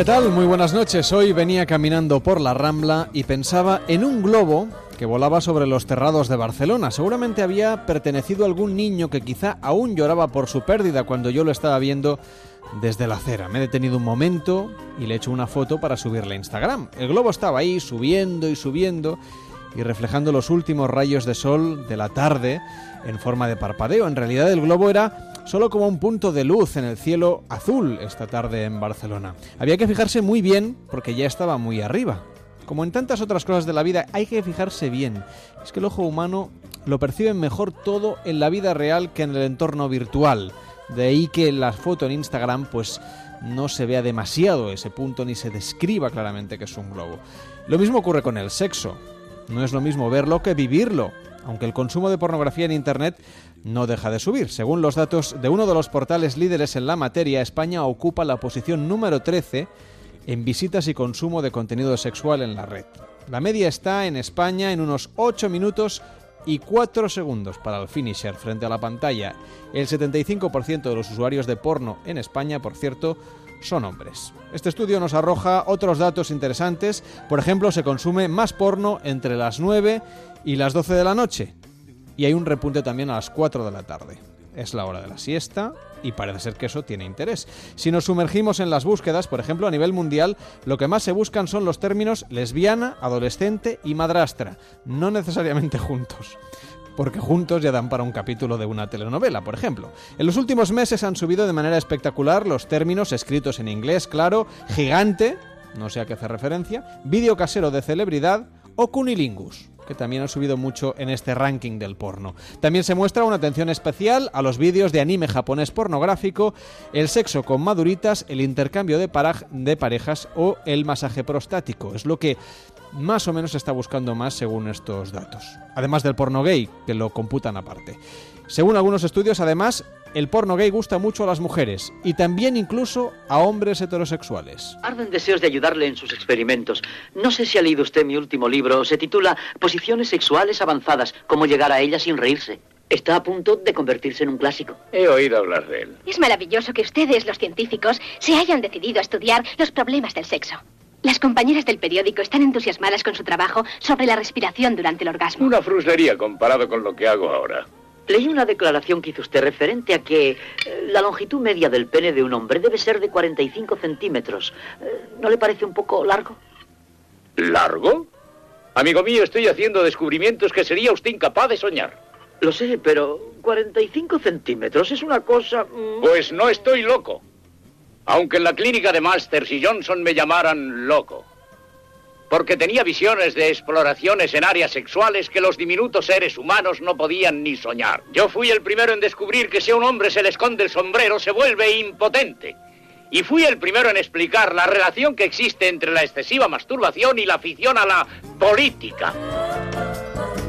¿Qué tal? Muy buenas noches. Hoy venía caminando por la Rambla y pensaba en un globo que volaba sobre los terrados de Barcelona. Seguramente había pertenecido a algún niño que quizá aún lloraba por su pérdida cuando yo lo estaba viendo desde la acera. Me he detenido un momento y le he hecho una foto para subirla a Instagram. El globo estaba ahí subiendo y subiendo y reflejando los últimos rayos de sol de la tarde en forma de parpadeo. En realidad el globo era solo como un punto de luz en el cielo azul esta tarde en Barcelona. Había que fijarse muy bien porque ya estaba muy arriba. Como en tantas otras cosas de la vida, hay que fijarse bien. Es que el ojo humano lo percibe mejor todo en la vida real que en el entorno virtual. De ahí que la foto en Instagram pues no se vea demasiado ese punto ni se describa claramente que es un globo. Lo mismo ocurre con el sexo. No es lo mismo verlo que vivirlo aunque el consumo de pornografía en Internet no deja de subir. Según los datos de uno de los portales líderes en la materia, España ocupa la posición número 13 en visitas y consumo de contenido sexual en la red. La media está en España en unos 8 minutos y 4 segundos para el finisher frente a la pantalla. El 75% de los usuarios de porno en España, por cierto, son hombres. Este estudio nos arroja otros datos interesantes. Por ejemplo, se consume más porno entre las 9 y las 12 de la noche. Y hay un repunte también a las 4 de la tarde. Es la hora de la siesta y parece ser que eso tiene interés. Si nos sumergimos en las búsquedas, por ejemplo, a nivel mundial, lo que más se buscan son los términos lesbiana, adolescente y madrastra, no necesariamente juntos porque juntos ya dan para un capítulo de una telenovela, por ejemplo. En los últimos meses han subido de manera espectacular los términos escritos en inglés, claro, gigante, no sé a qué hace referencia, vídeo casero de celebridad o cunilingus que también ha subido mucho en este ranking del porno. También se muestra una atención especial a los vídeos de anime japonés pornográfico, el sexo con maduritas, el intercambio de, de parejas o el masaje prostático. Es lo que más o menos se está buscando más según estos datos. Además del porno gay, que lo computan aparte. Según algunos estudios, además, el porno gay gusta mucho a las mujeres y también incluso a hombres heterosexuales. Arden deseos de ayudarle en sus experimentos. No sé si ha leído usted mi último libro. Se titula Posiciones sexuales avanzadas, cómo llegar a ellas sin reírse. Está a punto de convertirse en un clásico. He oído hablar de él. Es maravilloso que ustedes, los científicos, se hayan decidido a estudiar los problemas del sexo. Las compañeras del periódico están entusiasmadas con su trabajo sobre la respiración durante el orgasmo. Una fruslería comparado con lo que hago ahora. Leí una declaración que hizo usted referente a que eh, la longitud media del pene de un hombre debe ser de 45 centímetros. Eh, ¿No le parece un poco largo? ¿Largo? Amigo mío, estoy haciendo descubrimientos que sería usted incapaz de soñar. Lo sé, pero 45 centímetros es una cosa... Mm, pues no estoy loco. Aunque en la clínica de Masters y Johnson me llamaran loco. Porque tenía visiones de exploraciones en áreas sexuales que los diminutos seres humanos no podían ni soñar. Yo fui el primero en descubrir que si a un hombre se le esconde el sombrero se vuelve impotente. Y fui el primero en explicar la relación que existe entre la excesiva masturbación y la afición a la política.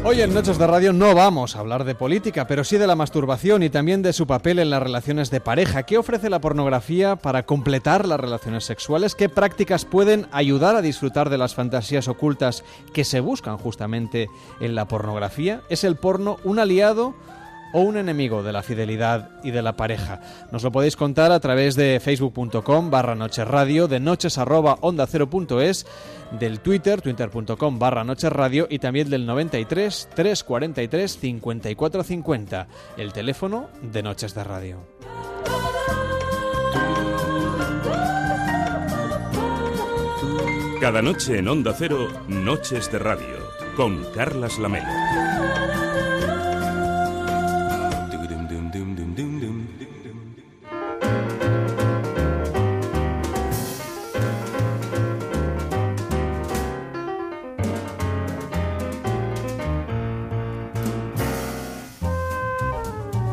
Hoy en Noches de Radio no vamos a hablar de política, pero sí de la masturbación y también de su papel en las relaciones de pareja. ¿Qué ofrece la pornografía para completar las relaciones sexuales? ¿Qué prácticas pueden ayudar a disfrutar de las fantasías ocultas que se buscan justamente en la pornografía? ¿Es el porno un aliado? O un enemigo de la fidelidad y de la pareja. Nos lo podéis contar a través de facebook.com barra noches radio, de noches arroba onda cero del Twitter, twitter.com barra noches radio y también del 93 343 5450, el teléfono de Noches de Radio. Cada noche en Onda Cero, Noches de Radio, con Carlas Lamelo.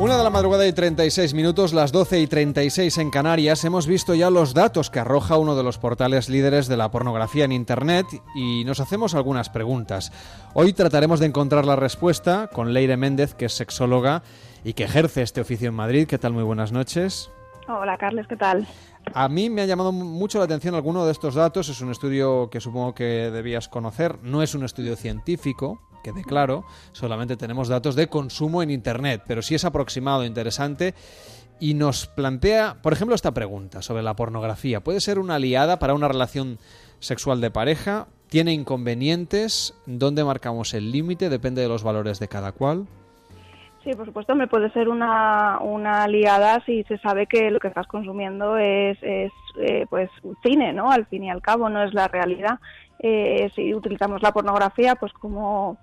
Una de la madrugada y 36 minutos, las 12 y 36 en Canarias, hemos visto ya los datos que arroja uno de los portales líderes de la pornografía en Internet y nos hacemos algunas preguntas. Hoy trataremos de encontrar la respuesta con Leire Méndez, que es sexóloga y que ejerce este oficio en Madrid. ¿Qué tal? Muy buenas noches. Hola, Carles, ¿qué tal? A mí me ha llamado mucho la atención alguno de estos datos. Es un estudio que supongo que debías conocer. No es un estudio científico, quede claro, solamente tenemos datos de consumo en Internet, pero sí es aproximado, interesante y nos plantea, por ejemplo, esta pregunta sobre la pornografía. ¿Puede ser una aliada para una relación sexual de pareja? ¿Tiene inconvenientes? ¿Dónde marcamos el límite? Depende de los valores de cada cual. Sí, por supuesto, me puede ser una, una aliada si se sabe que lo que estás consumiendo es, es eh, pues cine, ¿no? Al fin y al cabo, no es la realidad. Eh, si utilizamos la pornografía, pues como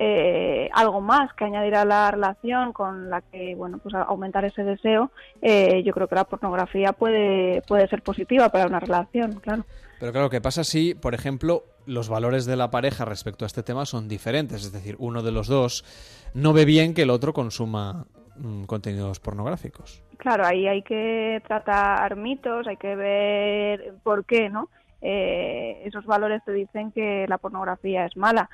eh, algo más que añadir a la relación con la que bueno pues aumentar ese deseo eh, yo creo que la pornografía puede puede ser positiva para una relación claro. Pero claro qué pasa si por ejemplo los valores de la pareja respecto a este tema son diferentes es decir uno de los dos no ve bien que el otro consuma mm, contenidos pornográficos. Claro ahí hay que tratar mitos hay que ver por qué no eh, esos valores te dicen que la pornografía es mala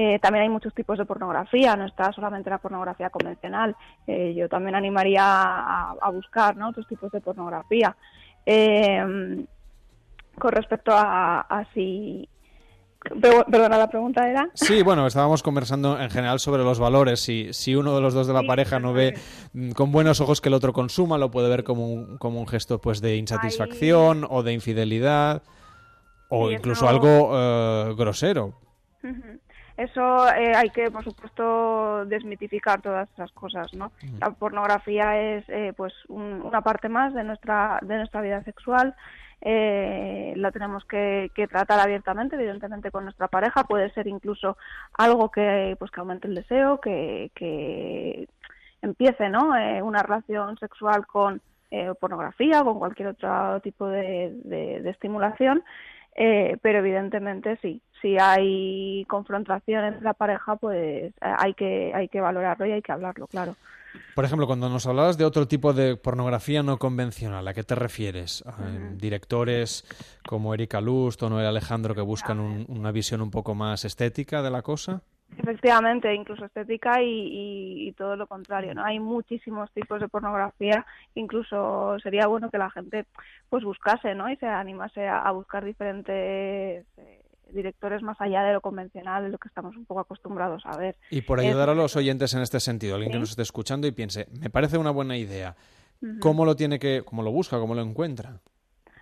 eh, también hay muchos tipos de pornografía, no está solamente la pornografía convencional. Eh, yo también animaría a, buscar ¿no? otros tipos de pornografía. Eh, con respecto a, si Perdona, la pregunta era. Sí, bueno, estábamos conversando en general sobre los valores. Si, si uno de los dos de la pareja no ve mm, con buenos ojos que el otro consuma, lo puede ver como un, como un gesto pues de insatisfacción o de infidelidad o incluso algo grosero eso eh, hay que, por supuesto, desmitificar todas esas cosas, ¿no? La pornografía es, eh, pues, una parte más de nuestra de nuestra vida sexual. Eh, la tenemos que, tratar abiertamente, evidentemente, con nuestra pareja. Puede ser incluso algo que, pues, que aumente el deseo, que, que empiece, ¿no? una relación sexual con pornografía o con cualquier otro tipo de, de estimulación. Pero evidentemente sí, si hay confrontación entre la pareja, pues eh, hay que, hay que valorarlo y hay que hablarlo, claro. Por ejemplo, cuando nos hablabas de otro tipo de pornografía no convencional, ¿a qué te refieres? Directores como Erika Lust o Noel Alejandro que buscan una visión un poco más estética de la cosa. Efectivamente, incluso estética y, todo lo contrario, ¿no? Hay muchísimos tipos de pornografía, incluso sería bueno que la gente pues buscase, ¿no? Y se animase a, buscar diferentes eh, directores más allá de lo convencional, de lo que estamos un poco acostumbrados a ver. Y por ayudar a los oyentes en este sentido, alguien que nos esté escuchando y piense, me parece una buena idea, ¿cómo lo tiene que, cómo lo busca, cómo lo encuentra?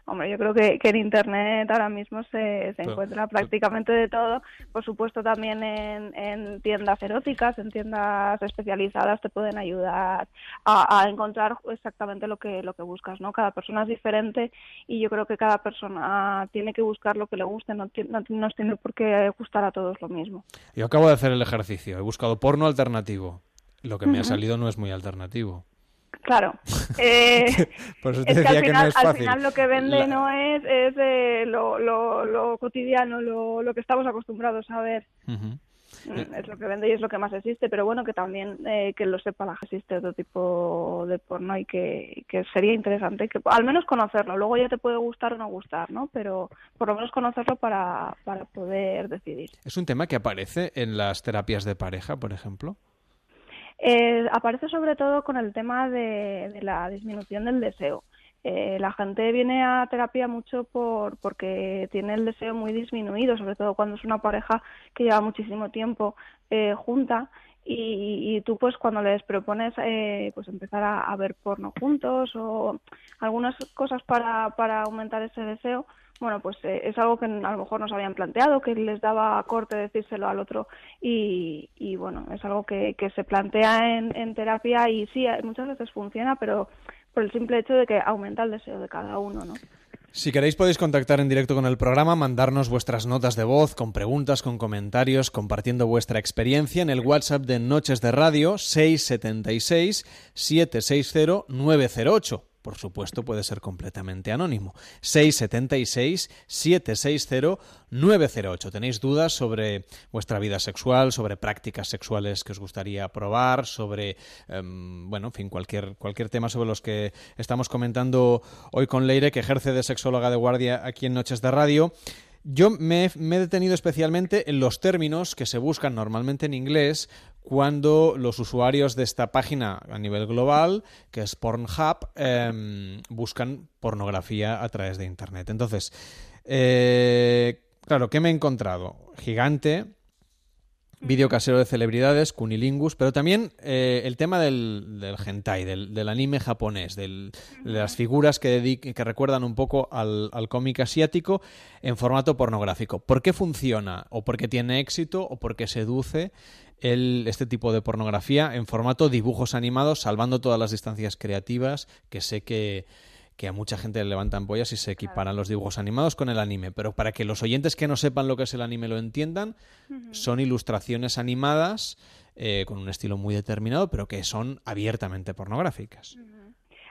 Hombre, yo creo que, en Internet ahora mismo se, se encuentra prácticamente de todo. Por supuesto, también en, tiendas eróticas, en tiendas especializadas, te pueden ayudar a, encontrar exactamente lo que, lo que buscas. ¿no? Cada persona es diferente y yo creo que cada persona tiene que buscar lo que le guste, no, no nos tiene por qué gustar a todos lo mismo. Yo acabo de hacer el ejercicio, he buscado porno alternativo. Lo que me ha salido no es muy alternativo. Claro. Eh, es que, al, final, lo que vende no es, es eh, lo, lo, cotidiano, lo, lo, que estamos acostumbrados a ver. Mm, es lo que vende y es lo que más existe, pero bueno, que también eh, que lo sepa la gente, existe otro tipo de porno y que, que sería interesante que al menos conocerlo. Luego ya te puede gustar o no gustar, ¿no? Pero por lo menos conocerlo para, para poder decidir. ¿Es un tema que aparece en las terapias de pareja, por ejemplo? Eh, aparece sobre todo con el tema de, la disminución del deseo. Eh, la gente viene a terapia mucho por, porque tiene el deseo muy disminuido, sobre todo cuando es una pareja que lleva muchísimo tiempo eh, junta y, tú pues cuando les propones eh, pues empezar a, ver porno juntos o algunas cosas para, para aumentar ese deseo bueno, pues eh, es algo que a lo mejor nos habían planteado, que les daba corte decírselo al otro y, bueno, es algo que, se plantea en, en, terapia y sí, muchas veces funciona, pero por el simple hecho de que aumenta el deseo de cada uno, ¿no? Si queréis podéis contactar en directo con el programa, mandarnos vuestras notas de voz, con preguntas, con comentarios, compartiendo vuestra experiencia en el WhatsApp de Noches de Radio 676 760 908. Por supuesto, puede ser completamente anónimo. 676-760-908. ¿Tenéis dudas sobre vuestra vida sexual, sobre prácticas sexuales que os gustaría probar, sobre, em, bueno, en fin, cualquier, cualquier tema sobre los que estamos comentando hoy con Leire, que ejerce de sexóloga de guardia aquí en Noches de Radio? Yo me, he detenido especialmente en los términos que se buscan normalmente en inglés cuando los usuarios de esta página a nivel global, que es Pornhub, em, buscan pornografía a través de Internet. Entonces, eh, claro, ¿qué me he encontrado? Gigante, vídeo casero de celebridades, cunilingus, pero también eh, el tema del, del hentai, del, anime japonés, de las figuras que, que recuerdan un poco al, cómic asiático en formato pornográfico. ¿Por qué funciona? ¿O por qué tiene éxito? ¿O por qué seduce el, este tipo de pornografía en formato dibujos animados, salvando todas las distancias creativas que sé que que a mucha gente le levantan pollas y se equiparan los dibujos animados con el anime, pero para que los oyentes que no sepan lo que es el anime lo entiendan, son ilustraciones animadas eh, con un estilo muy determinado, pero que son abiertamente pornográficas.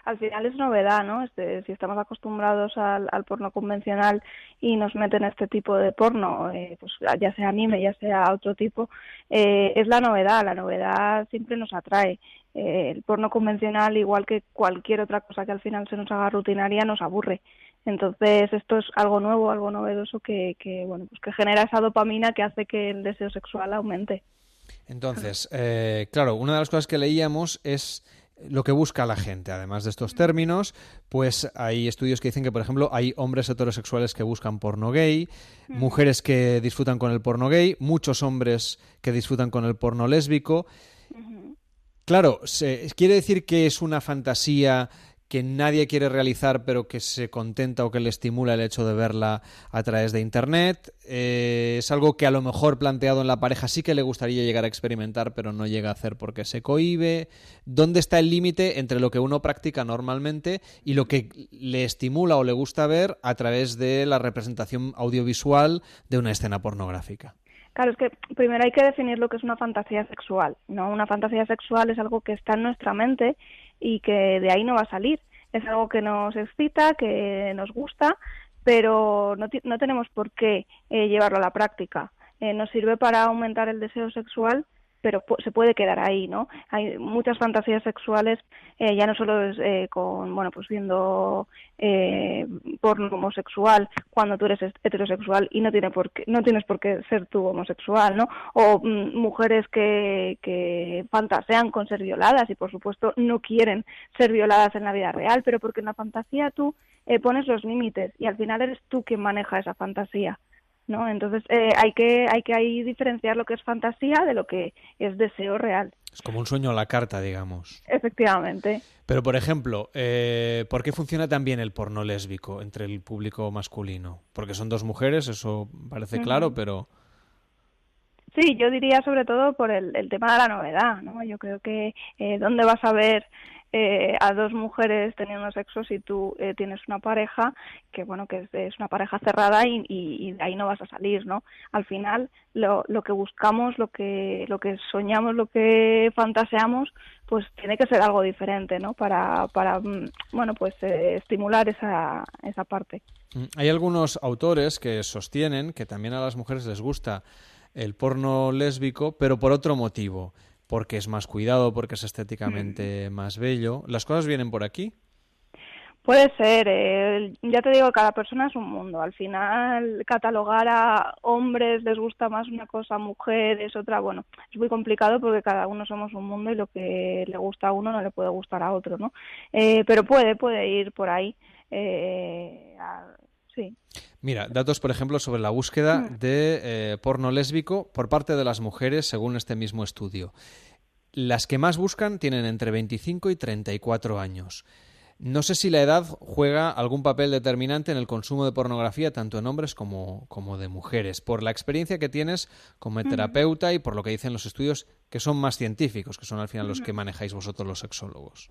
Al final es novedad, ¿no? Este, si estamos acostumbrados al, porno convencional y nos meten este tipo de porno, eh, pues ya sea anime, ya sea otro tipo, eh, es la novedad. La novedad siempre nos atrae eh, el porno convencional, igual que cualquier otra cosa que al final se nos haga rutinaria, nos aburre. Entonces, esto es algo nuevo, algo novedoso que, que bueno, pues que genera esa dopamina que hace que el deseo sexual aumente. Entonces, eh, claro, una de las cosas que leíamos es lo que busca la gente, además de estos términos, pues hay estudios que dicen que, por ejemplo, hay hombres heterosexuales que buscan porno gay, mujeres que disfrutan con el porno gay, muchos hombres que disfrutan con el porno lésbico. Claro, se, quiere decir que es una fantasía que nadie quiere realizar pero que se contenta o que le estimula el hecho de verla a través de Internet. Eh, es algo que a lo mejor planteado en la pareja sí que le gustaría llegar a experimentar pero no llega a hacer porque se cohibe. ¿Dónde está el límite entre lo que uno practica normalmente y lo que le estimula o le gusta ver a través de la representación audiovisual de una escena pornográfica? Claro, es que primero hay que definir lo que es una fantasía sexual, ¿no? Una fantasía sexual es algo que está en nuestra mente y que de ahí no va a salir. Es algo que nos excita, que nos gusta, pero no, no tenemos por qué eh, llevarlo a la práctica. Eh, nos sirve para aumentar el deseo sexual, pero se puede quedar ahí, ¿no? Hay muchas fantasías sexuales, eh, ya no solo es eh, con, bueno, pues viendo eh, porno homosexual cuando tú eres heterosexual y no tiene por no tienes por qué ser tú homosexual, ¿no? O mm, mujeres que, que fantasean con ser violadas y por supuesto no quieren ser violadas en la vida real, pero porque en la fantasía tú eh, pones los límites y al final eres tú quien maneja esa fantasía. ¿No? Entonces eh, hay que hay que ahí diferenciar lo que es fantasía de lo que es deseo real. Es como un sueño a la carta, digamos. Efectivamente. Pero, por ejemplo, eh, ¿por qué funciona tan bien el porno lésbico entre el público masculino? Porque son dos mujeres, eso parece claro, pero... Sí, yo diría sobre todo por el, el, tema de la novedad, ¿no? Yo creo que eh, dónde vas a ver eh, a dos mujeres teniendo sexo si tú eh, tienes una pareja que bueno que es, una pareja cerrada y, de ahí no vas a salir no al final lo, lo que buscamos lo que lo que soñamos lo que fantaseamos pues tiene que ser algo diferente no para para mm, bueno pues eh, estimular esa esa parte. Mm, hay algunos autores que sostienen que también a las mujeres les gusta el porno lésbico pero por otro motivo porque es más cuidado, porque es estéticamente más bello. ¿Las cosas vienen por aquí? Puede ser, eh, ya te digo, cada persona es un mundo. Al final, catalogar a hombres les gusta más una cosa, mujeres otra, bueno, es muy complicado porque cada uno somos un mundo y lo que le gusta a uno no le puede gustar a otro, ¿no? Eh, pero puede, puede ir por ahí. Eh, sí. Mira, datos, por ejemplo, sobre la búsqueda mm. de eh, porno lésbico por parte de las mujeres según este mismo estudio. Las que más buscan tienen entre 25 y 34 años. No sé si la edad juega algún papel determinante en el consumo de pornografía tanto en hombres como, como de mujeres, por la experiencia que tienes como terapeuta y por lo que dicen los estudios que son más científicos, que son al final los que manejáis vosotros los sexólogos.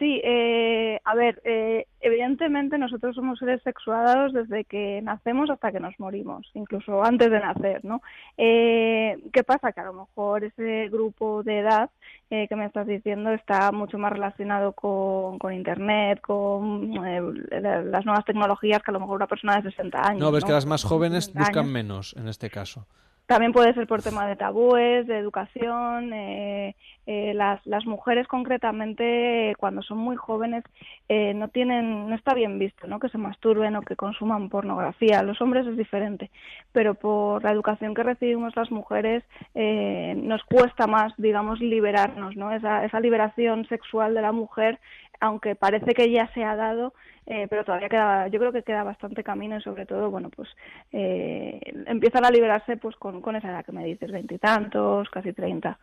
Sí, eh, a ver, eh, evidentemente nosotros somos seres sexuados desde que nacemos hasta que nos morimos, incluso antes de nacer, ¿no? Eh, ¿Qué pasa? Que a lo mejor ese grupo de edad que me estás diciendo está mucho más relacionado con, con Internet, con las nuevas tecnologías que a lo mejor una persona de 60 años. No, ves que las más jóvenes buscan menos en este caso. También puede ser por tema de tabúes, de educación. Eh, eh, las, las mujeres concretamente, cuando son muy jóvenes, eh, no tienen, no está bien visto, ¿no? Que se masturben o que consuman pornografía. Los hombres es diferente, pero por la educación que recibimos las mujeres nos cuesta más, digamos, liberarnos, ¿no? Esa, esa liberación sexual de la mujer, aunque parece que ya se ha dado, eh, pero todavía queda, yo creo que queda bastante camino y sobre todo, bueno, pues eh, empiezan a liberarse pues con, con esa edad que me dices, veintitantos, casi treinta.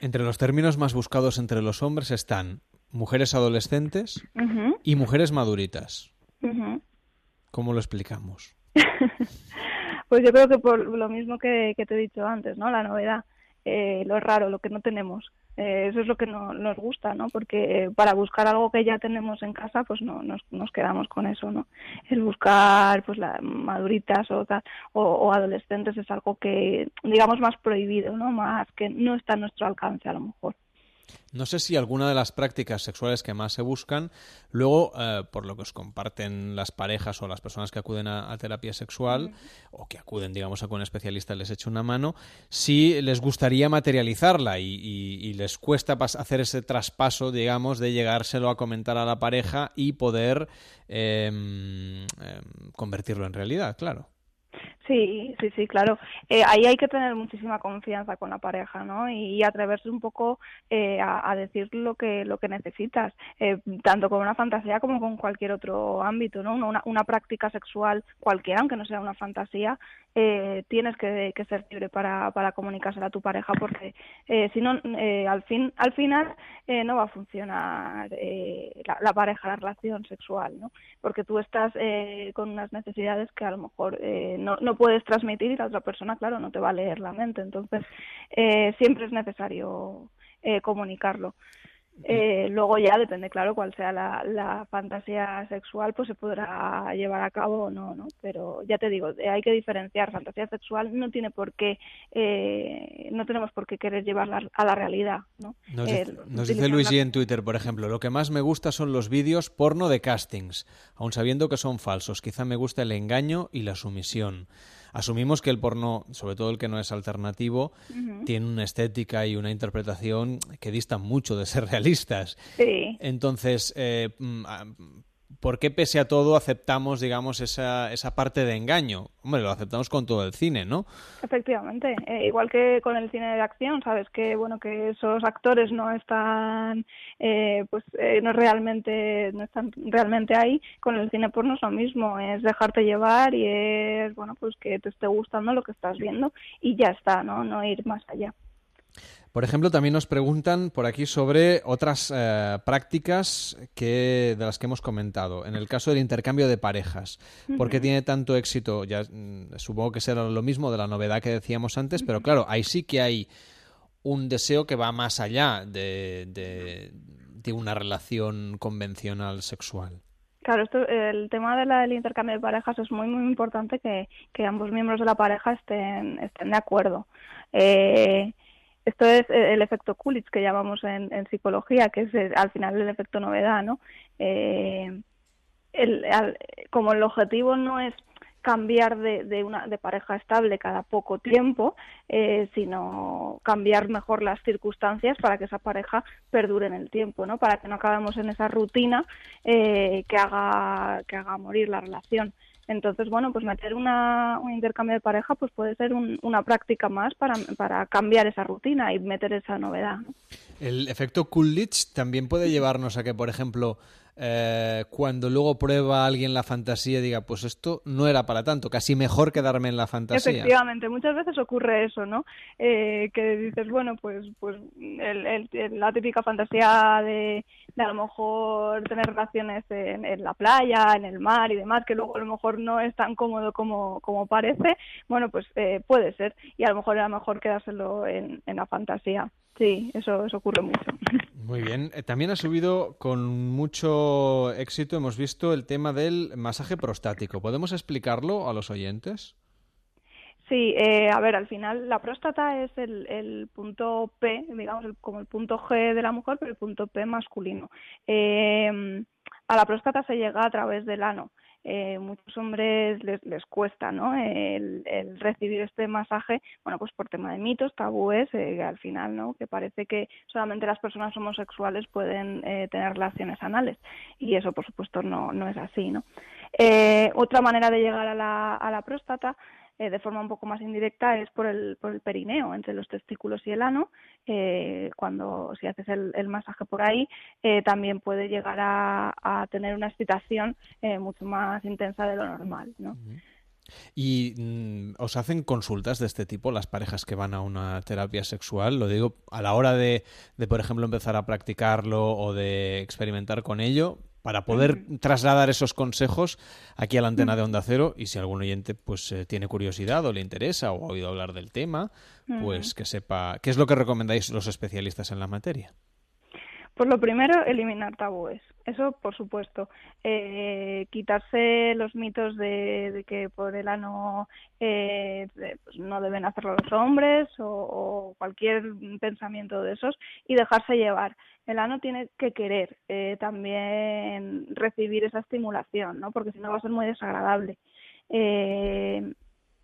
Entre los términos más buscados entre los hombres están mujeres adolescentes y mujeres maduritas. ¿Cómo lo explicamos? pues yo creo que por lo mismo que, que te he dicho antes, ¿no? La novedad, eh, lo raro, lo que no tenemos. Eh, eso es lo que no, nos gusta, ¿no? Porque para buscar algo que ya tenemos en casa, pues no nos, quedamos con eso, ¿no? El buscar, pues, la, maduritas o, o, adolescentes es algo que, digamos, más prohibido, ¿no? Más que no está a nuestro alcance, a lo mejor. No sé si alguna de las prácticas sexuales que más se buscan, luego, eh, por lo que os comparten las parejas o las personas que acuden a, terapia sexual o que acuden, digamos, a un especialista les eche una mano, si les gustaría materializarla y, les cuesta hacer ese traspaso, digamos, de llegárselo a comentar a la pareja y poder em, convertirlo en realidad, claro. Sí, sí, sí, claro. Eh, ahí hay que tener muchísima confianza con la pareja, ¿no? Y, atreverse un poco eh, a, decir lo que lo que necesitas, eh, tanto con una fantasía como con cualquier otro ámbito, ¿no? Una, una práctica sexual cualquiera, aunque no sea una fantasía, tienes que, ser libre para, para comunicársela a tu pareja, porque si no, al fin al final no va a funcionar la, la, pareja, la relación sexual, ¿no? Porque tú estás con unas necesidades que a lo mejor no, no puedes transmitir y la otra persona, claro, no te va a leer la mente. Entonces, eh, siempre es necesario eh, comunicarlo. Eh, luego ya depende, claro, cuál sea la, la, fantasía sexual, pues se podrá llevar a cabo o no, ¿no? Pero ya te digo, hay que diferenciar. Fantasía sexual no tiene por qué, eh, no tenemos por qué querer llevarla a la realidad, ¿no? Nos, eh, dice, Luigi en Twitter, por ejemplo, lo que más me gusta son los vídeos porno de castings, aun sabiendo que son falsos. Quizá me gusta el engaño y la sumisión asumimos que el porno, sobre todo el que no es alternativo, tiene una estética y una interpretación que distan mucho de ser realistas. Sí. Entonces, eh, mm, ¿por qué pese a todo aceptamos, digamos, esa, esa parte de engaño? Hombre, lo aceptamos con todo el cine, ¿no? Efectivamente, eh, igual que con el cine de acción, sabes que bueno que esos actores no están, eh, pues eh, no realmente no están realmente ahí. Con el cine porno es lo mismo, es dejarte llevar y es bueno pues que te esté gustando lo que estás viendo y ya está, no, no ir más allá. Por ejemplo, también nos preguntan por aquí sobre otras eh, prácticas que, de las que hemos comentado. En el caso del intercambio de parejas, ¿por qué tiene tanto éxito? Ya mm, supongo que será lo mismo de la novedad que decíamos antes, pero claro, ahí sí que hay un deseo que va más allá de, de, una relación convencional sexual. Claro, esto, el tema del intercambio de parejas es muy, muy importante que, que ambos miembros de la pareja estén, estén de acuerdo. Eh, esto es eh, el efecto Coolidge que llamamos en, psicología, que es eh, al final el efecto novedad, ¿no? Eh, como el objetivo no es cambiar de, una de pareja estable cada poco tiempo, sino cambiar mejor las circunstancias para que esa pareja perdure en el tiempo, ¿no? Para que no acabemos en esa rutina que haga que haga morir la relación. Entonces, bueno, pues meter una, un intercambio de pareja pues puede ser una práctica más para, para, cambiar esa rutina y meter esa novedad. El efecto Coolidge también puede llevarnos a que, por ejemplo, eh, cuando luego prueba alguien la fantasía diga, pues esto no era para tanto, casi mejor quedarme en la fantasía. Efectivamente, muchas veces ocurre eso, ¿no? Eh, que dices, bueno, pues pues la típica fantasía de, a lo mejor tener relaciones en, la playa, en el mar y demás, que luego a lo mejor no es tan cómodo como, como parece, bueno, pues eh, puede ser, y a lo mejor era mejor quedárselo en, en la fantasía. Sí, eso, eso ocurre mucho. Muy bien. Eh, también ha subido con mucho éxito, hemos visto el tema del masaje prostático. ¿Podemos explicarlo a los oyentes? Sí, eh, a ver, al final la próstata es el, el punto P, digamos, como el punto G de la mujer, pero el punto P masculino. Eh, a la próstata se llega a través del ano. Eh, muchos hombres les, les cuesta ¿no? el, recibir este masaje, bueno, pues por tema de mitos, tabúes, eh, al final, ¿no? que parece que solamente las personas homosexuales pueden eh, tener relaciones anales y eso, por supuesto, no, no es así. ¿no? Eh, otra manera de llegar a la, a la próstata eh, de forma un poco más indirecta es por el, por el perineo, entre los testículos y el ano. Eh, cuando si haces el, el masaje por ahí, eh, también puede llegar a, a tener una excitación mucho más intensa de lo normal. ¿no? ¿Y mm, os hacen consultas de este tipo las parejas que van a una terapia sexual? Lo digo a la hora de, de por ejemplo, empezar a practicarlo o de experimentar con ello, para poder trasladar esos consejos aquí a la antena de Onda Cero y si algún oyente pues eh, tiene curiosidad o le interesa o ha oído hablar del tema, pues que sepa qué es lo que recomendáis los especialistas en la materia. Pues lo primero, eliminar tabúes. Eso, por supuesto. Eh, quitarse los mitos de, de, que por el ano eh, pues no deben hacerlo los hombres o, cualquier pensamiento de esos y dejarse llevar. El ano tiene que querer eh, también recibir esa estimulación, ¿no? Porque si no va a ser muy desagradable.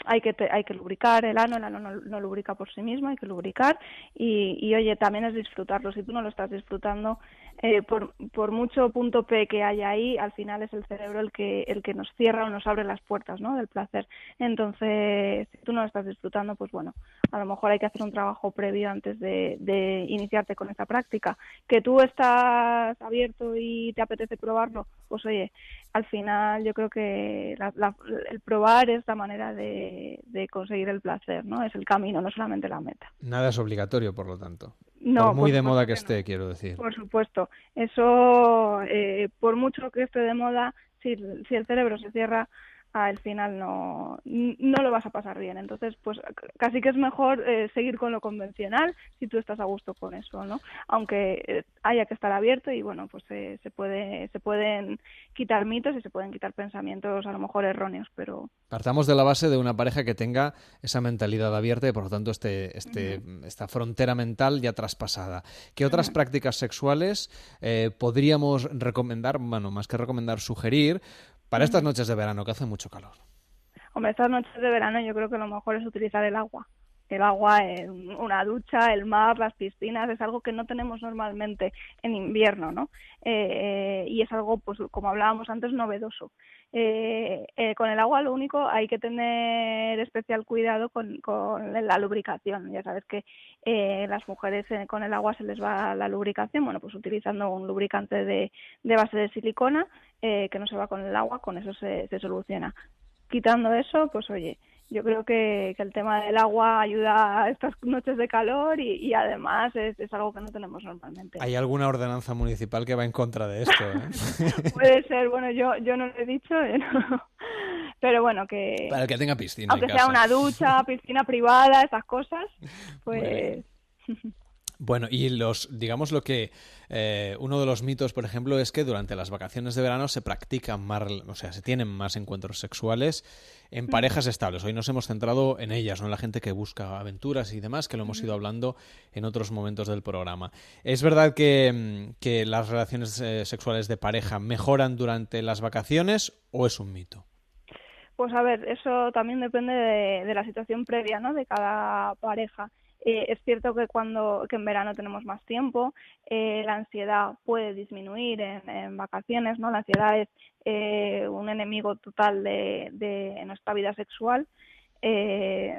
Hay que hay que lubricar el ano, el ano no, no, lubrica por sí mismo, hay que lubricar y, y oye, también es disfrutarlo. Si tú no lo estás disfrutando, eh, por, por mucho punto P que haya ahí, al final es el cerebro el que el que nos cierra o nos abre las puertas, ¿no? Del placer. Entonces, si tú no lo estás disfrutando, pues bueno, a lo mejor hay que hacer un trabajo previo antes de, iniciarte con esta práctica. Que tú estás abierto y te apetece probarlo, pues oye, al final yo creo que la, la, el probar es la manera de, de, conseguir el placer, ¿no? Es el camino, no solamente la meta. Nada es obligatorio, por lo tanto. No, por muy de moda que esté, quiero decir. Por supuesto. Eso, eh, por mucho que esté de moda, si, si el cerebro se cierra, al final no, no lo vas a pasar bien. Entonces, pues casi que es mejor eh, seguir con lo convencional si tú estás a gusto con eso, ¿no? Aunque eh, haya que estar abierto y bueno, pues eh, se puede se pueden quitar mitos y se pueden quitar pensamientos a lo mejor erróneos, pero partamos de la base de una pareja que tenga esa mentalidad abierta y por lo tanto este este uh -huh. esta frontera mental ya traspasada. ¿Qué otras uh -huh. prácticas sexuales eh, podríamos recomendar, bueno, más que recomendar, sugerir para estas noches de verano, que hace mucho calor. Hombre, estas noches de verano yo creo que lo mejor es utilizar el agua. El agua, una ducha, el mar, las piscinas, es algo que no tenemos normalmente en invierno, ¿no? Eh, y es algo, pues como hablábamos antes, novedoso. Eh, eh, con el agua lo único hay que tener especial cuidado con, con la lubricación. Ya sabes que eh, las mujeres eh, con el agua se les va la lubricación, bueno, pues utilizando un lubricante de, de base de silicona eh, que no se va con el agua, con eso se, se soluciona. Quitando eso, pues oye, yo creo que, que, el tema del agua ayuda a estas noches de calor y, y además es, es, algo que no tenemos normalmente. ¿Hay alguna ordenanza municipal que va en contra de esto? ¿eh? Puede ser, bueno, yo, yo no lo he dicho, ¿eh? pero bueno, que... Para el que tenga piscina. Aunque sea una ducha, piscina privada, esas cosas, pues... Bueno, y los, digamos lo que eh, uno de los mitos, por ejemplo, es que durante las vacaciones de verano se practican más, o sea, se tienen más encuentros sexuales en parejas estables. Hoy nos hemos centrado en ellas, no en la gente que busca aventuras y demás, que lo hemos ido hablando en otros momentos del programa. ¿Es verdad que, que las relaciones eh, sexuales de pareja mejoran durante las vacaciones o es un mito? Pues a ver, eso también depende de, de la situación previa, ¿no? De cada pareja. Eh, es cierto que cuando que en verano tenemos más tiempo, eh, la ansiedad puede disminuir en, en, vacaciones, ¿no? La ansiedad es eh, un enemigo total de, de nuestra vida sexual. Eh,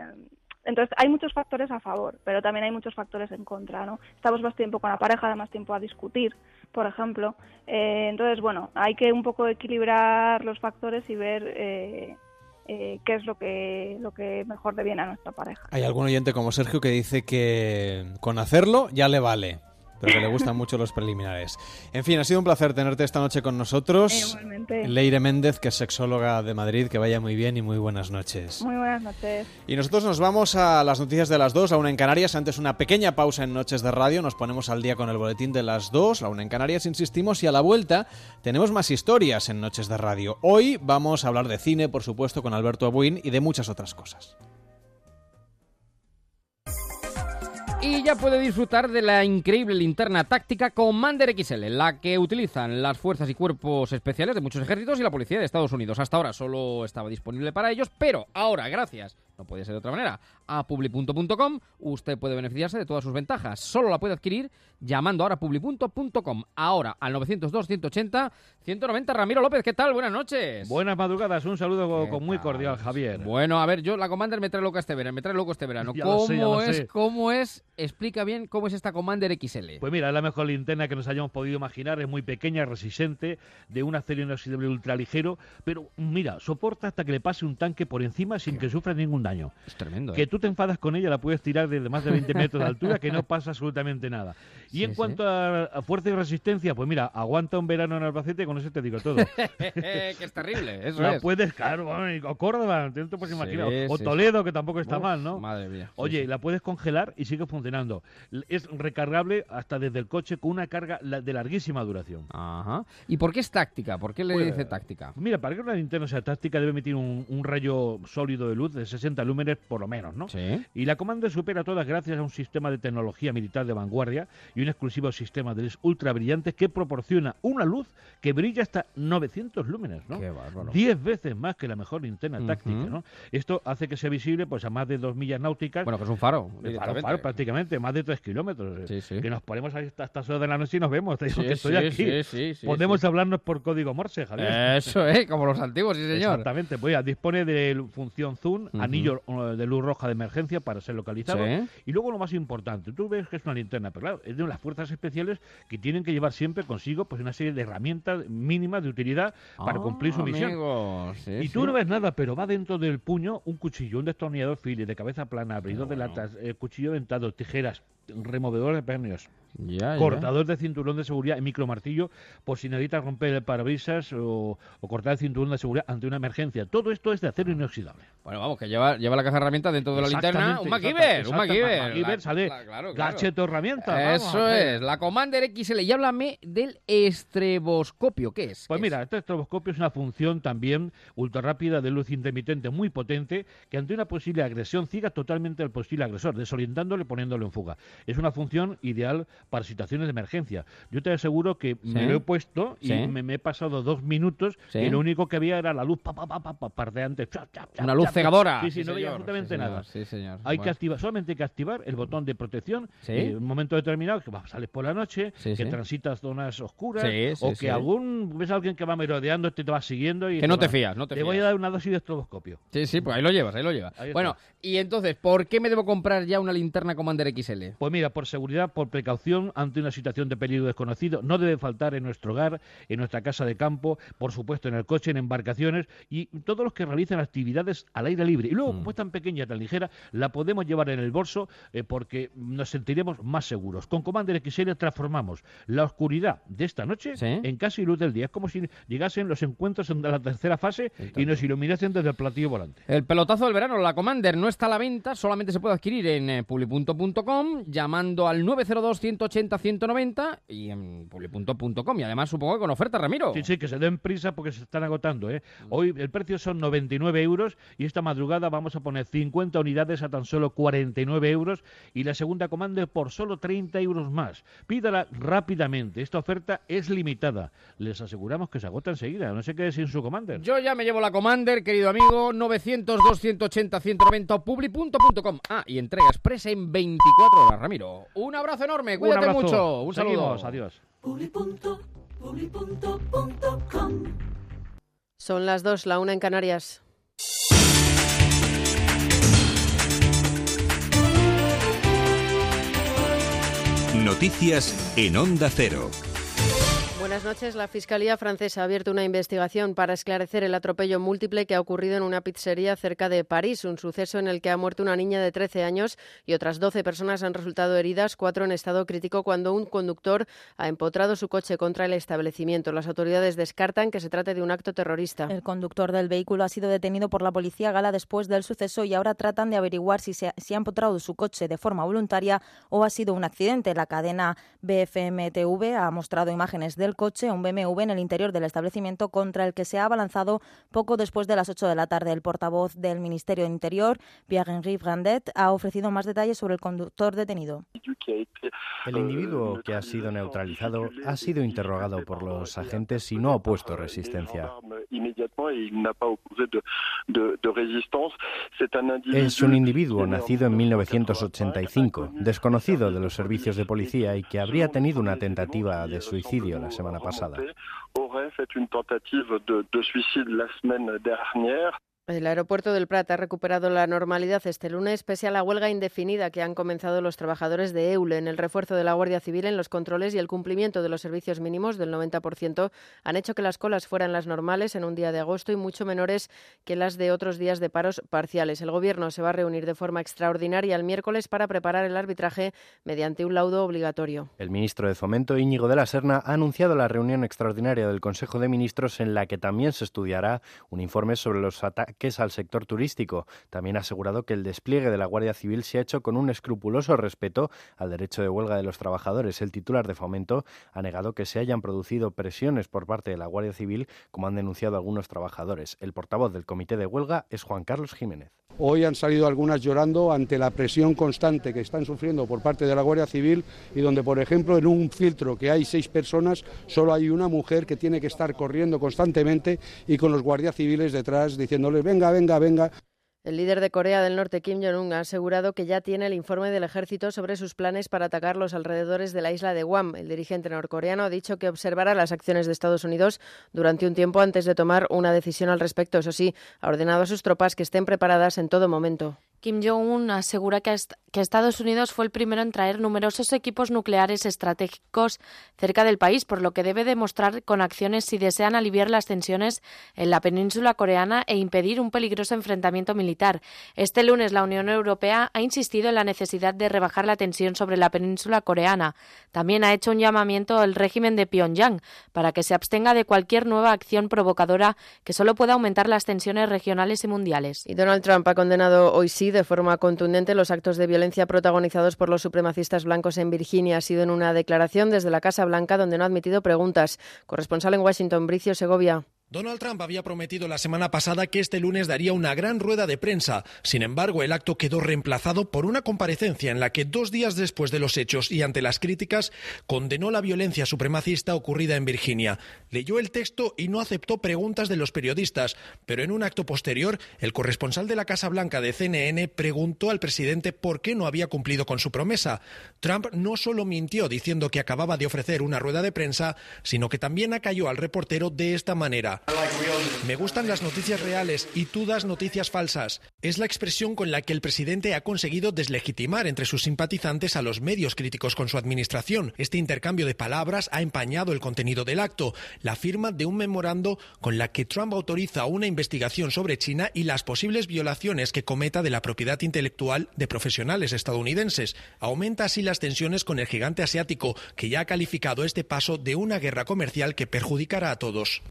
entonces hay muchos factores a favor, pero también hay muchos factores en contra, ¿no? Estamos más tiempo con la pareja, más tiempo a discutir, por ejemplo. Eh, entonces, bueno, hay que un poco equilibrar los factores y ver eh, eh, qué es lo que, lo que mejor le viene a nuestra pareja. Hay algún oyente como Sergio que dice que con hacerlo ya le vale. Pero que le gustan mucho los preliminares. En fin, ha sido un placer tenerte esta noche con nosotros. Igualmente. Leire Méndez, que es sexóloga de Madrid, que vaya muy bien y muy buenas noches. Muy buenas noches. Y nosotros nos vamos a las noticias de las dos, a una en Canarias. Antes una pequeña pausa en Noches de Radio. Nos ponemos al día con el boletín de las dos, la una en Canarias, insistimos. Y a la vuelta tenemos más historias en Noches de Radio. Hoy vamos a hablar de cine, por supuesto, con Alberto Abuin y de muchas otras cosas. Y ya puede disfrutar de la increíble linterna táctica Commander XL, la que utilizan las fuerzas y cuerpos especiales de muchos ejércitos y la policía de Estados Unidos. Hasta ahora solo estaba disponible para ellos, pero ahora, gracias, no puede ser de otra manera, a publi.com, usted puede beneficiarse de todas sus ventajas. Solo la puede adquirir llamando ahora a publi.com. Ahora al 902 180 190. Ramiro López, ¿qué tal? Buenas noches. Buenas madrugadas, un saludo con, ¿Qué con muy cordial, Javier. Bueno, a ver, yo la Commander me trae loca este verano, me trae loco este verano. Ya ¿Cómo sé, es? sé. ¿Cómo es? Explica bien cómo es esta Commander XL. Pues mira, es la mejor linterna que nos hayamos podido imaginar, es muy pequeña, resistente, de un acero inoxidable ultraligero, pero mira, soporta hasta que le pase un tanque por encima sin que sufra ningún daño. es tremendo. Que ¿eh? tú te enfadas con ella, la puedes tirar desde más de 20 metros de altura, que no pasa absolutamente nada. Y Sí, en cuanto a, a fuerza y resistencia, pues mira, aguanta un verano en Albacete, con eso te digo todo. que es terrible, eso es. puedes, claro, o Córdoba, te puedes Sí, imaginar, o Toledo, que tampoco está Uf, mal, ¿no? Madre mía. Oye, la puedes congelar y sigue funcionando. Es recargable hasta desde el coche con una carga de larguísima duración. Ajá. ¿Y por qué es táctica? ¿Por qué le Pues, dice táctica? Mira, para que una linterna sea táctica debe emitir un, un rayo sólido de luz de 60 lúmenes por lo menos, ¿no? Sí. Y la Commander supera todas gracias a un sistema de tecnología militar de vanguardia y un exclusivo sistema de luz ultra brillantes que proporciona una luz que brilla hasta 900 lúmenes, ¿no? Qué bárbaro. 10 veces más que la mejor linterna táctica, ¿no? Esto hace que sea visible pues a más de 2 millas náuticas Bueno, que es un faro. faro, faro, prácticamente, más de 3 kilómetros. eh, Sí, sí. Que nos ponemos hasta estas horas de la noche y nos vemos. Te digo Sí, que estoy sí, aquí. Podemos hablarnos por código Morse, Javier. Eso es, como los antiguos, sí señor. Exactamente. Pues ya, dispone de función Zoom, Ujú. anillo de luz roja de emergencia para ser localizado. Sí. Y luego lo más importante, tú ves que es una linterna, pero claro, es de las fuerzas especiales que tienen que llevar siempre consigo pues una serie de herramientas mínimas de utilidad para Ah, cumplir su misión. amigo, sí, Y tú sí. no ves nada, pero va dentro del puño un cuchillo, un destornillador Phillips de cabeza plana, abridor de latas, eh, cuchillo dentado, tijeras, removedor de pernios, Cortador de cinturón de seguridad y micromartillo por si necesitas romper el parabrisas o, o cortar el cinturón de seguridad ante una emergencia. Todo esto es de acero inoxidable. Bueno, vamos, que lleva, lleva la caja de herramientas dentro de la linterna. Un MacGyver, un MacGyver. Sale la- claro, claro. gadget o herramienta. Eso es, la Commander XL. Y háblame del estreboscopio. ¿Qué es? Pues ¿Qué mira, este estroboscopio es una función también ultra rápida de luz intermitente muy potente que ante una posible agresión ciega totalmente al posible agresor, desorientándole poniéndolo en fuga. Es una función ideal para situaciones de emergencia. Yo te aseguro que me lo he puesto y Sí. me, me he pasado dos minutos Sí. y lo único que había era la luz pa, pa, pa, pa, pa, pardeante. chap, chap, Una luz cegadora. Sí, sí, no veía absolutamente nada. Sí, señor. Hay que activar, solamente hay que activar el botón de protección y en un momento determinado que sales por la noche, que transitas zonas oscuras o que algún ves a alguien que va merodeando este te va siguiendo y Que no te fías, no te te voy a dar una dosis de estroboscopio. Sí, sí, pues ahí lo llevas, ahí lo llevas. Ahí bueno, y entonces, ¿por qué me debo comprar ya una linterna Commander XL? Pues mira, por seguridad, por precaución ante una situación de peligro desconocido, no debe faltar en nuestro hogar, en nuestra casa de campo, por supuesto en el coche, en embarcaciones y todos los que realizan actividades al aire libre. Y luego, Mm. como es tan pequeña, tan ligera, la podemos llevar en el bolso eh, porque nos sentiremos más seguros. Con Commander XL transformamos la oscuridad de esta noche Sí. en casi luz del día. Es como si llegasen los encuentros en la tercera fase y nos iluminasen desde el platillo volante. El pelotazo del verano, la Commander, no está a la venta, solamente se puede adquirir en eh, publi.com llamando al 902-180-190 y en publi.com. Y además supongo que con oferta, Ramiro. Sí, sí, que se den prisa porque se están agotando. ¿eh? Hoy el precio son 99 euros y esta madrugada vamos a poner 50 unidades a tan solo 49 euros y la segunda comanda por solo 30 euros más. Pídala rápidamente. Esta oferta es limitada. Les aseguramos que se agota enseguida. No se quede sin su commander. Yo ya me llevo la Commander, querido amigo, 900-280-180 o publi.com. Ah, y entrega expresa en 24 horas, Ramiro. Un abrazo enorme, cuídate abrazo. mucho. Un saludo. Seguimos, adiós. Son las dos, la una en Canarias. Noticias en Onda Cero. Buenas noches. La Fiscalía francesa ha abierto una investigación para esclarecer el atropello múltiple que ha ocurrido en una pizzería cerca de París, un suceso en el que ha muerto una niña de 13 años y otras 12 personas han resultado heridas, cuatro en estado crítico, cuando un conductor ha empotrado su coche contra el establecimiento. Las autoridades descartan que se trate de un acto terrorista. El conductor del vehículo ha sido detenido por la policía gala después del suceso y ahora tratan de averiguar si, se ha, si ha empotrado su coche de forma voluntaria o ha sido un accidente. La cadena BFM-TV ha mostrado imágenes del coche, un BMW en el interior del establecimiento contra el que se ha abalanzado poco después de las 8 de la tarde. El portavoz del Ministerio de Interior, Pierre-Henri Brandet, ha ofrecido más detalles sobre el conductor detenido. El individuo que ha sido neutralizado ha sido interrogado por los agentes y no ha opuesto resistencia. Es un individuo nacido en 1985, desconocido de los servicios de policía y que habría tenido una tentativa de suicidio la semana Aurait fait une tentative de suicide la semaine dernière. El aeropuerto del Prat ha recuperado la normalidad este lunes pese a la huelga indefinida que han comenzado los trabajadores de EULE. En el refuerzo de la Guardia Civil en los controles y el cumplimiento de los servicios mínimos del 90% han hecho que las colas fueran las normales en un día de agosto y mucho menores que las de otros días de paros parciales. El Gobierno se va a reunir de forma extraordinaria el miércoles para preparar el arbitraje mediante un laudo obligatorio. El ministro de Fomento, Íñigo de la Serna, ha anunciado la reunión extraordinaria del Consejo de Ministros en la que también se estudiará un informe sobre los ataques es al sector turístico. También ha asegurado que el despliegue de la Guardia Civil se ha hecho con un escrupuloso respeto al derecho de huelga de los trabajadores. El titular de Fomento ha negado que se hayan producido presiones por parte de la Guardia Civil, como han denunciado algunos trabajadores. El portavoz del comité de huelga es Juan Carlos Jiménez. Hoy han salido algunas llorando ante la presión constante que están sufriendo por parte de la Guardia Civil y donde, por ejemplo, en un filtro que hay seis personas, solo hay una mujer que tiene que estar corriendo constantemente y con los guardias civiles detrás diciéndoles venga, venga, venga. El líder de Corea del Norte, Kim Jong-un, ha asegurado que ya tiene el informe del ejército sobre sus planes para atacar los alrededores de la isla de Guam. El dirigente norcoreano ha dicho que observará las acciones de Estados Unidos durante un tiempo antes de tomar una decisión al respecto. Eso sí, ha ordenado a sus tropas que estén preparadas en todo momento. Kim Jong-un asegura que, Estados Unidos fue el primero en traer numerosos equipos nucleares estratégicos cerca del país, por lo que debe demostrar con acciones si desean aliviar las tensiones en la península coreana e impedir un peligroso enfrentamiento militar. Este lunes la Unión Europea ha insistido en la necesidad de rebajar la tensión sobre la península coreana. También ha hecho un llamamiento al régimen de Pyongyang para que se abstenga de cualquier nueva acción provocadora que solo pueda aumentar las tensiones regionales y mundiales. Y Donald Trump ha condenado hoy sí de forma contundente los actos de violencia protagonizados por los supremacistas blancos en Virginia. Ha sido en una declaración desde la Casa Blanca donde no ha admitido preguntas. Corresponsal en Washington, Bricio Segovia. Donald Trump había prometido la semana pasada que este lunes daría una gran rueda de prensa. Sin embargo, el acto quedó reemplazado por una comparecencia en la que dos días después de los hechos y ante las críticas condenó la violencia supremacista ocurrida en Virginia. Leyó el texto y no aceptó preguntas de los periodistas, pero en un acto posterior, el corresponsal de la Casa Blanca de CNN preguntó al presidente por qué no había cumplido con su promesa. Trump no solo mintió diciendo que acababa de ofrecer una rueda de prensa, sino que también acalló al reportero de esta manera. Me gustan las noticias reales y tú das noticias falsas. Es la expresión con la que el presidente ha conseguido deslegitimar entre sus simpatizantes a los medios críticos con su administración. Este intercambio de palabras ha empañado el contenido del acto, la firma de un memorando con la que Trump autoriza una investigación sobre China y las posibles violaciones que cometa de la propiedad intelectual de profesionales estadounidenses. Aumenta así las tensiones con el gigante asiático, que ya ha calificado este paso de una guerra comercial que perjudicará a todos.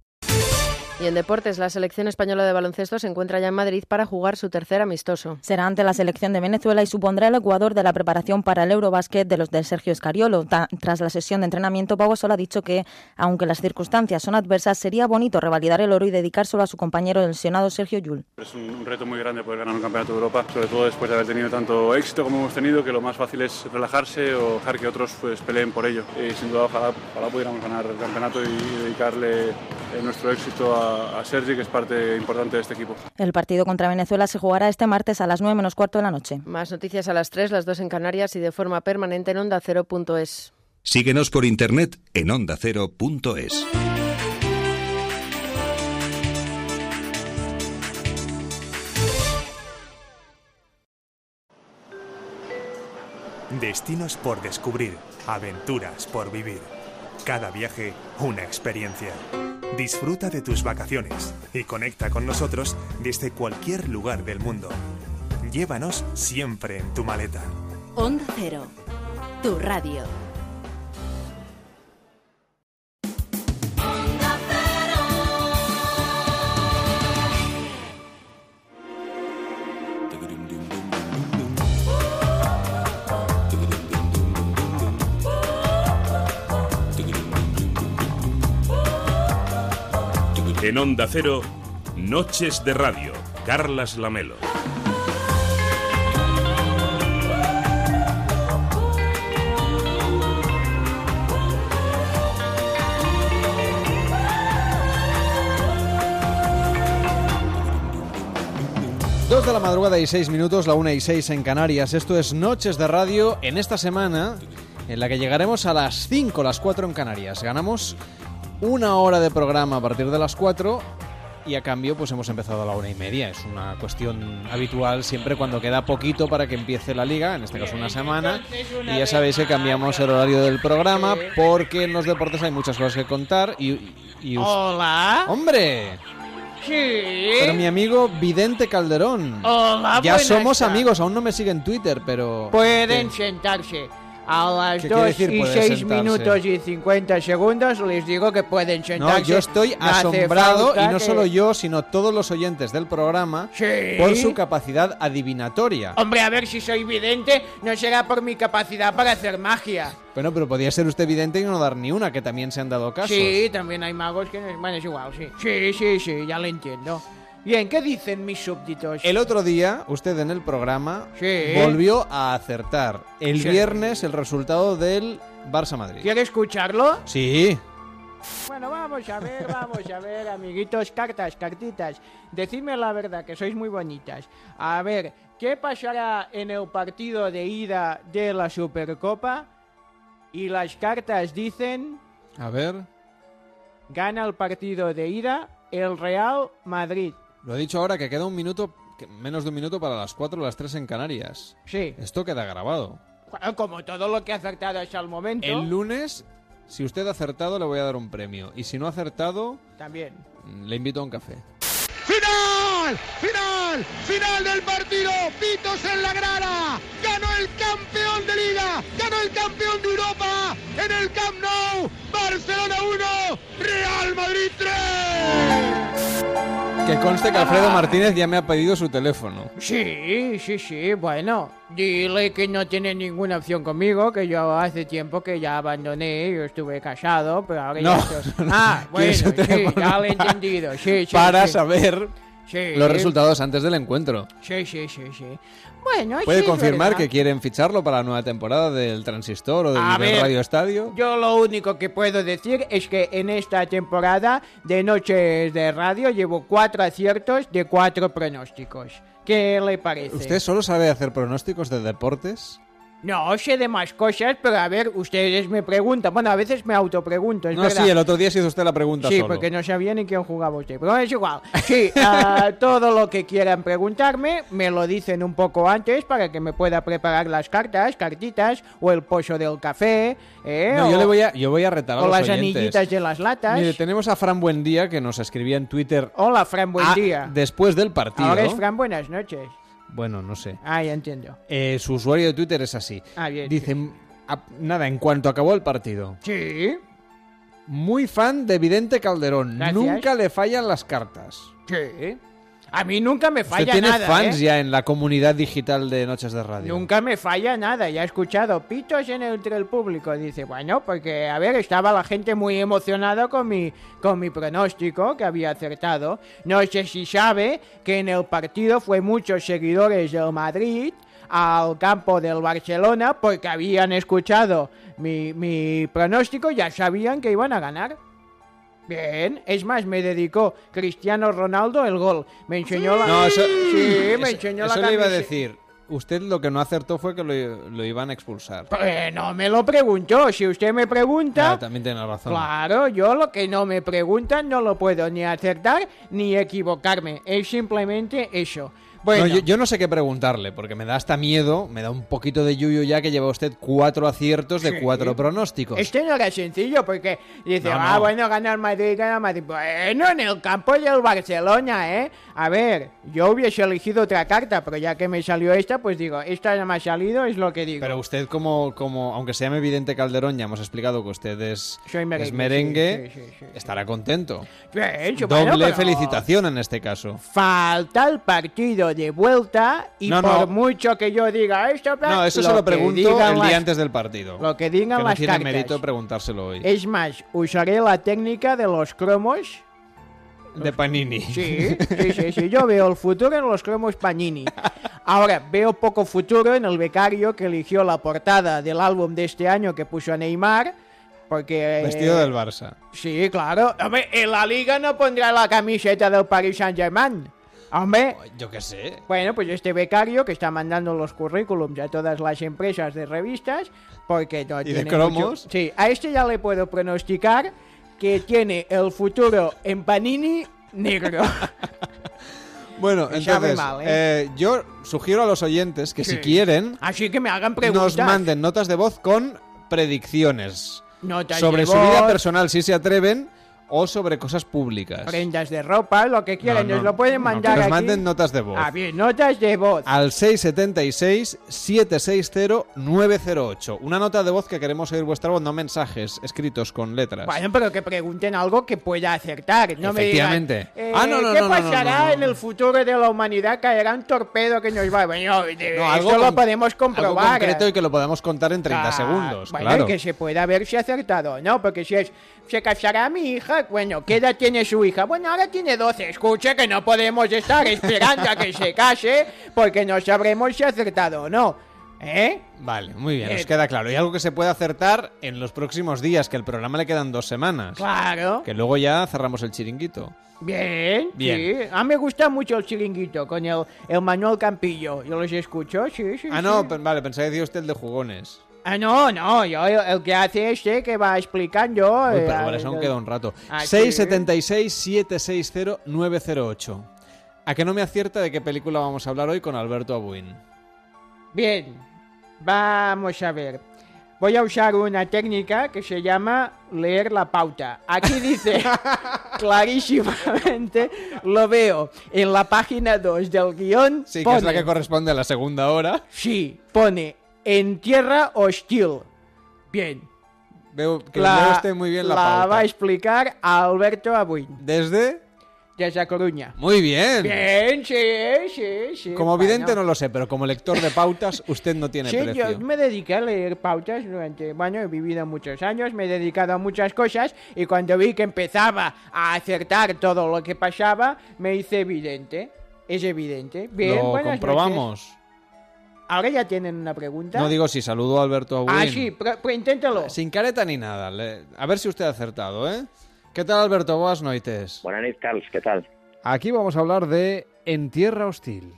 Y en deportes, la selección española de baloncesto se encuentra ya en Madrid para jugar su tercer amistoso. Será ante la selección de Venezuela y supondrá el Ecuador de la preparación para el Eurobásquet de los de Sergio Escariolo. tras la sesión de entrenamiento, Pau Gasol ha dicho que, aunque las circunstancias son adversas, sería bonito revalidar el oro y dedicárselo a su compañero lesionado Sergio Yul. Es un reto muy grande poder ganar un campeonato de Europa, sobre todo después de haber tenido tanto éxito como hemos tenido, que lo más fácil es relajarse o dejar que otros pues, peleen por ello. Y sin duda, ojalá, ojalá pudiéramos ganar el campeonato y dedicarle nuestro éxito a, a Sergi, que es parte importante de este equipo. El partido contra Venezuela se jugará este martes a las 9 menos cuarto de la noche. Más noticias a las 3, las 2 en Canarias y de forma permanente en onda ondacero.es. Síguenos por internet en ondacero.es. Destinos por descubrir, aventuras por vivir. Cada viaje una experiencia. Disfruta de tus vacaciones y conecta con nosotros desde cualquier lugar del mundo. Llévanos siempre en tu maleta. Onda Cero, tu radio. En Onda Cero, Noches de Radio, Carlas Lamelo. Dos de la madrugada y seis minutos, la una y seis en Canarias. Esto es Noches de Radio en esta semana en la que llegaremos a las 5, las 4 en Canarias. Ganamos una hora de programa a partir de las 4 y a cambio pues hemos empezado a la una y media. Es una cuestión habitual siempre cuando queda poquito para que empiece la liga, en este caso una semana. Y ya sabéis que cambiamos el horario del programa porque en los deportes hay muchas cosas que contar y... y Hola. ¡Hombre! Sí. Pero mi amigo Vidente Calderón. Hola, Ya somos amigos, aún no me sigue en Twitter, pero... Pueden ¿Qué? sentarse. A las ¿Qué quiere 2 decir y pueden 6 sentarse? minutos y 50 segundos les digo que pueden No, sentarse. yo estoy No asombrado, y no que- solo yo, sino todos los oyentes del programa, Sí. por su capacidad adivinatoria. Hombre, a ver si soy vidente, no será por mi capacidad para hacer magia. Bueno, pero podía ser usted evidente y no dar ni una, que también se han dado casos. Sí, también hay magos que... no- Bueno, es igual, sí. Sí, sí, sí, ya lo entiendo. Bien, ¿qué dicen mis súbditos? El otro día, usted en el programa Sí. volvió a acertar el Sí. viernes el resultado del Barça Madrid. ¿Quiere escucharlo? Sí. Bueno, vamos a ver, vamos a ver, amiguitos, cartas, cartitas. Decidme la verdad, que sois muy bonitas. A ver, ¿qué pasará en el partido de ida de la Supercopa? Y las cartas dicen, A ver, gana el partido de ida el Real Madrid. Lo he dicho ahora que queda un minuto, que- menos de un minuto para las 4 o las 3 en Canarias. Sí. Esto queda grabado. Bueno, como todo lo que ha acertado hasta el momento. El lunes, si usted ha acertado, le voy a dar un premio. Y si no ha acertado, También. mm, le invito a un café. ¡Final! ¡Final! ¡Final del partido! ¡Pitos en la grada! ¡Ganó el campeón de Liga! ¡Ganó el campeón de Europa! ¡En el Camp Nou! ¡Barcelona 1! ¡Real Madrid 3! Que conste que Alfredo Martínez ya me ha pedido su teléfono. Sí, sí, sí, bueno, dile que no tiene ninguna opción conmigo, que yo hace tiempo que ya abandoné, yo estuve casado, pero ahora No, ya estoy- no, Ah, bueno, sí, ya lo he entendido, sí, sí. Para sí. saber Sí. los resultados antes del encuentro. Sí, sí, sí, sí. Bueno, ¿Puede sí, confirmar que quieren ficharlo para la nueva temporada del Transistor o del, A del ver, Radio Estadio? Yo lo único que puedo decir es que en esta temporada de Noches de Radio llevo cuatro aciertos de cuatro pronósticos. ¿Qué le parece? ¿Usted solo sabe hacer pronósticos de deportes? No sé de más cosas, pero a ver, ustedes me preguntan. Bueno, a veces me autopregunto, no, verdad. sí, el otro día se hizo usted la pregunta Sí, solo. porque no sabía ni quién jugaba usted. Pero es igual. Sí, ah, todo lo que quieran preguntarme, me lo dicen un poco antes para que me pueda preparar las cartas, cartitas, o el pozo del café, ¿eh? No, o, yo, le voy a, yo voy a retar a o los las oyentes. anillitas de las latas. Mire, tenemos a Fran Buendía que nos escribía en Twitter Hola, Fran, buen ah, día. después del partido. Ahora es Fran, buenas noches. Bueno, no sé. Ah, ya entiendo. Eh, su usuario de Twitter es así. Ah, bien. Dice, a- nada, en cuanto acabó el partido. Sí. Muy fan de Vidente Calderón. Gracias. Nunca le fallan las cartas. Sí. A mí nunca me falla Usted tiene nada, fans ¿eh? ya en la comunidad digital de Noches de Radio. Nunca me falla nada, ya he escuchado pitos en el, entre el público. Dice, bueno, porque, a ver, estaba la gente muy emocionada con mi, con mi pronóstico que había acertado. No sé si sabe que en el partido fue muchos seguidores del Madrid al campo del Barcelona porque habían escuchado mi, mi pronóstico, ya sabían que iban a ganar. Bien, es más, me dedicó Cristiano Ronaldo el gol. Me enseñó la... No, eso, sí, me eso- enseñó eso la le iba a decir. Usted lo que no acertó fue que lo, lo iban a expulsar. Pues no me lo preguntó. Si usted me pregunta, Ah, también tiene razón. claro, yo lo que no me preguntan no lo puedo ni acertar ni equivocarme. Es simplemente eso. Bueno. No, yo, yo no sé qué preguntarle, porque me da hasta miedo, me da un poquito de yuyu ya que lleva usted cuatro aciertos de Sí. cuatro pronósticos. Este no era sencillo porque dice, No, ah, no. bueno, gana el Madrid, gana el Madrid. Bueno, en el campo del Barcelona, ¿eh? A ver, yo hubiese elegido otra carta, pero ya que me salió esta, pues digo, esta no me ha salido, es lo que digo. Pero usted como, como, aunque se llame evidente Calderón, ya hemos explicado que usted es, Soy merengue, es merengue, sí, sí, estará contento. Bien, Doble bueno, felicitación en este caso. Falta el partido de vuelta y No, por no. mucho que yo diga esto, No, eso se lo pregunto el las- día antes del partido. Lo que digan que no las tiene cartas. mérito preguntárselo hoy. Es más, usaré la técnica de los cromos. De Panini. Sí, sí, sí, sí. Yo veo el futuro en los cromos Panini. Ahora, veo poco futuro en el becario que eligió la portada del álbum de este año que puso a Neymar. Porque. eh, Vestido del Barça. Sí, claro. Hombre, en la liga no pondrá la camiseta del Paris Saint-Germain. Hombre. Yo qué sé. Bueno, pues este becario que está mandando los currículums a todas las empresas de revistas, porque no ¿Y de tiene cromos? mucho- Sí, a este ya le puedo pronosticar que tiene el futuro en Panini negro. Bueno, entonces, mal, ¿eh? eh, yo sugiero a los oyentes que si quieren, Así que me hagan preguntas. nos manden notas de voz con predicciones sobre de su vida personal, si se atreven, o sobre cosas públicas. Prendas de ropa, lo que quieran, No, nos no, lo pueden no, que mandar nos aquí. manden notas de voz. Ah, bien, notas de voz. Al 676-760-908. Una nota de voz que queremos oír vuestra voz, no mensajes escritos con letras. Bueno, pero que pregunten algo que pueda acertar. No me digan, Efectivamente. eh, Ah, no, no, ¿Qué pasará en el futuro de la humanidad? Caerá un torpedo que nos va. Algo esto lo podemos Algo comprobar. concreto y que lo podamos contar en 30 Ah, segundos, Bueno, claro. y que se pueda ver si ha acertado no, porque si es. Se casará mi hija, bueno, ¿qué edad tiene su hija? Bueno, ahora tiene 12. Escuche que no podemos estar esperando a que se case porque no sabremos si ha acertado o no. ¿Eh? Vale, muy bien, Eh, nos queda claro. Y algo que se puede acertar en los próximos días, que el programa le quedan dos semanas. Claro. Que luego ya cerramos el chiringuito. Bien, Bien. sí. A mí me gusta mucho el chiringuito con el, el Manuel Campillo. Yo los escucho, sí, sí. Ah, sí. no, pe- vale, pensé que decía usted el de jugones. Ah, no, no, yo el, el que hace este que va explicando. Uy, eh, pero por eso aún queda un rato. Ah, sí. 676-760-908. ¿A que no me acierta de qué película vamos a hablar hoy con Alberto Abuin? Bien, vamos a ver. Voy a usar una técnica que se llama leer la pauta. Aquí dice clarísimamente, lo veo en la página 2 del guion. Sí, que es la que corresponde a la segunda hora. Sí, pone en tierra hostil. Bien. Veo que leo usted muy bien la, pauta. va a explicar Alberto Abuin. ¿Desde? Desde A Coruña. Muy bien. Bien, sí, sí, sí. Como vidente Bueno. no lo sé, pero como lector de pautas usted no tiene Sí, precio. yo me dediqué a leer pautas durante, bueno, he vivido muchos años, me he dedicado a muchas cosas y cuando vi que empezaba a acertar todo lo que pasaba, me hice evidente. Es evidente. Bien, lo comprobamos. noches. Ahora ya tienen una pregunta. No digo si saludo a Alberto Abuin. Ah, sí, pero, pero inténtalo. Sin careta ni nada. le- A ver si usted ha acertado, ¿eh? ¿Qué tal, Alberto? Buenas noites. Buenas noches, Carlos. ¿Qué tal? Aquí vamos a hablar de En Tierra Hostil.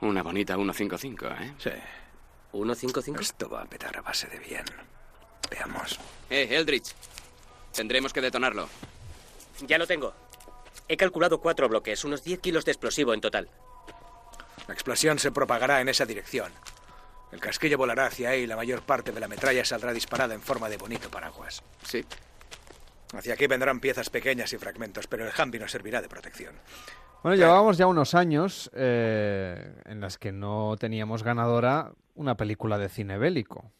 Una bonita 155, ¿eh? Sí. 155. Esto va a petar a base de bien. Veamos. Eh, Eldridge. Tendremos que detonarlo. Ya lo tengo. He calculado cuatro bloques, unos 10 kilos de explosivo en total. La explosión se propagará en esa dirección. El casquillo volará hacia ahí y la mayor parte de la metralla saldrá disparada en forma de bonito paraguas. Sí. Hacia aquí vendrán piezas pequeñas y fragmentos, pero el Humvee nos servirá de protección. Bueno, llevábamos ya unos años eh, en las que no teníamos ganadora una película de cine bélico.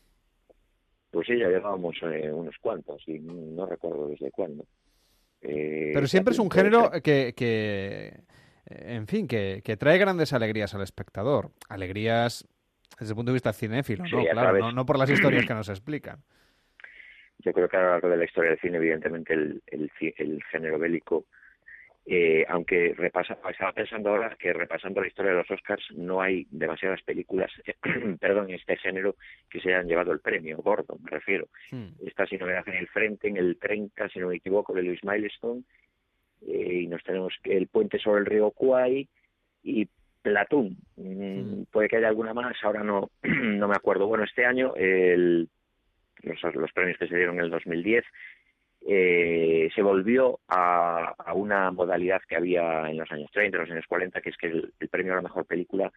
Pues sí, ya llevábamos eh, unos cuantos y no recuerdo desde cuándo. Eh, Pero siempre es un género que, que, en fin, que, que trae grandes alegrías al espectador. Alegrías desde el punto de vista cinéfilo, Sí, ¿no? ya Claro, sabes. no, no por las historias que nos explican. Yo creo que a lo largo de la historia del cine, evidentemente, el, el, género bélico, eh, aunque repasa, estaba pensando ahora que repasando la historia de los Oscars, no hay demasiadas películas, perdón, en este género que se hayan llevado el premio, gordo, me refiero. Está sin novedad en el frente, en el 30, si no me equivoco, de Luis Milestone, eh, y nos tenemos El puente sobre el río Kwai y Platoon. Mm, Puede que haya alguna más, ahora no, no me acuerdo. Bueno, este año el, los, los premios que se dieron en el 2010, eh, se volvió a, a, una modalidad que había en los años 30, en los años 40, que es que el, el premio a la mejor película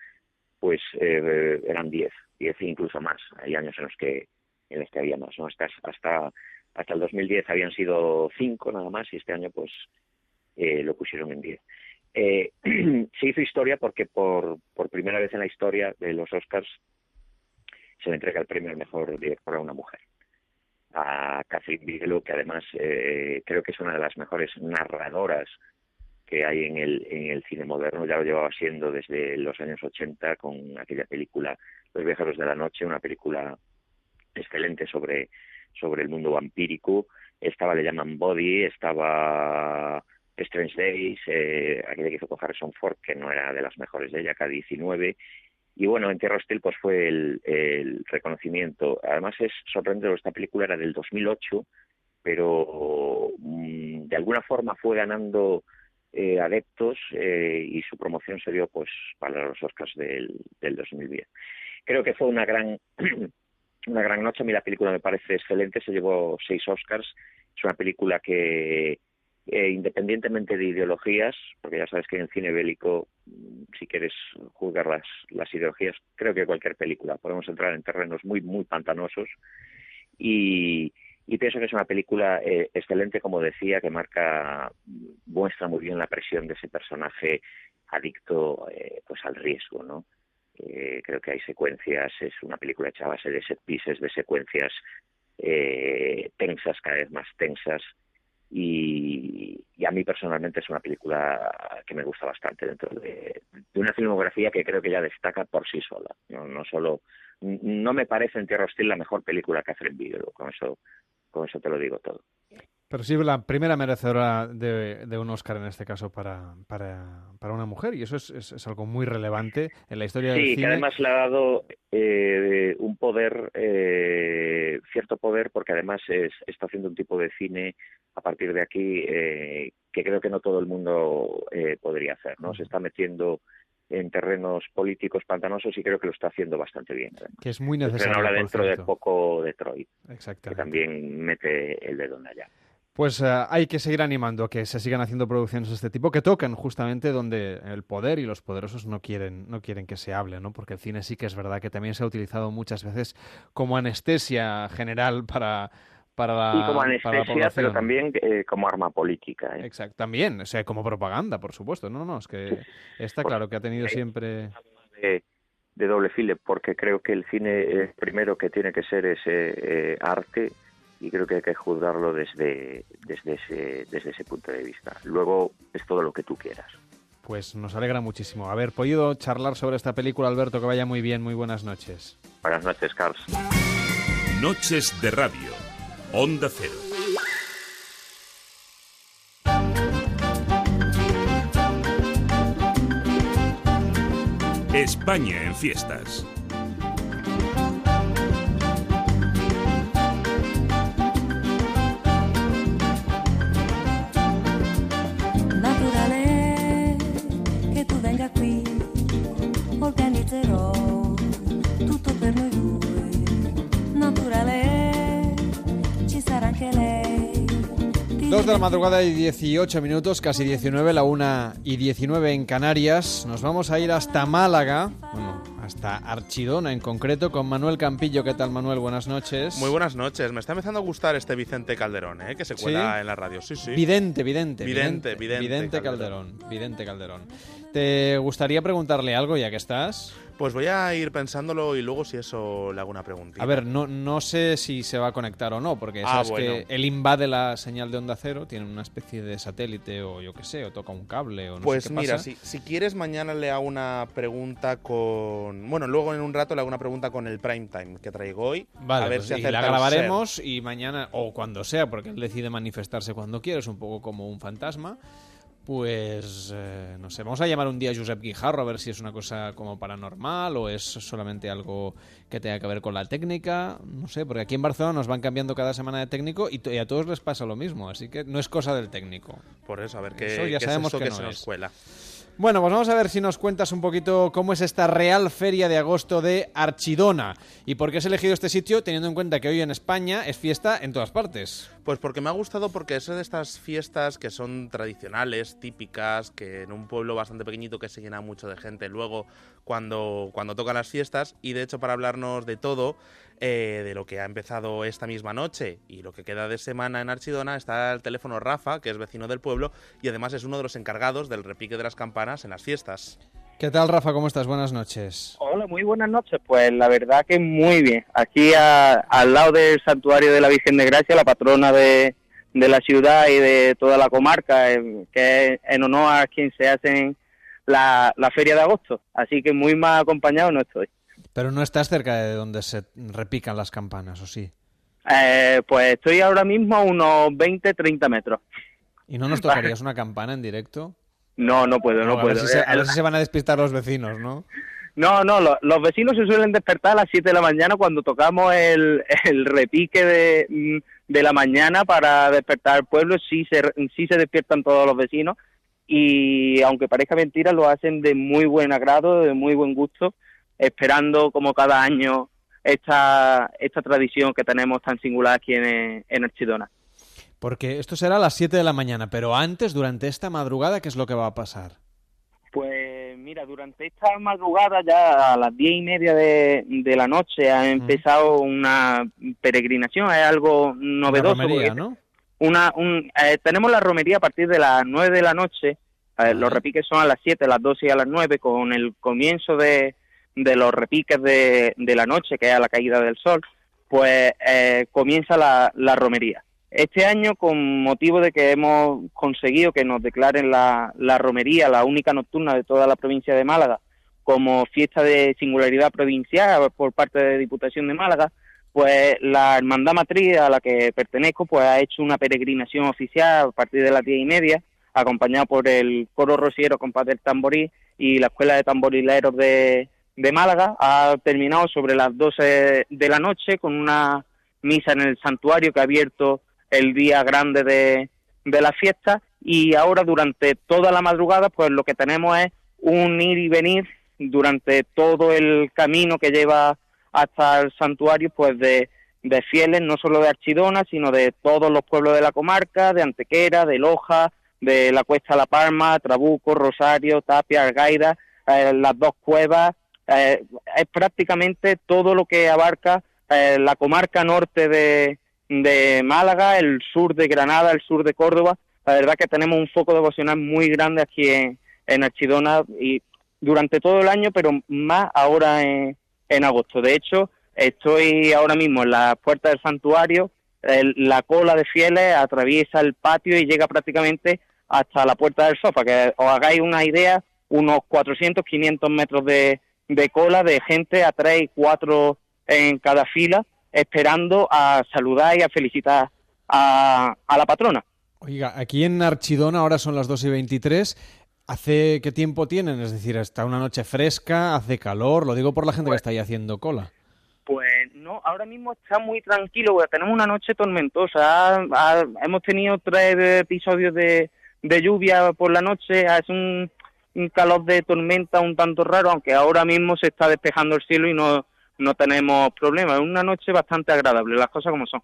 pues eh, eran 10, 10 e incluso más. Hay años en los que en los que había más, ¿no? Hasta, hasta, hasta el 2010 habían sido 5 nada más y este año pues eh, lo pusieron en 10. Eh, se hizo historia porque por, primera vez en la historia de los Oscars se le entrega el premio al mejor director a una mujer a Catherine Bigelow, que además eh, creo que es una de las mejores narradoras que hay en el, en el cine moderno, ya lo llevaba siendo desde los años 80 con aquella película Los viajeros de la noche, una película excelente sobre, sobre el mundo vampírico. Estaba Le llaman Body, estaba Strange Days, eh, aquella que hizo con Harrison Ford, que no era de las mejores de ella, K-19, y bueno, en Tierra Hostil pues fue el, reconocimiento. Además es sorprendente, esta película era del 2008, pero mmm, de alguna forma fue ganando eh, adeptos eh, y su promoción se dio pues para los Oscars del, del 2010. Creo que fue una gran una gran noche. A mí la película me parece excelente. Se llevó seis Oscars. Es una película que eh, independientemente de ideologías, porque ya sabes que en cine bélico, si quieres juzgar las, ideologías, creo que cualquier película podemos entrar en terrenos muy, muy pantanosos. Y, pienso que es una película eh, excelente, como decía, que marca, muestra muy bien la presión de ese personaje adicto eh, pues al riesgo, ¿no? Creo que hay secuencias, es una película hecha a base de set pieces, de secuencias tensas, cada vez más tensas, y, y, a mí personalmente es una película que me gusta bastante dentro de, de, una filmografía que creo que ya destaca por sí sola. No, no solo, no me parece en Tierra Hostil la mejor película que hace en Bigelow, con eso, con eso te lo digo todo. Pero sí, la primera merecedora de, de un Oscar en este caso para, para, para una mujer, y eso es, es, es, algo muy relevante en la historia sí, del cine. Sí, que además le ha dado eh, un poder, eh, cierto poder, porque además es, está haciendo un tipo de cine a partir de aquí eh, que creo que no todo el mundo eh, podría hacer, ¿no? Se está metiendo en terrenos políticos pantanosos y creo que lo está haciendo bastante bien. Que es muy necesario. ahora dentro de poco Detroit, Exactamente. que también mete el dedo en allá. Pues uh, hay que seguir animando a que se sigan haciendo producciones de este tipo que tocan justamente donde el poder y los poderosos no quieren, no quieren que se hable, ¿no? Porque el cine sí que es verdad que también se ha utilizado muchas veces como anestesia general para, para la, y como anestesia, pero también eh, como arma política. ¿eh? Exacto, también, o sea, como propaganda, por supuesto. No, no, es que está claro que ha tenido siempre. De, de doble file, porque creo que el cine es primero que tiene que ser ese eh, arte y creo que hay que juzgarlo desde, desde, ese, desde ese punto de vista. Luego es todo lo que tú quieras. Pues nos alegra muchísimo haber podido charlar sobre esta película, Alberto. Que vaya muy bien, muy buenas noches. Buenas noches, Carlos. Noches de Radio, Onda Cero. España en fiestas. 2 de la madrugada y 18 minutos, casi 19, la 1 y 19 en Canarias. Nos vamos a ir hasta Málaga, bueno, hasta Archidona en concreto, con Manuel Campillo. ¿Qué tal, Manuel? Buenas noches. Muy buenas noches. Me está empezando a gustar este Vicente Calderón, ¿eh? que se cuela ¿Sí? en la radio. Sí, sí. Vidente, vidente. Vidente, vidente. Vidente, vidente Calderón. Calderón. Vidente Calderón. ¿Te gustaría preguntarle algo ya que estás? Pues voy a ir pensándolo y luego si eso le hago una preguntita. A ver, no, no sé si se va a conectar o no, porque sabes ah, bueno. que él invade la señal de onda cero, tiene una especie de satélite o yo qué sé, o toca un cable o no pues sé qué mira, pasa. Si, si quieres mañana le hago una pregunta con... Bueno, luego en un rato le hago una pregunta con el prime time que traigo hoy. Vale, a ver pues si y la grabaremos y mañana, o cuando sea, porque él decide manifestarse cuando quiere, es un poco como un fantasma. Pues eh, no sé, vamos a llamar un día a Josep Guijarro a ver si es una cosa como paranormal o es solamente algo que tenga que ver con la técnica. No sé, porque aquí en Barcelona nos van cambiando cada semana de técnico y, y a todos les pasa lo mismo, así que no es cosa del técnico. Por eso, a ver qué, eso ya qué sabemos es que, que no se nos es. cuela. Bueno, pues vamos a ver si nos cuentas un poquito cómo es esta Real Feria de Agosto de Archidona y por qué has elegido este sitio teniendo en cuenta que hoy en España es fiesta en todas partes. Pues porque me ha gustado porque es de estas fiestas que son tradicionales, típicas, que en un pueblo bastante pequeñito que se llena mucho de gente luego cuando, cuando tocan las fiestas y de hecho para hablarnos de todo, eh, de lo que ha empezado esta misma noche y lo que queda de semana en Archidona está el teléfono Rafa, que es vecino del pueblo y además es uno de los encargados del repique de las campanas en las fiestas. ¿Qué tal, Rafa? ¿Cómo estás? Buenas noches. Hola, muy buenas noches. Pues la verdad que muy bien. Aquí a- al lado del santuario de la Virgen de Gracia, la patrona de, de la ciudad y de toda la comarca, eh, que es en honor a quien se hace la, la feria de agosto. Así que muy más acompañado no estoy. Pero no estás cerca de donde se repican las campanas, ¿o sí? Eh, pues estoy ahora mismo a unos 20, 30 metros. ¿Y no nos tocarías una campana en directo? No, no puedo, no, a ver puedo. si se- a Eh, ver si se van a despistar los vecinos, ¿no? No, no, lo- los vecinos se suelen despertar a las 7 de la mañana cuando tocamos el, el repique de, mm, de la mañana para despertar al pueblo. Sí se, sí se despiertan todos los vecinos y aunque parezca mentira, lo hacen de muy buen agrado, de muy buen gusto, esperando como cada año esta, esta tradición que tenemos tan singular aquí en, en Archidona. Porque esto será a las 7 de la mañana, pero antes, durante esta madrugada, ¿qué es lo que va a pasar? Pues mira, durante esta madrugada, ya a las diez y media de, de la noche, ha empezado una peregrinación, es algo novedoso. Una romería, ¿no? Una, un, eh, tenemos la romería a partir de las nueve de la noche, eh, los repiques son a las siete, a las doce y a las nueve, con el comienzo de, de los repiques de, de la noche, que es a la caída del sol, pues eh, comienza la, la romería. Este año, con motivo de que hemos conseguido que nos declaren la, la romería, la única nocturna de toda la provincia de Málaga, como fiesta de singularidad provincial por parte de Diputación de Málaga, pues la hermandad matriz a la que pertenezco pues ha hecho una peregrinación oficial a partir de las diez y media, acompañado por el coro rociero Compás del Tamborí y la Escuela de Tamborileros de, de Málaga. Ha terminado sobre las 12 de la noche con una misa en el santuario que ha abierto el día grande de, de la fiesta y ahora durante toda la madrugada pues lo que tenemos es un ir y venir durante todo el camino que lleva hasta el santuario pues de, de fieles no solo de Archidona sino de todos los pueblos de la comarca, de Antequera, de Loja, de la Cuesta La Palma, Trabuco, Rosario, Tapia, Argaida, eh, las dos cuevas, eh, es prácticamente todo lo que abarca eh, la comarca norte de, de Málaga, el sur de Granada, el sur de Córdoba. La verdad que tenemos un foco devocional muy grande aquí en, en Archidona y durante todo el año, pero más ahora en, en agosto. De hecho, estoy ahora mismo en la puerta del santuario, la cola de fieles atraviesa el patio y llega prácticamente hasta la puerta del sofá. Que os hagáis una idea, unos 400, 500 metros de, de cola de gente a tres y cuatro en cada fila, esperando a saludar y a felicitar a, a la patrona. Oiga, aquí en Archidona ahora son las 2 y 23. ¿Hace qué tiempo tienen? Es decir, está una noche fresca, hace calor. Lo digo por la gente que está ahí haciendo cola. Pues no, ahora mismo está muy tranquilo, porque tenemos una noche tormentosa. Ha- ha- hemos tenido tres episodios de, de lluvia por la noche, es un, un calor de tormenta un tanto raro, aunque ahora mismo se está despejando el cielo y no, no tenemos problemas. Es una noche bastante agradable, las cosas como son.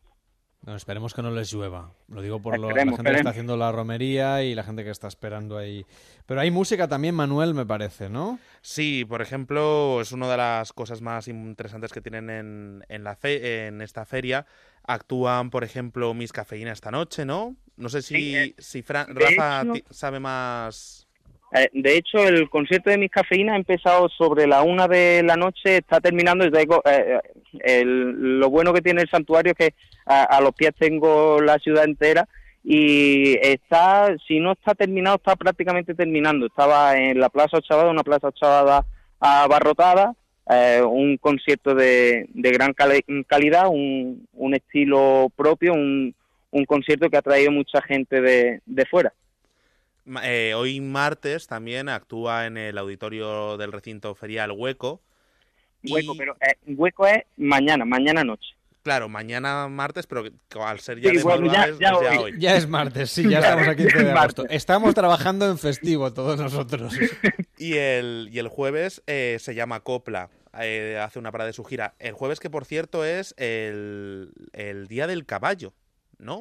No, esperemos que no les llueva. Lo digo por lo- la Esperemos, gente que está haciendo la romería y la gente que está esperando ahí. Pero hay música también, Manuel, me parece, ¿no? Sí, por ejemplo, es una de las cosas más interesantes que tienen en, en, la fe- en esta feria. Actúan, por ejemplo, Miss Cafeína esta noche, ¿no? No sé si, Sí, eh, si Fran- Rafa hecho- sabe más. Eh, de hecho, el concierto de Mis Cafeína ha empezado sobre la una de la noche, está terminando. y eh, el- lo bueno que tiene el santuario es que a, los pies tengo la ciudad entera y está, si no está terminado, está prácticamente terminando. Estaba en la Plaza Ochavada, una Plaza Ochavada abarrotada, eh, un concierto de, gran cali- calidad, un, un estilo propio, un, concierto que ha traído mucha gente de fuera. Eh, hoy martes también actúa en el auditorio del recinto ferial Hueco. Hueco, pero eh, hueco es mañana, mañana noche. Claro, mañana martes, pero al ser ya Sí, de bueno, ya- es- ya es ya hoy. Ya es martes, sí, ya estamos aquí 15 de agosto. martes. Estamos trabajando en festivo todos nosotros. Y el, y el jueves eh, se llama Copla, eh, hace una parada de su gira. El jueves que, por cierto, es el, el Día del Caballo,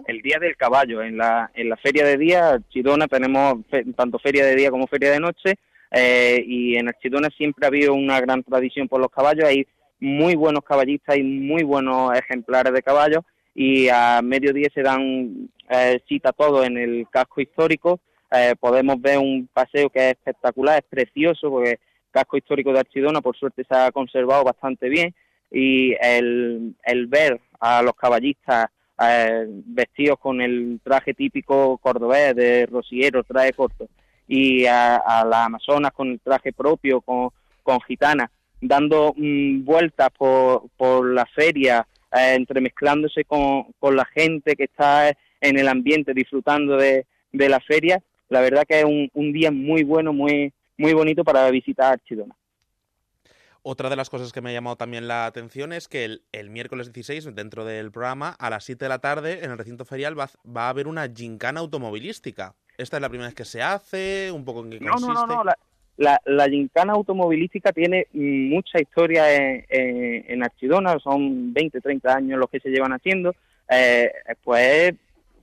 el Día del Caballo. En la, en la Feria de Día, Archidona, tenemos fe- tanto Feria de Día como Feria de Noche, eh, y en Archidona siempre ha habido una gran tradición por los caballos. Hay muy buenos caballistas y muy buenos ejemplares de caballos, y a mediodía se dan eh, cita todos en el casco histórico. Eh, podemos ver un paseo que es espectacular, es precioso, porque el casco histórico de Archidona, por suerte, se ha conservado bastante bien y el, el ver a los caballistas eh, vestidos con el traje típico cordobés de rociero, traje corto, y a, a las amazonas con el traje propio, con, con gitanas, dando mm, vueltas por, por la feria, eh, entremezclándose con, con la gente que está en el ambiente disfrutando de, de la feria. La verdad que es un, un día muy bueno, muy, muy bonito para visitar Archidona. Otra de las cosas que me ha llamado también la atención es que el, el miércoles 16, dentro del programa, a las 7 de la tarde, en el recinto ferial, va, a- va a haber una gincana automovilística. Esta es la primera vez que se hace, un poco en qué No, consiste. no, no, no. La, la, la gincana automovilística tiene mucha historia en, en, en Archidona, son 20, 30 años los que se llevan haciendo. Eh, pues,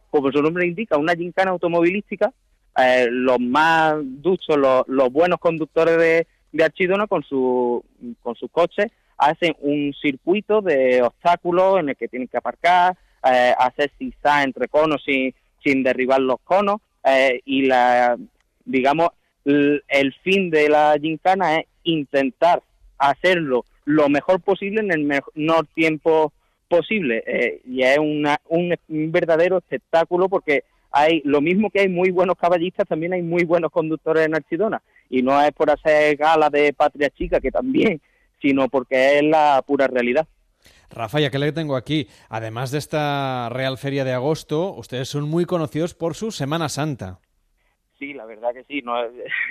como su nombre indica, una gincana automovilística. eh, los más duchos, los, los buenos conductores de, de Archidona con, su, con sus coches hacen un circuito de obstáculos en el que tienen que aparcar, eh, hacer zigzag entre conos sin, sin derribar los conos eh, y la digamos el fin de la gincana es intentar hacerlo lo mejor posible en el menor tiempo posible eh, y es una, un, un verdadero espectáculo porque hay lo mismo que hay muy buenos caballistas también hay muy buenos conductores en Archidona y no es por hacer gala de patria chica que también sino porque es la pura realidad Rafa, ya que le tengo aquí, además de esta Real Feria de agosto, ustedes son muy conocidos por su Semana Santa. Sí, la verdad que sí. No,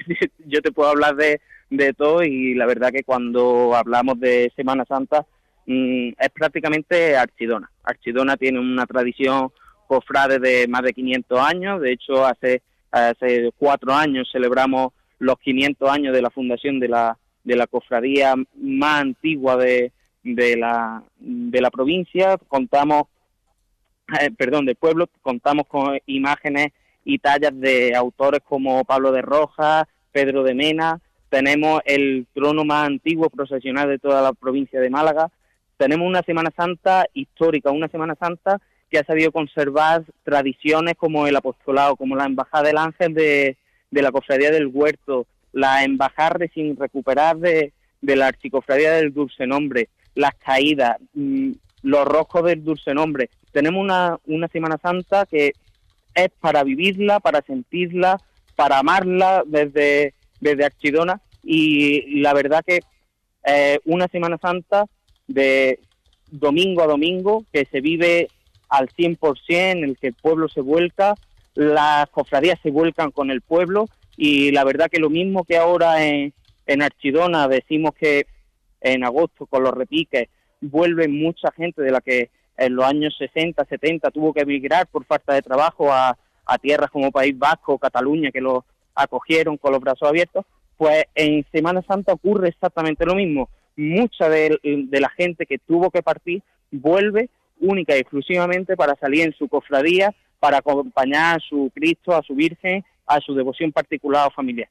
yo te puedo hablar de, de todo y la verdad que cuando hablamos de Semana Santa mm, es prácticamente Archidona. Archidona tiene una tradición cofrade de más de 500 años. De hecho, hace, hace cuatro años celebramos los 500 años de la fundación de la, de la cofradía más antigua de, de, la, de la provincia. Contamos eh, perdón, del pueblo, contamos con imágenes y tallas de autores como Pablo de Rojas, Pedro de Mena, tenemos el trono más antiguo procesional de toda la provincia de Málaga, tenemos una Semana Santa histórica, una Semana Santa que ha sabido conservar tradiciones como el apostolado, como la Embajada del Ángel de, de la Cofradía del Huerto, la Embajada sin recuperar de, de la Archicofradía del Dulce Nombre, las caídas, mm, los roscos del Dulce Nombre. Tenemos una, una Semana Santa que es para vivirla, para sentirla, para amarla desde, desde Archidona y la verdad que eh, una Semana Santa de domingo a domingo que se vive al 100%, en el que el pueblo se vuelca, las cofradías se vuelcan con el pueblo y la verdad que lo mismo que ahora en, en Archidona decimos que en agosto con los repiques vuelve mucha gente de la que en los años 60, 70 tuvo que emigrar por falta de trabajo a, a tierras como País Vasco, Cataluña, que los acogieron con los brazos abiertos, pues en Semana Santa ocurre exactamente lo mismo. Mucha de, de la gente que tuvo que partir vuelve única y exclusivamente para salir en su cofradía, para acompañar a su Cristo, a su Virgen, a su devoción particular o familiar.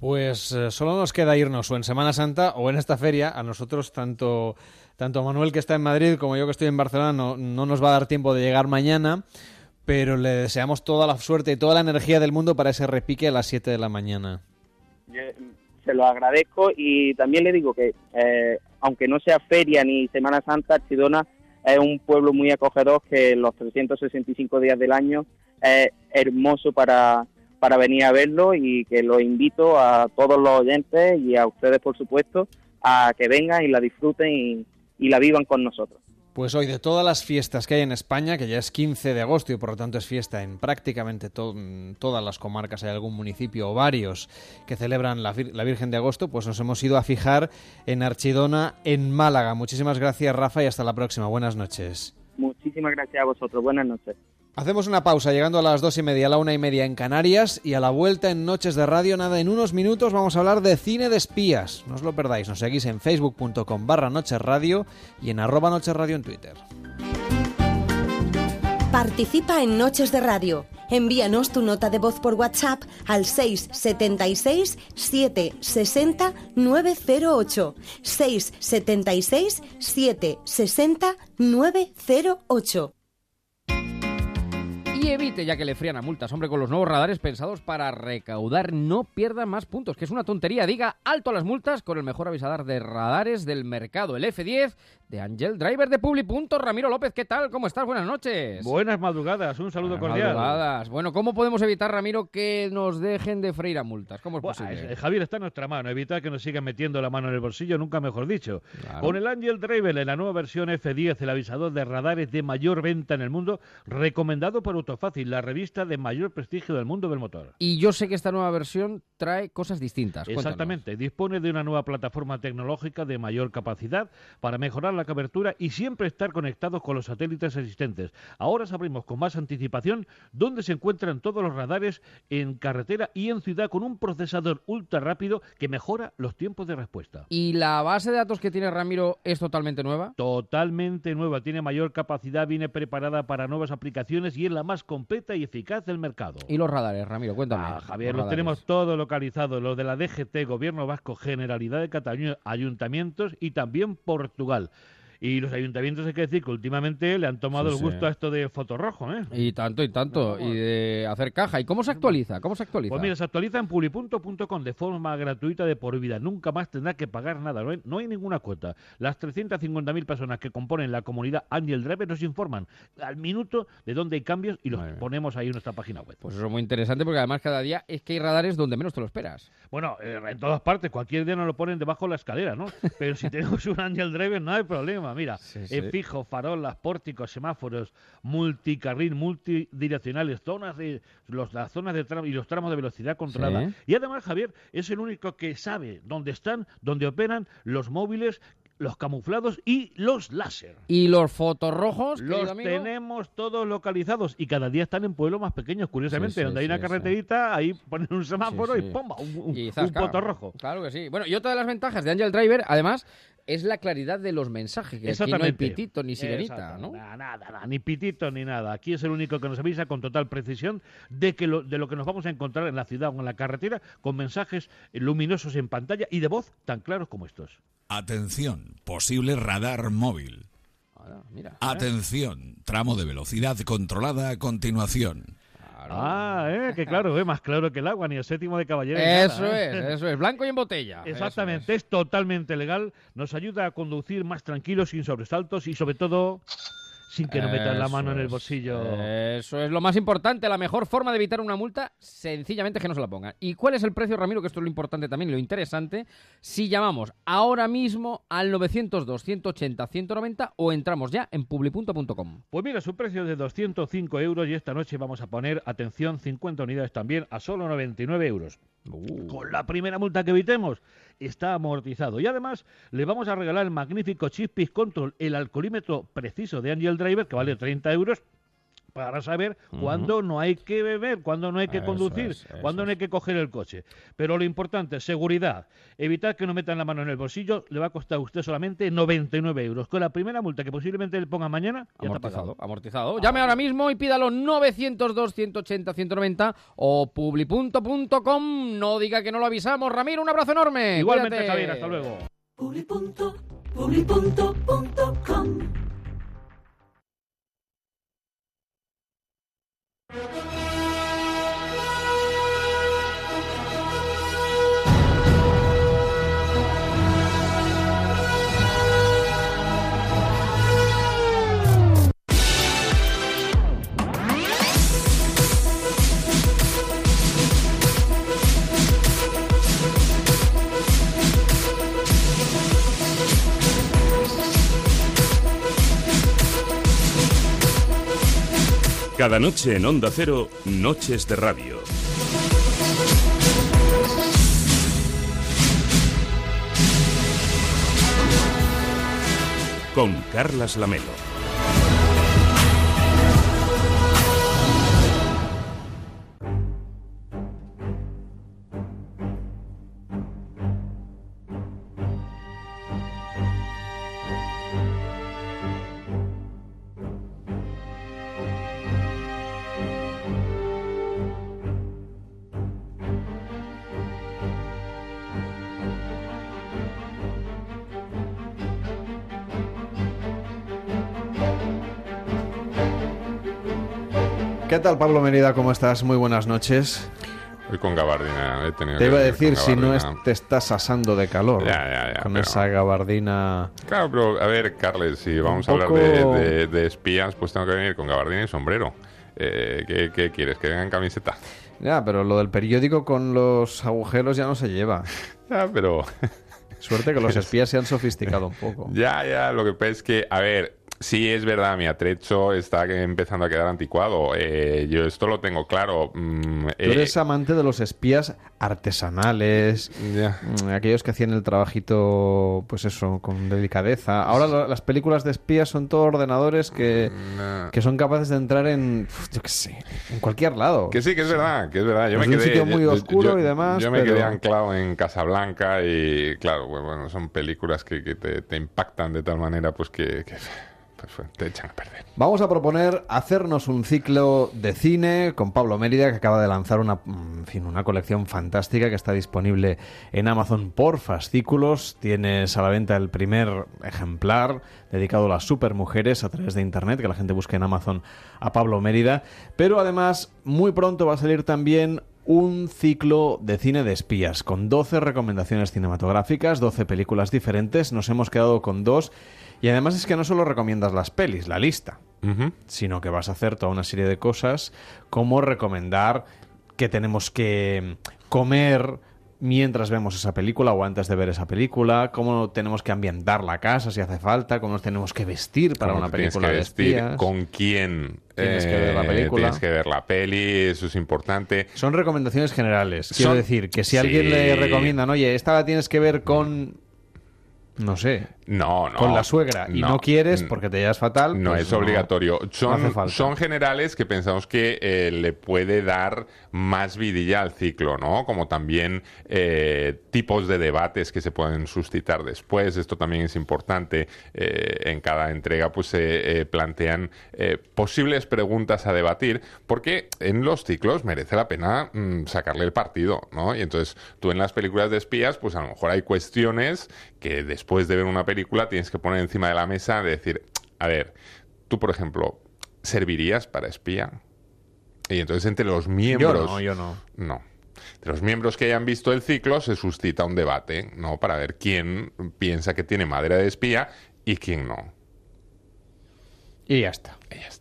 Pues eh, solo nos queda irnos o en Semana Santa o en esta feria. A nosotros, tanto, tanto Manuel que está en Madrid como yo que estoy en Barcelona, no, no nos va a dar tiempo de llegar mañana, pero le deseamos toda la suerte y toda la energía del mundo para ese repique a las 7 de la mañana. Yo se lo agradezco y también le digo que, eh, aunque no sea feria ni Semana Santa, Archidona es un pueblo muy acogedor que los 365 días del año es hermoso para, para venir a verlo y que los invito a todos los oyentes y a ustedes, por supuesto, a que vengan y la disfruten y, y la vivan con nosotros. Pues hoy de todas las fiestas que hay en España, que ya es 15 de agosto y por lo tanto es fiesta en prácticamente to- todas las comarcas, hay algún municipio o varios que celebran la, la Virgen de Agosto, pues nos hemos ido a fijar en Archidona, en Málaga. Muchísimas gracias Rafa y hasta la próxima. Buenas noches. Muchísimas gracias a vosotros. Buenas noches. Hacemos una pausa llegando a las dos y media, a la una y media en Canarias y a la vuelta en Noches de Radio, nada, en unos minutos vamos a hablar de cine de espías. No os lo perdáis, nos seguís en facebook.com barra Noches Radio y en arroba Noches Radio en Twitter. Participa en Noches de Radio. Envíanos tu nota de voz por WhatsApp al 676 760 908. 676 760 908. Y evite ya que le frían a multas, hombre, con los nuevos radares pensados para recaudar. No pierda más puntos, que es una tontería. Diga alto a las multas con el mejor avisador de radares del mercado, el F10 de Angel Driver de Publi. Ramiro López, ¿qué tal? ¿Cómo estás? Buenas noches. Buenas madrugadas, un saludo Buenas cordial. madrugadas. Bueno, ¿cómo podemos evitar, Ramiro, que nos dejen de freír a multas? ¿Cómo es Buah, posible? eh, Javier, está en nuestra mano. Evitar que nos sigan metiendo la mano en el bolsillo, nunca mejor dicho. Claro. Con el Angel Driver en la nueva versión F10, el avisador de radares de mayor venta en el mundo, recomendado por Autofácil, la revista de mayor prestigio del mundo del motor. Y yo sé que esta nueva versión trae cosas distintas. Cuéntanos. Exactamente, dispone de una nueva plataforma tecnológica de mayor capacidad para mejorar la cobertura y siempre estar conectados con los satélites existentes. Ahora sabremos con más anticipación dónde se encuentran todos los radares en carretera y en ciudad con un procesador ultra rápido que mejora los tiempos de respuesta. ¿Y la base de datos que tiene Ramiro es totalmente nueva? Totalmente nueva, tiene mayor capacidad, viene preparada para nuevas aplicaciones y es la más completa y eficaz del mercado. ¿Y los radares, Ramiro? Cuéntame. Ah, Javier, Los los tenemos radares. todo localizado, lo de la DGT, Gobierno Vasco, Generalidad de Cataluña, ayuntamientos y también Portugal. Y los ayuntamientos hay que decir que últimamente le han tomado Sí, el gusto sí. a esto de fotorrojo, ¿eh? Y tanto, y tanto. Y de hacer caja. ¿Y cómo se actualiza? ¿Cómo se actualiza? Pues mira, se actualiza en publi.com de forma gratuita de por vida. Nunca más tendrá que pagar nada. No hay, no hay ninguna cuota. Las 350.000 personas que componen la comunidad Angel Driver nos informan al minuto de dónde hay cambios y los ponemos ahí en nuestra página web. Pues eso es muy interesante porque además cada día es que hay radares donde menos te lo esperas. Bueno, eh, en todas partes, cualquier día nos lo ponen debajo de la escalera, ¿no? Pero si tenemos un Angel Driver no hay problema, mira, sí. en fijo, farolas, pórticos, semáforos, multicarril, multidireccionales, zonas de los, las zonas de tramo y los tramos de velocidad controlada. Sí. Y además, Javier, es el único que sabe dónde están, dónde operan los móviles, los camuflados y los láser. ¿Y los fotorrojos? Los tenemos todos localizados y cada día están en pueblos más pequeños, curiosamente. Sí, sí, donde hay una carreterita, ahí ponen un semáforo y. ¡pumba! Un, un, Y un zasca. poto rojo. Claro que sí. Bueno, y otra de las ventajas de Angel Driver, además, es la claridad de los mensajes. Que aquí no hay pitito ni sirenita. ¿no? Nada, nada, nada, ni pitito ni nada. Aquí es el único que nos avisa con total precisión de que lo, de lo que nos vamos a encontrar en la ciudad o en la carretera con mensajes luminosos en pantalla y de voz tan claros como estos. Atención, posible radar móvil. mira. Atención, tramo de velocidad controlada a continuación. Ah, eh, que claro, eh, más claro que el agua, ni el séptimo de caballero. nada, Eso ¿eh? es, eso es. Blanco y en botella. Exactamente, es. totalmente legal, nos ayuda a conducir más tranquilos, sin sobresaltos y sobre todo sin que nos metan la mano en el bolsillo. Eso es lo más importante. La mejor forma de evitar una multa, sencillamente es que no se la pongan. ¿Y cuál es el precio, Ramiro? Que esto es lo importante también lo interesante. Si llamamos ahora mismo al 902-180-190 o entramos ya en publi.com. Pues mira, su precio es de 205 euros y esta noche vamos a poner, atención, 50 unidades también a solo 99 euros. Con la primera multa que evitemos, está amortizado. Y además, le vamos a regalar el magnífico Chispis Control, el alcoholímetro preciso de Angel Driver, que vale 30 euros para saber cuándo no hay que beber, cuándo no hay que Eso conducir, es, cuándo no hay que coger el coche. Pero lo importante es seguridad. Evitar que no metan la mano en el bolsillo le va a costar a usted solamente 99 euros. Con la primera multa que posiblemente le ponga mañana, ya está pagado. Amortizado, amortizado. Llame ahora mismo y pídalo 902-180-190 o publi.com. No diga que no lo avisamos. Ramiro, un abrazo enorme. Igualmente, Cuídate. Javier, hasta luego. Cada noche en Onda Cero, Noches de Radio. Con Carlas Lamelo. ¿Qué tal, Pablo Merida? ¿Cómo estás? Muy buenas noches. Hoy con gabardina he tenido Te iba a decir, si no es, te estás asando de calor. Ya, ya, ya, Con pero- esa gabardina. Claro, pero a ver, Carles, si vamos a hablar de, poco- de- de espías, pues tengo que venir con gabardina y sombrero. Eh, ¿qué, qué quieres? ¿Que venga en camiseta? Ya, pero lo del periódico con los agujeros ya no se lleva. Ya, pero... Suerte que los espías se han sofisticado un poco. Ya, ya, lo que pasa es que, a ver, sí es verdad, mi atrecho está empezando a quedar anticuado. Eh, yo esto lo tengo claro. Mm, Tú eh, eres amante de los espías artesanales, mm, aquellos que hacían el trabajito, pues eso, con delicadeza. Ahora lo- las películas de espías son todos ordenadores que, Mm, que son capaces de entrar en, yo qué sé, en cualquier lado. Que sí, que es verdad, que es verdad. Yo Pues me un quedé, sitio muy yo- oscuro yo- y demás, Yo me pero- quedé anclado en Casablanca y, claro, bueno, son películas que, que te, te impactan de tal manera pues que, que, pues, te perder. Vamos a proponer hacernos un ciclo de cine con Pablo Mérida, que acaba de lanzar una, mm, fin, una colección fantástica que está disponible en Amazon por fascículos. Tienes a la venta el primer ejemplar dedicado a las supermujeres a través de internet, que la gente busque en Amazon a Pablo Mérida. Pero además, muy pronto va a salir también un ciclo de cine de espías con 12 recomendaciones cinematográficas, 12 películas diferentes. Nos hemos quedado con dos. Y además es que no solo recomiendas las pelis, la lista, sino que vas a hacer toda una serie de cosas como recomendar que tenemos que comer mientras vemos esa película o antes de ver esa película, cómo tenemos que ambientar la casa si hace falta, cómo nos tenemos que vestir para una película que de vestir, espías. con quién Tienes que ver la eh, película. Tienes que ver la peli, eso es importante. Son recomendaciones generales. Quiero Son- decir que si Sí. alguien le recomiendan, oye, esta la tienes que ver con... No sé. No, no. Con la suegra. Y no, quieres Mm. porque te llevas fatal. No pues es obligatorio. Son, generales que pensamos que eh, le puede dar más vidilla al ciclo, ¿no? Como también eh, tipos de debates que se pueden suscitar después. Esto también es importante. Eh, en cada entrega pues se plantean posibles preguntas a debatir porque en los ciclos merece la pena mm, sacarle el partido, ¿no? Y entonces tú en las películas de espías pues a lo mejor hay cuestiones que después de ver una película tienes que poner encima de la mesa de decir, a ver, tú por ejemplo, ¿servirías para espía? Y entonces entre los miembros... no, yo no. No. De los miembros que hayan visto el ciclo se suscita un debate, ¿no? Para ver quién piensa que tiene madera de espía y quién no. Y ya está. Y ya está.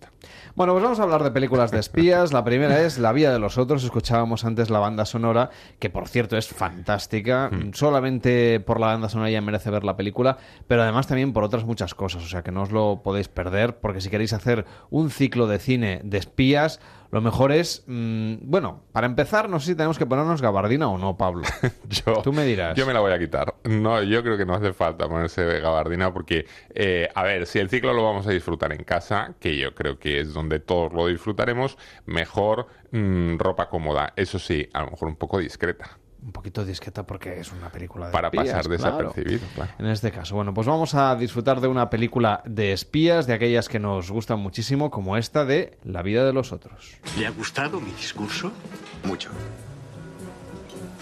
Bueno, pues vamos a hablar de películas de espías. La primera es La vida de los otros. Escuchábamos antes la banda sonora, que por cierto es fantástica. Solamente por la banda sonora ya merece ver la película, pero además también por otras muchas cosas. O sea que no os lo podéis perder, porque si queréis hacer un ciclo de cine de espías, lo mejor es. mm, bueno, para empezar, no sé si tenemos que ponernos gabardina o no, Pablo. Yo, Tú me dirás. Yo me la voy a quitar. No, yo creo que no hace falta ponerse gabardina porque, eh, a ver, si el ciclo lo vamos a disfrutar en casa, que yo creo que es donde todos lo disfrutaremos, mejor mm, ropa cómoda. Eso sí, a lo mejor un poco discreta. Un poquito discreta porque es una película de Para espías, pasar claro. desapercibido, claro. En este caso, bueno, pues vamos a disfrutar de una película de espías, de aquellas que nos gustan muchísimo, como esta de La vida de los otros. ¿Le ha gustado mi discurso? Mucho.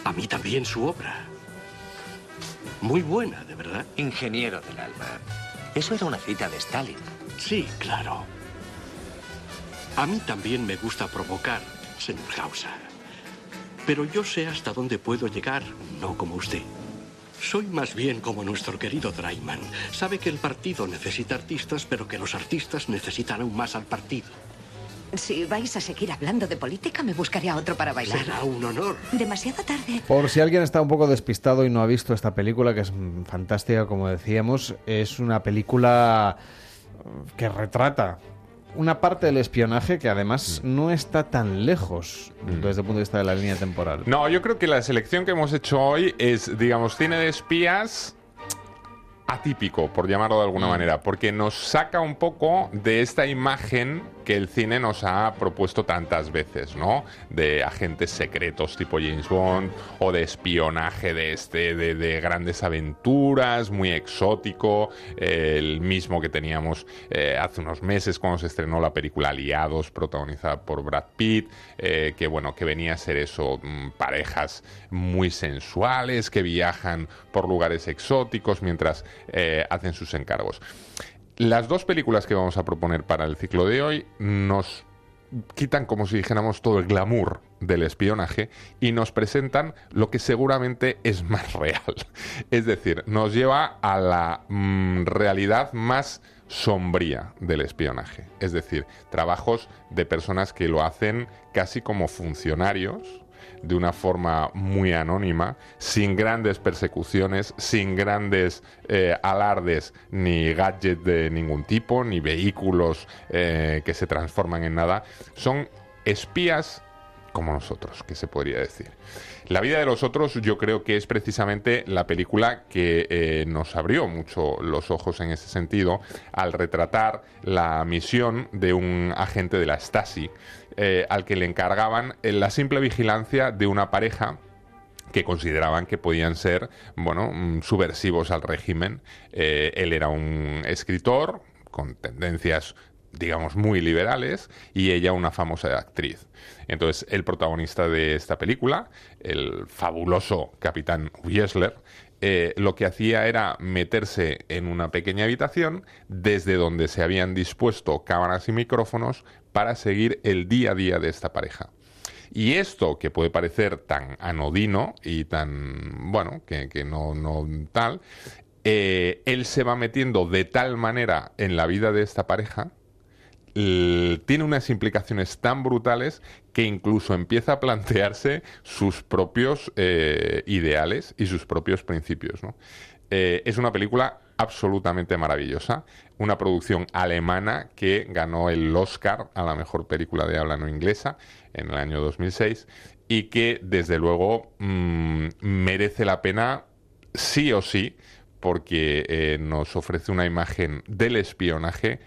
A mí también su obra. Muy buena, de verdad. Ingeniero del alma. Eso era una cita de Stalin. Sí, claro. A mí también me gusta provocar, señor Hauser. Pero yo sé hasta dónde puedo llegar, no como usted. Soy más bien como nuestro querido Draiman. Sabe que el partido necesita artistas, pero que los artistas necesitan aún más al partido. Si vais a seguir hablando de política, me buscaré a otro para bailar. Será un honor. Demasiado tarde. Por si alguien está un poco despistado y no ha visto esta película, que es fantástica, como decíamos, es una película que retrata una parte del espionaje que además no está tan lejos desde el punto de vista de la línea temporal. No, yo creo que la selección que hemos hecho hoy es, digamos, cine de espías atípico, por llamarlo de alguna manera, porque nos saca un poco de esta imagen que el cine nos ha propuesto tantas veces, ¿no? De agentes secretos tipo James Bond o de espionaje de este, de, de grandes aventuras, muy exótico, el mismo que teníamos eh, hace unos meses cuando se estrenó la película Aliados, protagonizada por Brad Pitt, eh, que bueno, que venía a ser eso, mm, parejas muy sensuales que viajan por lugares exóticos mientras eh, hacen sus encargos. Las dos películas que vamos a proponer para el ciclo de hoy nos quitan como si dijéramos todo el glamour del espionaje y nos presentan lo que seguramente es más real. Es decir, nos lleva a la mm, realidad más sombría del espionaje. Es decir, trabajos de personas que lo hacen casi como funcionarios de una forma muy anónima, sin grandes persecuciones, sin grandes eh, alardes, ni gadgets de ningún tipo, ni vehículos eh, que se transforman en nada. Son espías como nosotros, que se podría decir. La vida de los otros yo creo que es precisamente la película que eh, nos abrió mucho los ojos en ese sentido al retratar la misión de un agente de la Stasi eh, al que le encargaban eh, la simple vigilancia de una pareja que consideraban que podían ser, bueno, mm, subversivos al régimen. Eh, él era un escritor con tendencias digamos, muy liberales, y ella una famosa actriz. Entonces, el protagonista de esta película, el fabuloso capitán Wiesler, eh, lo que hacía era meterse en una pequeña habitación desde donde se habían dispuesto cámaras y micrófonos para seguir el día a día de esta pareja. Y esto que puede parecer tan anodino y tan, bueno, que, no, no tal, eh, él se va metiendo de tal manera en la vida de esta pareja tiene unas implicaciones tan brutales que incluso empieza a plantearse sus propios eh, ideales y sus propios principios. Eh, es una película absolutamente maravillosa, una producción alemana que ganó el Oscar a la mejor película de habla no inglesa en el año 2006 y que desde luego mm, merece la pena sí o sí porque eh, nos ofrece una imagen del espionaje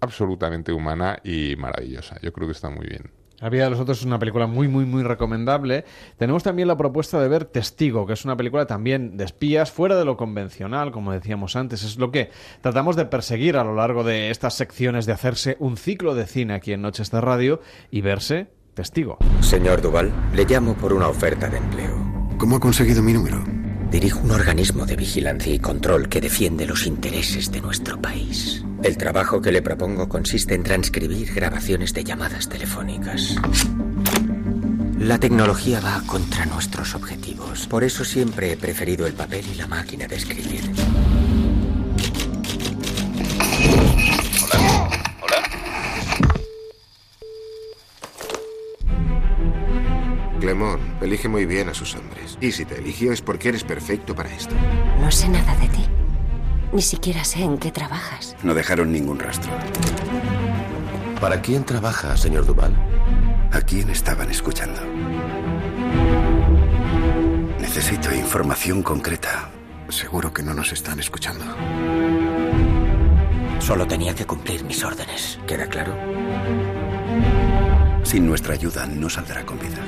absolutamente humana y maravillosa. Yo creo que está muy bien. La vida de los otros es una película muy, muy, muy recomendable. Tenemos también la propuesta de ver Testigo, que es una película también de espías, fuera de lo convencional, como decíamos antes. Es lo que tratamos de perseguir a lo largo de estas secciones, de hacerse un ciclo de cine aquí en Noches de Radio y verse Testigo. Señor Duval, le llamo por una oferta de empleo. ¿Cómo ha conseguido mi número? Dirijo un organismo de vigilancia y control que defiende los intereses de nuestro país. El trabajo que le propongo consiste en transcribir grabaciones de llamadas telefónicas. La tecnología va contra nuestros objetivos. Por eso siempre he preferido el papel y la máquina de escribir. Clemón, elige muy bien a sus hombres. Y si te eligió es porque eres perfecto para esto. No sé nada de ti. Ni siquiera sé en qué trabajas. No dejaron ningún rastro. ¿Para quién trabaja, señor Duval? ¿A quién estaban escuchando? Necesito información concreta. Seguro que no nos están escuchando. Solo tenía que cumplir mis órdenes. ¿Queda claro? Sin nuestra ayuda no saldrá con vida.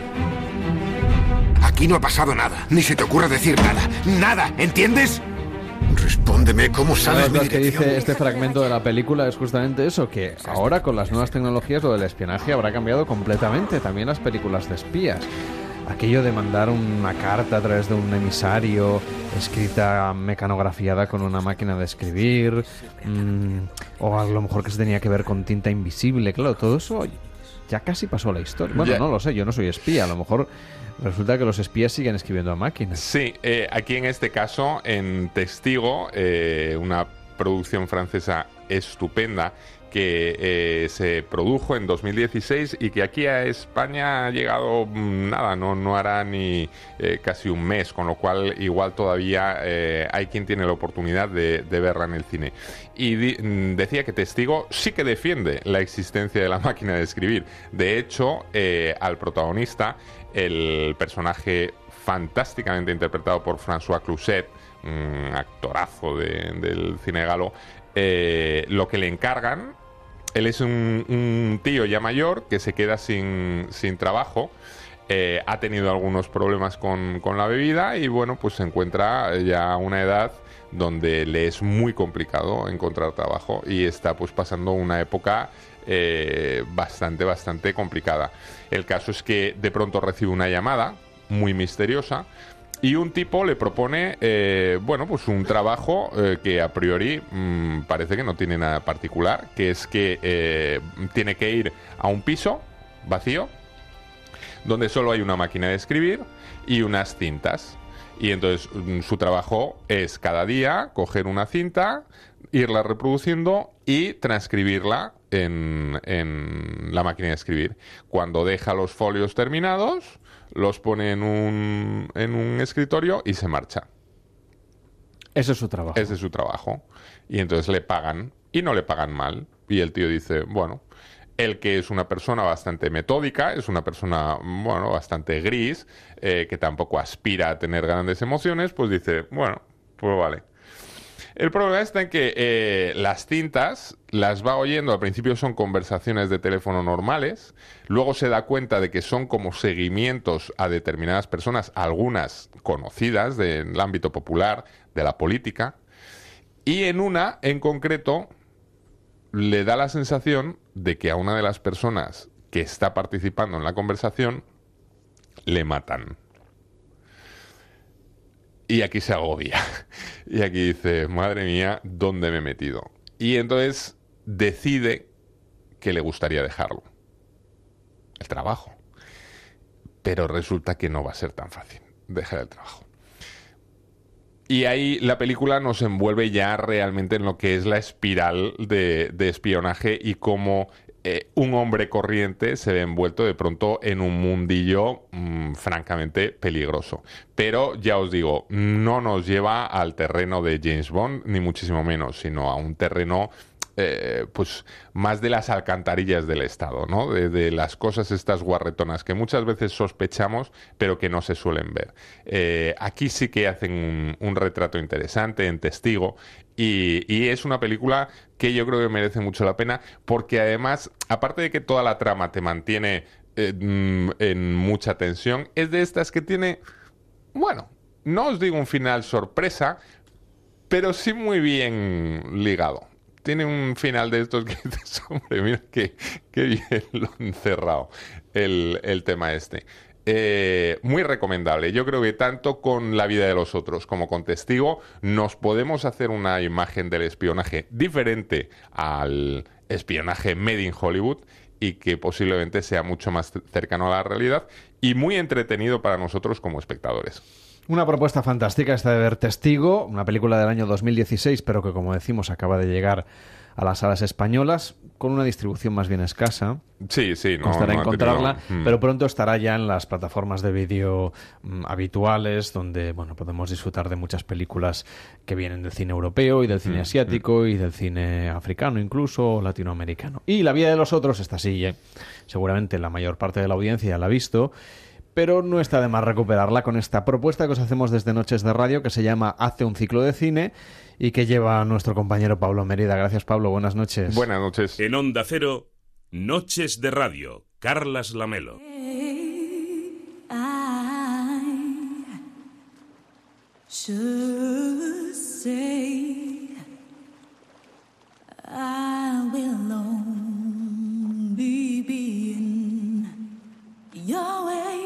Aquí no ha pasado nada. Ni se te ocurra decir nada. Nada, ¿entiendes? Respóndeme cómo Una sabes de las que dice este fragmento de la película es justamente eso, que ahora con las nuevas tecnologías lo del espionaje habrá cambiado completamente, también las películas de espías. Aquello de mandar una carta a través de un emisario escrita mecanografiada con una máquina de escribir, mm, o a lo mejor que se tenía que ver con tinta invisible, claro, todo eso ya casi pasó a la historia. Bueno, no lo sé, yo no soy espía, a lo mejor resulta que los espías siguen escribiendo a máquinas. Sí, eh, aquí en este caso, en Testigo, eh, una producción francesa estupenda que eh, se produjo en 2016 y que aquí a España ha llegado mm, nada, no, no hará ni casi un mes, con lo cual igual todavía hay quien tiene la oportunidad de, de verla en el cine. Y mm, decía que Testigo sí que defiende la existencia de la máquina de escribir. De hecho, al protagonista, el personaje fantásticamente interpretado por François Cluzet, un actorazo de- del cine galo, eh, lo que le encargan, él es un, un tío ya mayor que se queda sin, sin trabajo, eh, ha tenido algunos problemas con, con la bebida y bueno, pues se encuentra ya a una edad donde le es muy complicado encontrar trabajo y está pues pasando una época eh, bastante, bastante complicada. El caso es que de pronto recibe una llamada muy misteriosa y un tipo le propone, eh, bueno, pues un trabajo eh, que a priori mm, parece que no tiene nada particular, que es que tiene que ir a un piso vacío, donde solo hay una máquina de escribir y unas cintas. Y entonces mm, su trabajo es cada día coger una cinta, irla reproduciendo y transcribirla en, en la máquina de escribir. Cuando deja los folios terminados, los pone en un, en un escritorio y se marcha. Ese es su trabajo. Ese es su trabajo. Y entonces le pagan y no le pagan mal. Y el tío dice, bueno, el que es una persona bastante metódica, es una persona, bueno, bastante gris, eh, que tampoco aspira a tener grandes emociones, pues dice, bueno, pues vale. El problema está en que eh, las cintas las va oyendo, al principio son conversaciones de teléfono normales, luego se da cuenta de que son como seguimientos a determinadas personas, algunas conocidas del ámbito popular, de la política, y en una en concreto le da la sensación de que a una de las personas que está participando en la conversación le matan. Y aquí se agobia. Y aquí dice, madre mía, ¿dónde me he metido? Y entonces decide que le gustaría dejarlo. El trabajo. Pero resulta que no va a ser tan fácil dejar el trabajo. Y ahí la película nos envuelve ya realmente en lo que es la espiral de, espionaje y cómo eh, un hombre corriente se ve envuelto de pronto en un mundillo mm, francamente peligroso. Pero ya os digo, no nos lleva al terreno de James Bond, ni muchísimo menos, sino a un terreno eh, pues más de las alcantarillas del Estado, ¿no? De, las cosas estas guarretonas que muchas veces sospechamos, pero que no se suelen ver. Eh, aquí sí que hacen un, retrato interesante en testigo y, y es una película que yo creo que merece mucho la pena porque además, aparte de que toda la trama te mantiene eh, mm, en mucha tensión, es de estas que tiene, bueno, no os digo un final sorpresa, pero sí muy bien ligado. Tiene un final de estos que dices, hombre, mira qué, bien lo han cerrado el, el tema este. Eh, muy recomendable. Yo creo que tanto con la vida de los otros como con Testigo nos podemos hacer una imagen del espionaje diferente al espionaje made in Hollywood y que posiblemente sea mucho más cercano a la realidad y muy entretenido para nosotros como espectadores. Una propuesta fantástica esta de ver Testigo, una película del año 2016, pero que como decimos acaba de llegar a las salas españolas con una distribución más bien escasa. Sí, sí, no, Costará no encontrarla, mm. pero pronto estará ya en las plataformas de vídeo mm, habituales, donde bueno podemos disfrutar de muchas películas que vienen del cine europeo y del cine Mm, asiático y del cine africano incluso o latinoamericano. Y la vida de los otros está así, eh, seguramente la mayor parte de la audiencia ya la ha visto. Pero no está de más recuperarla con esta propuesta que os hacemos desde Noches de Radio que se llama Hace un ciclo de cine y que lleva nuestro compañero Pablo Mérida. Gracias Pablo, buenas noches. Buenas noches. En Onda Cero, Noches de Radio, Carlas Lamelo. I should say I will only be in your way.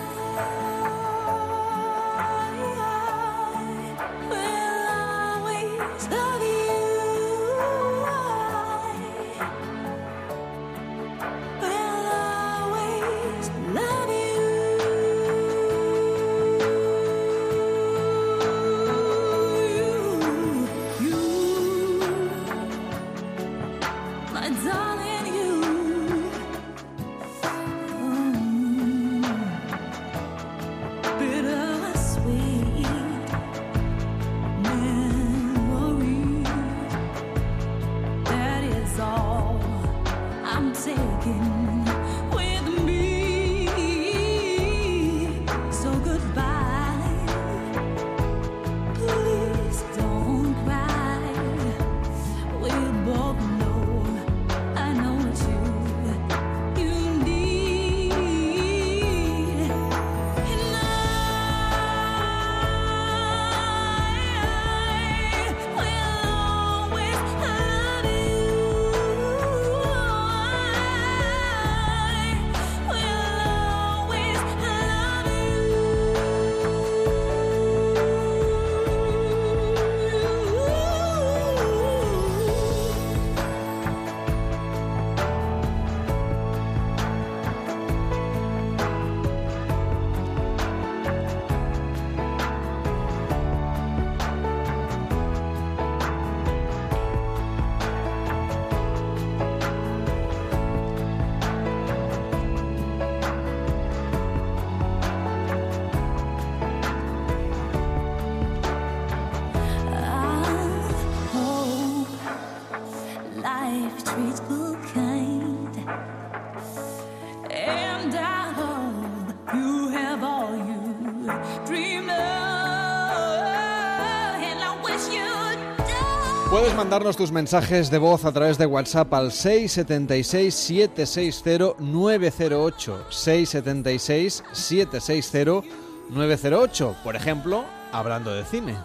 mandarnos tus mensajes de voz a través de WhatsApp al 676-760-908. 676-760-908. Por ejemplo, hablando de cine.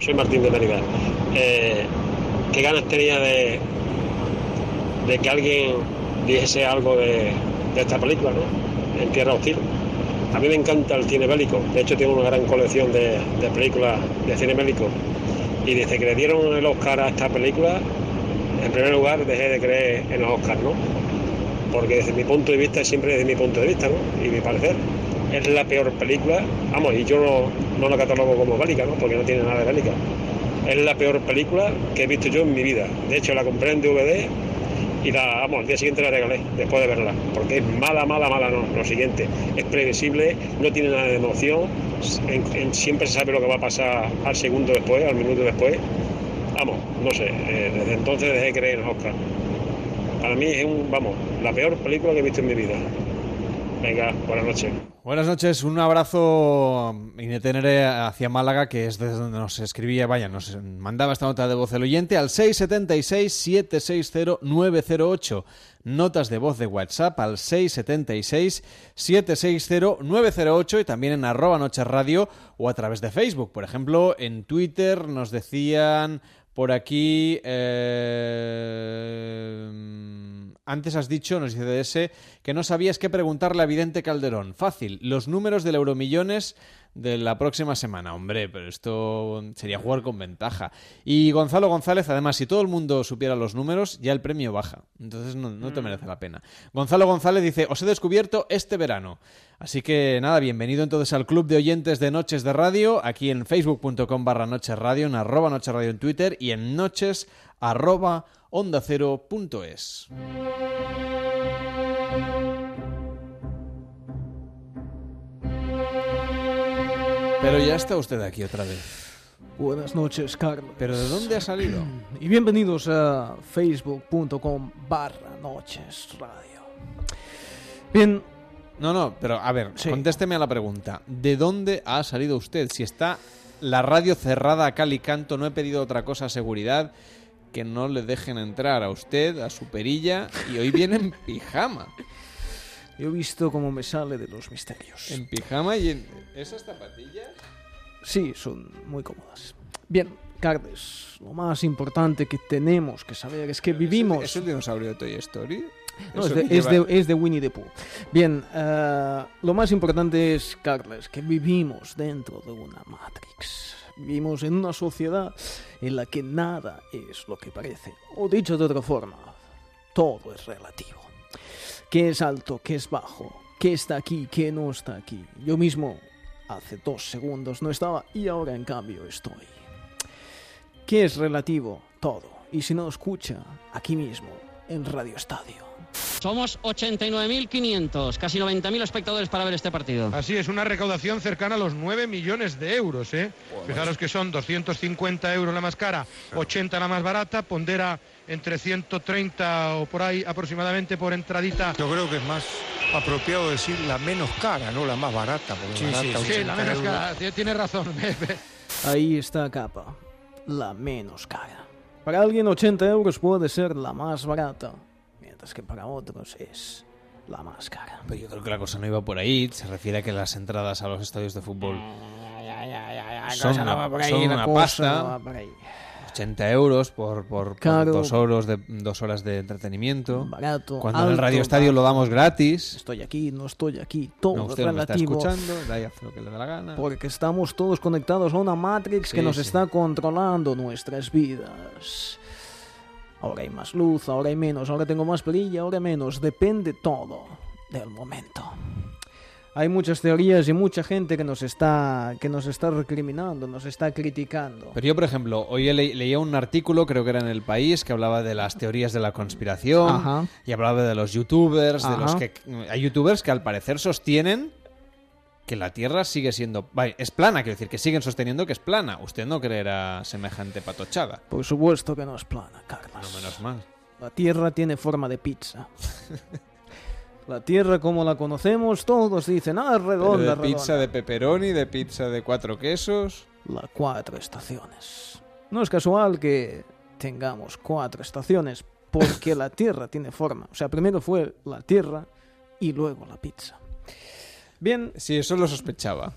Soy Martín de Mérida. Eh, ¿Qué ganas tenía de, que alguien dijese algo de, de esta película, ¿no? En Tierra Hostil. A mí me encanta el cine bélico. De hecho, tengo una gran colección de, de películas de cine bélico. Y desde que le dieron el Oscar a esta película, en primer lugar dejé de creer en los Oscars, ¿no? Porque desde mi punto de vista, siempre desde mi punto de vista, ¿no? Y mi parecer, es la peor película. Vamos, y yo no, la catalogo como bélica, ¿no? Porque no tiene nada de bélica. Es la peor película que he visto yo en mi vida. De hecho, la compré en DVD y la, vamos, al día siguiente la regalé, después de verla. Porque es mala, mala, mala, no. Lo siguiente, es previsible, no tiene nada de emoción, siempre se sabe lo que va a pasar al segundo después, al minuto después. Vamos, no sé, eh, desde entonces dejé de creer en Oscar. Para mí es un, vamos, la peor película que he visto en mi vida. Venga, buenas noches. Buenas noches, un abrazo Inetenere hacia Málaga, que es desde donde nos escribía, vaya, nos mandaba esta nota de voz el oyente al 676-760-908. Notas de voz de WhatsApp al 676-760-908 y también en arroba noche radio o a través de Facebook. Por ejemplo, en Twitter nos decían por aquí... eh, antes has dicho, nos dice DS, que no sabías qué preguntarle a Vidente Calderón. Fácil, los números del Euromillones de la próxima semana. Hombre, pero esto sería jugar con ventaja. Y Gonzalo González, además, si todo el mundo supiera los números, ya el premio baja. Entonces no, no te merece la pena. Gonzalo González dice, os he descubierto este verano. Así que nada, bienvenido entonces al club de oyentes de Noches de Radio, aquí en facebook.com barra Noches Radio, en arroba Noches Radio en Twitter y en noches arroba onda cero punto es. Pero ya está usted aquí otra vez. Buenas noches, Carlos. ¿Pero de dónde ha salido? Y bienvenidos a facebook.com barra noches radio. Bien. No, no, pero a ver, Sí. contésteme a la pregunta. ¿De dónde ha salido usted? Si está la radio cerrada a cal y canto, no he pedido otra cosa a seguridad que no le dejen entrar a usted, a su perilla, y hoy viene en pijama. Yo he visto cómo me sale de los misterios. En pijama y en... ¿Esas zapatillas? Sí, son muy cómodas. Bien, Carles, lo más importante que tenemos que saber es que vivimos... ¿Es el dinosaurio de Toy Story? No, es, de, es, de, es de Winnie the Pooh. Bien, eh, lo más importante es, Carles, que vivimos dentro de una Matrix. Vivimos en una sociedad en la que nada es lo que parece. O dicho de otra forma, todo es relativo. ¿Qué es alto? ¿Qué es bajo? ¿Qué está aquí? ¿Qué no está aquí? Yo mismo hace dos segundos no estaba y ahora en cambio estoy. ¿Qué es relativo? Todo. Y si no escucha, aquí mismo, en Radio Estadio. Somos 89.500, casi 90.000 espectadores para ver este partido. Así es, una recaudación cercana a los 9 millones de euros. ¿eh? Fijaros que son 250 euros la más cara, 80 la más barata, pondera entre 130 o por ahí aproximadamente por entradita. Yo creo que es más apropiado decir la menos cara, no la más barata. Porque Sí, barata, sí, sí, 80 la menos cara, tie- tiene razón. Ahí está capa, la menos cara. Para alguien 80 euros puede ser la más barata, mientras que para otros es la más cara. Pero yo creo que la cosa no iba por ahí. Se refiere a que las entradas a los estadios de fútbol son cosa no una, pasta. 80 euros por, por, por dos, horas de, dos horas de entretenimiento. Barato, Cuando en el alto, Radio Estadio lo damos gratis. Estoy aquí, no estoy aquí, todo No, usted no me está relativo. escuchando, da y hace lo que le da la gana. Porque estamos todos conectados a una Matrix que Sí, nos sí. está controlando nuestras vidas. Ahora hay más luz, ahora hay menos, ahora tengo más perilla, ahora menos. Depende todo del momento. Hay muchas teorías y mucha gente que nos está, que nos está recriminando, nos está criticando. Pero yo, por ejemplo, hoy le- leía un artículo, creo que era en El País, que hablaba de las teorías de la conspiración Ajá. y hablaba de los youtubers, de Ajá. los que... Hay youtubers que al parecer sostienen que la Tierra sigue siendo... es plana, quiero decir, que siguen sosteniendo que es plana. Usted no creerá semejante patochada. Por supuesto que no es plana, Carlos. No menos mal. La Tierra tiene forma de pizza. La Tierra como la conocemos, todos dicen, ah, es Pero redonda, de pizza redonda. de pepperoni, de pizza de cuatro quesos... Las cuatro estaciones. No es casual que tengamos cuatro estaciones, porque la Tierra tiene forma. O sea, primero fue la Tierra y luego la pizza. Bien. Sí, eso lo sospechaba.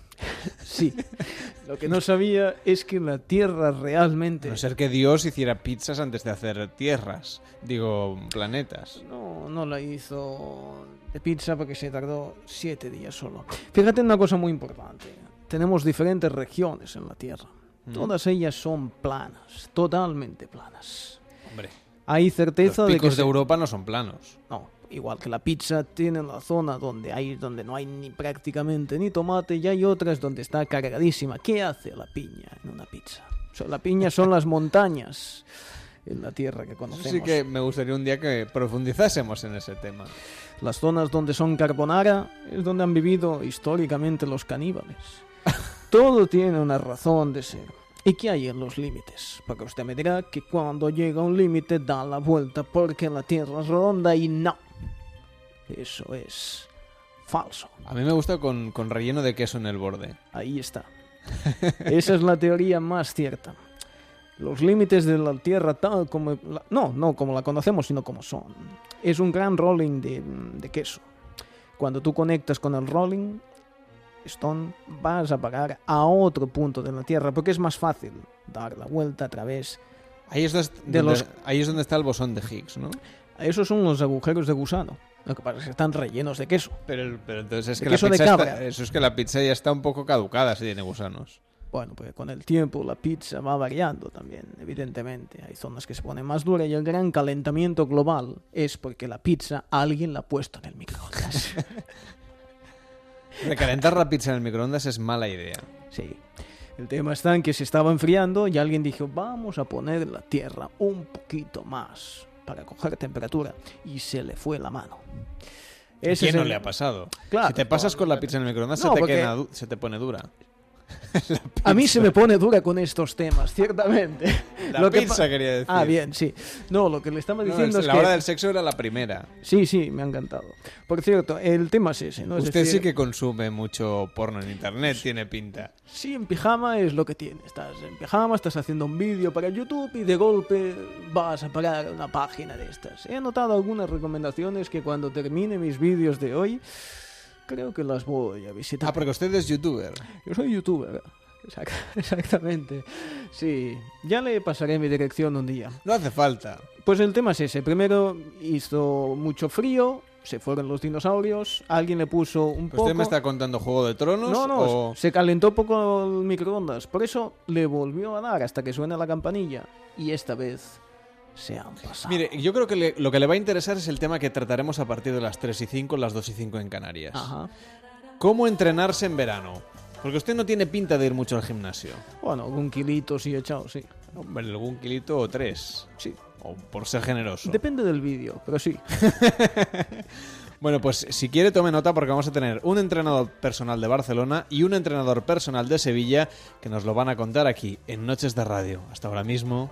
Sí. Lo que no sabía es que la Tierra realmente... A no ser que Dios hiciera pizzas antes de hacer tierras, digo, planetas. No, no la hizo de pizza porque se tardó siete días solo. Fíjate en una cosa muy importante. Tenemos diferentes regiones en la Tierra. Mm. Todas ellas son planas, totalmente planas. Hombre, Hay certeza los de picos que de se- Europa no son planos. No, igual que la pizza tiene la zona donde hay donde no hay ni prácticamente ni tomate y hay otras donde está cargadísima. ¿Qué hace la piña en una pizza? La piña son las montañas en la tierra que Eso conocemos. sí que me gustaría un día que profundizásemos en ese tema. Las zonas donde son carbonara es donde han vivido históricamente los caníbales. Todo tiene una razón de ser. ¿Y qué hay en los límites? Porque usted me dirá que cuando llega un límite da la vuelta porque la Tierra es redonda y no. Eso es falso. A mí me gusta con, con relleno de queso en el borde. Ahí está. Esa es la teoría más cierta. Los límites de la Tierra tal como... la- no, no como la conocemos, sino como son. Es un gran rolling de, de queso. Cuando tú conectas con el rolling stone, vas a pagar a otro punto de la Tierra, porque es más fácil dar la vuelta a través Ahí es, dos- de donde, los... ahí es donde está el bosón de Higgs, ¿no? Esos son los agujeros de gusano. Lo que pasa es que están rellenos de queso. Pero, pero entonces es De que la queso de pizza está- cabra. eso es que la pizza ya está un poco caducada si tiene gusanos. Bueno, pues con el tiempo la pizza va variando también, evidentemente. Hay zonas que se ponen más dura y el gran calentamiento global es porque la pizza alguien la ha puesto en el microondas. Recalentar la pizza en el microondas es mala idea. Sí. El tema está en que se estaba enfriando y alguien dijo, vamos a poner la tierra un poquito más para coger temperatura. Y se le fue la mano. ¿A Ese quién no el- le ha pasado? Claro, si te pasas con la pizza en el microondas No, se, te porque- queda se te pone dura. A mí se me pone dura con estos temas, ciertamente. La Lo que pizza pa- quería decir. Ah, bien, sí. No, lo que le estaba No, diciendo es- es la que... hora del sexo era la primera. Sí, sí, me ha encantado. Por cierto, el tema es ese, ¿no? Es Usted decir, sí que consume mucho porno en internet, tiene pinta. Sí, en pijama es lo que tiene. Estás en pijama, estás haciendo un vídeo para YouTube y de golpe vas a parar a una página de estas. He anotado algunas recomendaciones que cuando termine mis vídeos de hoy, creo que las voy a visitar. Ah, porque usted es youtuber. Yo soy youtuber. Exact- Exactamente. Sí, ya le pasaré mi dirección un día. No hace falta. Pues el tema es ese. Primero hizo mucho frío, se fueron los dinosaurios, alguien le puso un poco... ¿Usted me está contando Juego de Tronos? No, no, o- se calentó poco el microondas. Por eso le volvió a dar hasta que suena la campanilla. Y esta vez se han pasado. Mire, yo creo que le- lo que le va a interesar es el tema que trataremos a partir de las 3 y 5, las 2 y 5 en Canarias. Ajá. ¿Cómo entrenarse en verano? Porque usted no tiene pinta de ir mucho al gimnasio. Bueno, algún kilito sí echado, sí. Hombre, algún kilito o tres. Sí. O por ser generoso. Depende del vídeo, pero sí. Bueno, pues si quiere tome nota porque vamos a tener un entrenador personal de Barcelona y un entrenador personal de Sevilla que nos lo van a contar aquí en Noches de Radio. Hasta ahora mismo.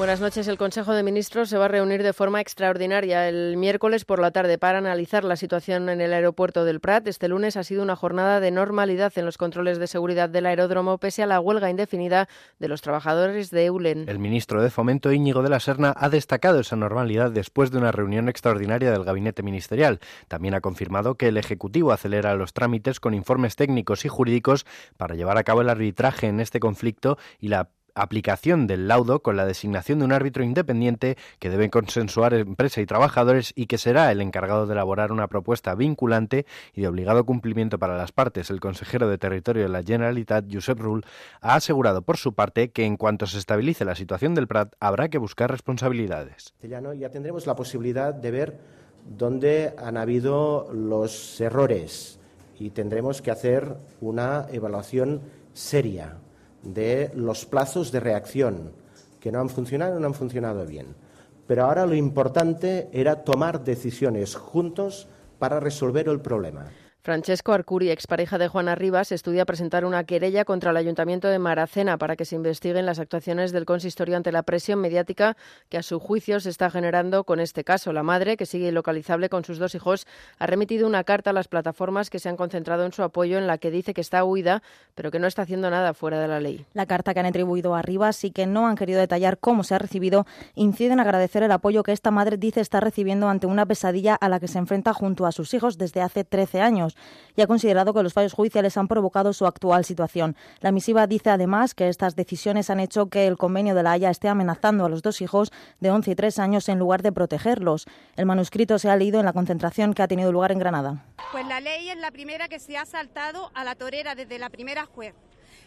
Buenas noches. El Consejo de Ministros se va a reunir de forma extraordinaria el miércoles por la tarde para analizar la situación en el aeropuerto del Prat. Este lunes ha sido una jornada de normalidad en los controles de seguridad del aeródromo pese a la huelga indefinida de los trabajadores de Eulen. El ministro de Fomento Íñigo de la Serna ha destacado esa normalidad después de una reunión extraordinaria del gabinete ministerial. También ha confirmado que el Ejecutivo acelera los trámites con informes técnicos y jurídicos para llevar a cabo el arbitraje en este conflicto y la aplicación del laudo con la designación de un árbitro independiente que deben consensuar empresa y trabajadores y que será el encargado de elaborar una propuesta vinculante y de obligado cumplimiento para las partes. El consejero de Territorio de la Generalitat, Josep Rull, ha asegurado por su parte que en cuanto se estabilice la situación del Prat habrá que buscar responsabilidades. ya tendremos la posibilidad de ver dónde han habido los errores y tendremos que hacer una evaluación seria de los plazos de reacción que no han funcionado no han funcionado bien. Pero ahora lo importante era tomar decisiones juntos para resolver el problema. Francesco Arcuri, expareja de Juana Rivas, estudia presentar una querella contra el Ayuntamiento de Maracena para que se investiguen las actuaciones del consistorio ante la presión mediática que a su juicio se está generando con este caso. La madre, que sigue ilocalizable con sus dos hijos, ha remitido una carta a las plataformas que se han concentrado en su apoyo en la que dice que está huida, pero que no está haciendo nada fuera de la ley. La carta que han atribuido a Rivas y que no han querido detallar cómo se ha recibido incide en agradecer el apoyo que esta madre dice estar recibiendo ante una pesadilla a la que se enfrenta junto a sus hijos desde hace 13 años y ha considerado que los fallos judiciales han provocado su actual situación. La misiva dice además que estas decisiones han hecho que el convenio de la Haya esté amenazando a los dos hijos de 11 y 3 años en lugar de protegerlos. El manuscrito se ha leído en la concentración que ha tenido lugar en Granada. Pues la ley es la primera que se ha saltado a la torera desde la primera juez.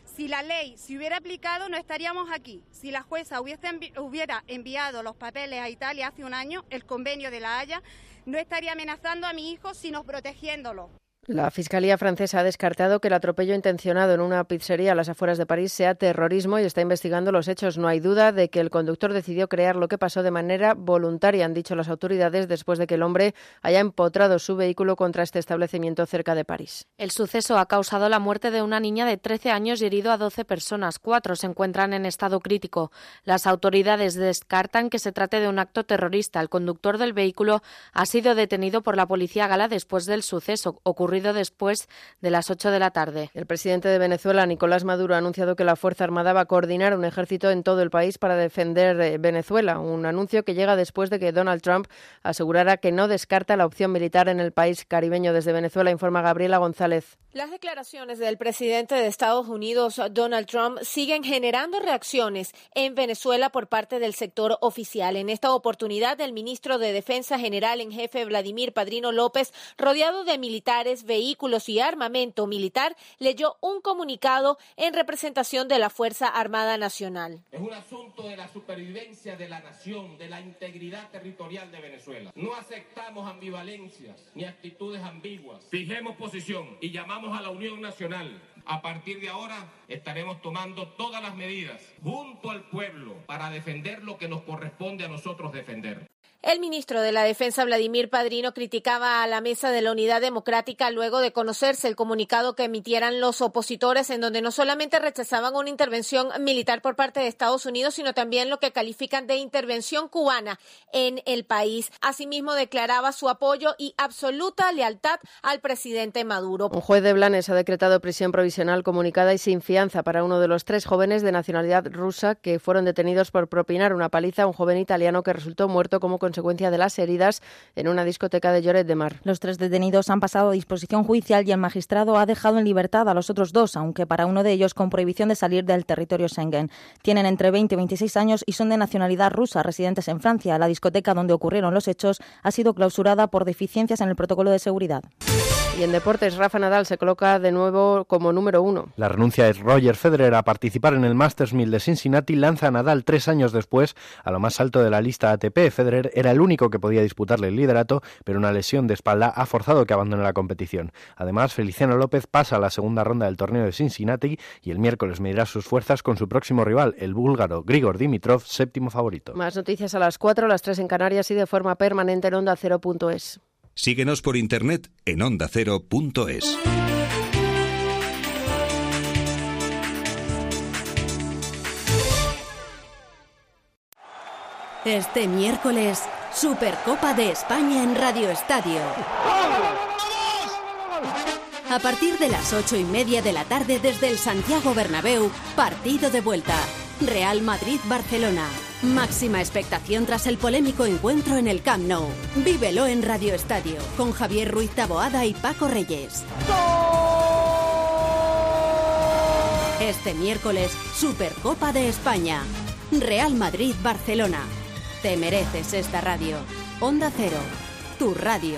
Si la ley se hubiera aplicado, no estaríamos aquí. Si la jueza hubiera enviado los papeles a Italia hace un año, el convenio de la Haya, no estaría amenazando a mi hijo, sino protegiéndolo. La Fiscalía francesa ha descartado que el atropello intencionado en una pizzería a las afueras de París sea terrorismo y está investigando los hechos. No hay duda de que el conductor decidió crear lo que pasó de manera voluntaria, han dicho las autoridades, después de que el hombre haya empotrado su vehículo contra este establecimiento cerca de París. El suceso ha causado la muerte de una niña de 13 años y herido a 12 personas. Cuatro se encuentran en estado crítico. Las autoridades descartan que se trate de un acto terrorista. El conductor del vehículo ha sido detenido por la policía gala después del suceso ocurrido después de las 8 de la tarde. El presidente de Venezuela, Nicolás Maduro, ha anunciado que la Fuerza Armada va a coordinar un ejército en todo el país para defender eh, Venezuela, un anuncio que llega después de que Donald Trump asegurara que no descarta la opción militar en el país caribeño. Desde Venezuela informa Gabriela González. Las declaraciones del presidente de Estados Unidos, Donald Trump, siguen generando reacciones en Venezuela por parte del sector oficial. En esta oportunidad, el ministro de Defensa General en jefe, Vladimir Padrino López, rodeado de militares, vehículos y armamento militar, leyó un comunicado en representación de la Fuerza Armada Nacional. Es un asunto de la supervivencia de la nación, de la integridad territorial de Venezuela. No aceptamos ambivalencias ni actitudes ambiguas. Fijemos posición y llamamos a la Unión Nacional. A partir de ahora estaremos tomando todas las medidas junto al pueblo para defender lo que nos corresponde a nosotros defender. El ministro de la Defensa, Vladimir Padrino, criticaba a la Mesa de la Unidad Democrática luego de conocerse el comunicado que emitieran los opositores en donde no solamente rechazaban una intervención militar por parte de Estados Unidos, sino también lo que califican de intervención cubana en el país. Asimismo, declaraba su apoyo y absoluta lealtad al presidente Maduro. Un juez de Blanes ha decretado prisión provisional comunicada y sin fianza para uno de los tres jóvenes de nacionalidad rusa que fueron detenidos por propinar una paliza a un joven italiano que resultó muerto como consecuencia de las heridas en una discoteca de Lloret de Mar. Los tres detenidos han pasado a disposición judicial y el magistrado ha dejado en libertad a los otros dos, aunque para uno de ellos con prohibición de salir del territorio Schengen. Tienen entre 20 y 26 años y son de nacionalidad rusa, residentes en Francia. La discoteca donde ocurrieron los hechos ha sido clausurada por deficiencias en el protocolo de seguridad. Y en deportes, Rafa Nadal se coloca de nuevo como número uno. La renuncia de Roger Federer a participar en el Masters 1000 de Cincinnati lanza a Nadal tres años después a lo más alto de la lista ATP. Federer era el único que podía disputarle el liderato, pero una lesión de espalda ha forzado que abandone la competición. Además, Feliciano López pasa a la segunda ronda del torneo de Cincinnati y el miércoles medirá sus fuerzas con su próximo rival, el búlgaro Grigor Dimitrov, séptimo favorito. Más noticias a las 4, las 3 en Canarias y de forma permanente en onda 0.es. Síguenos por internet en ondacero.es. Este miércoles, Supercopa de España en Radio Estadio. A partir de las ocho y media de la tarde desde el Santiago Bernabéu, partido de vuelta. Real Madrid-Barcelona. Máxima expectación tras el polémico encuentro en el Camp Nou. Vívelo en Radio Estadio con Javier Ruiz Taboada y Paco Reyes. Este miércoles, Supercopa de España. Real Madrid-Barcelona. Te mereces esta radio. Onda Cero, tu radio.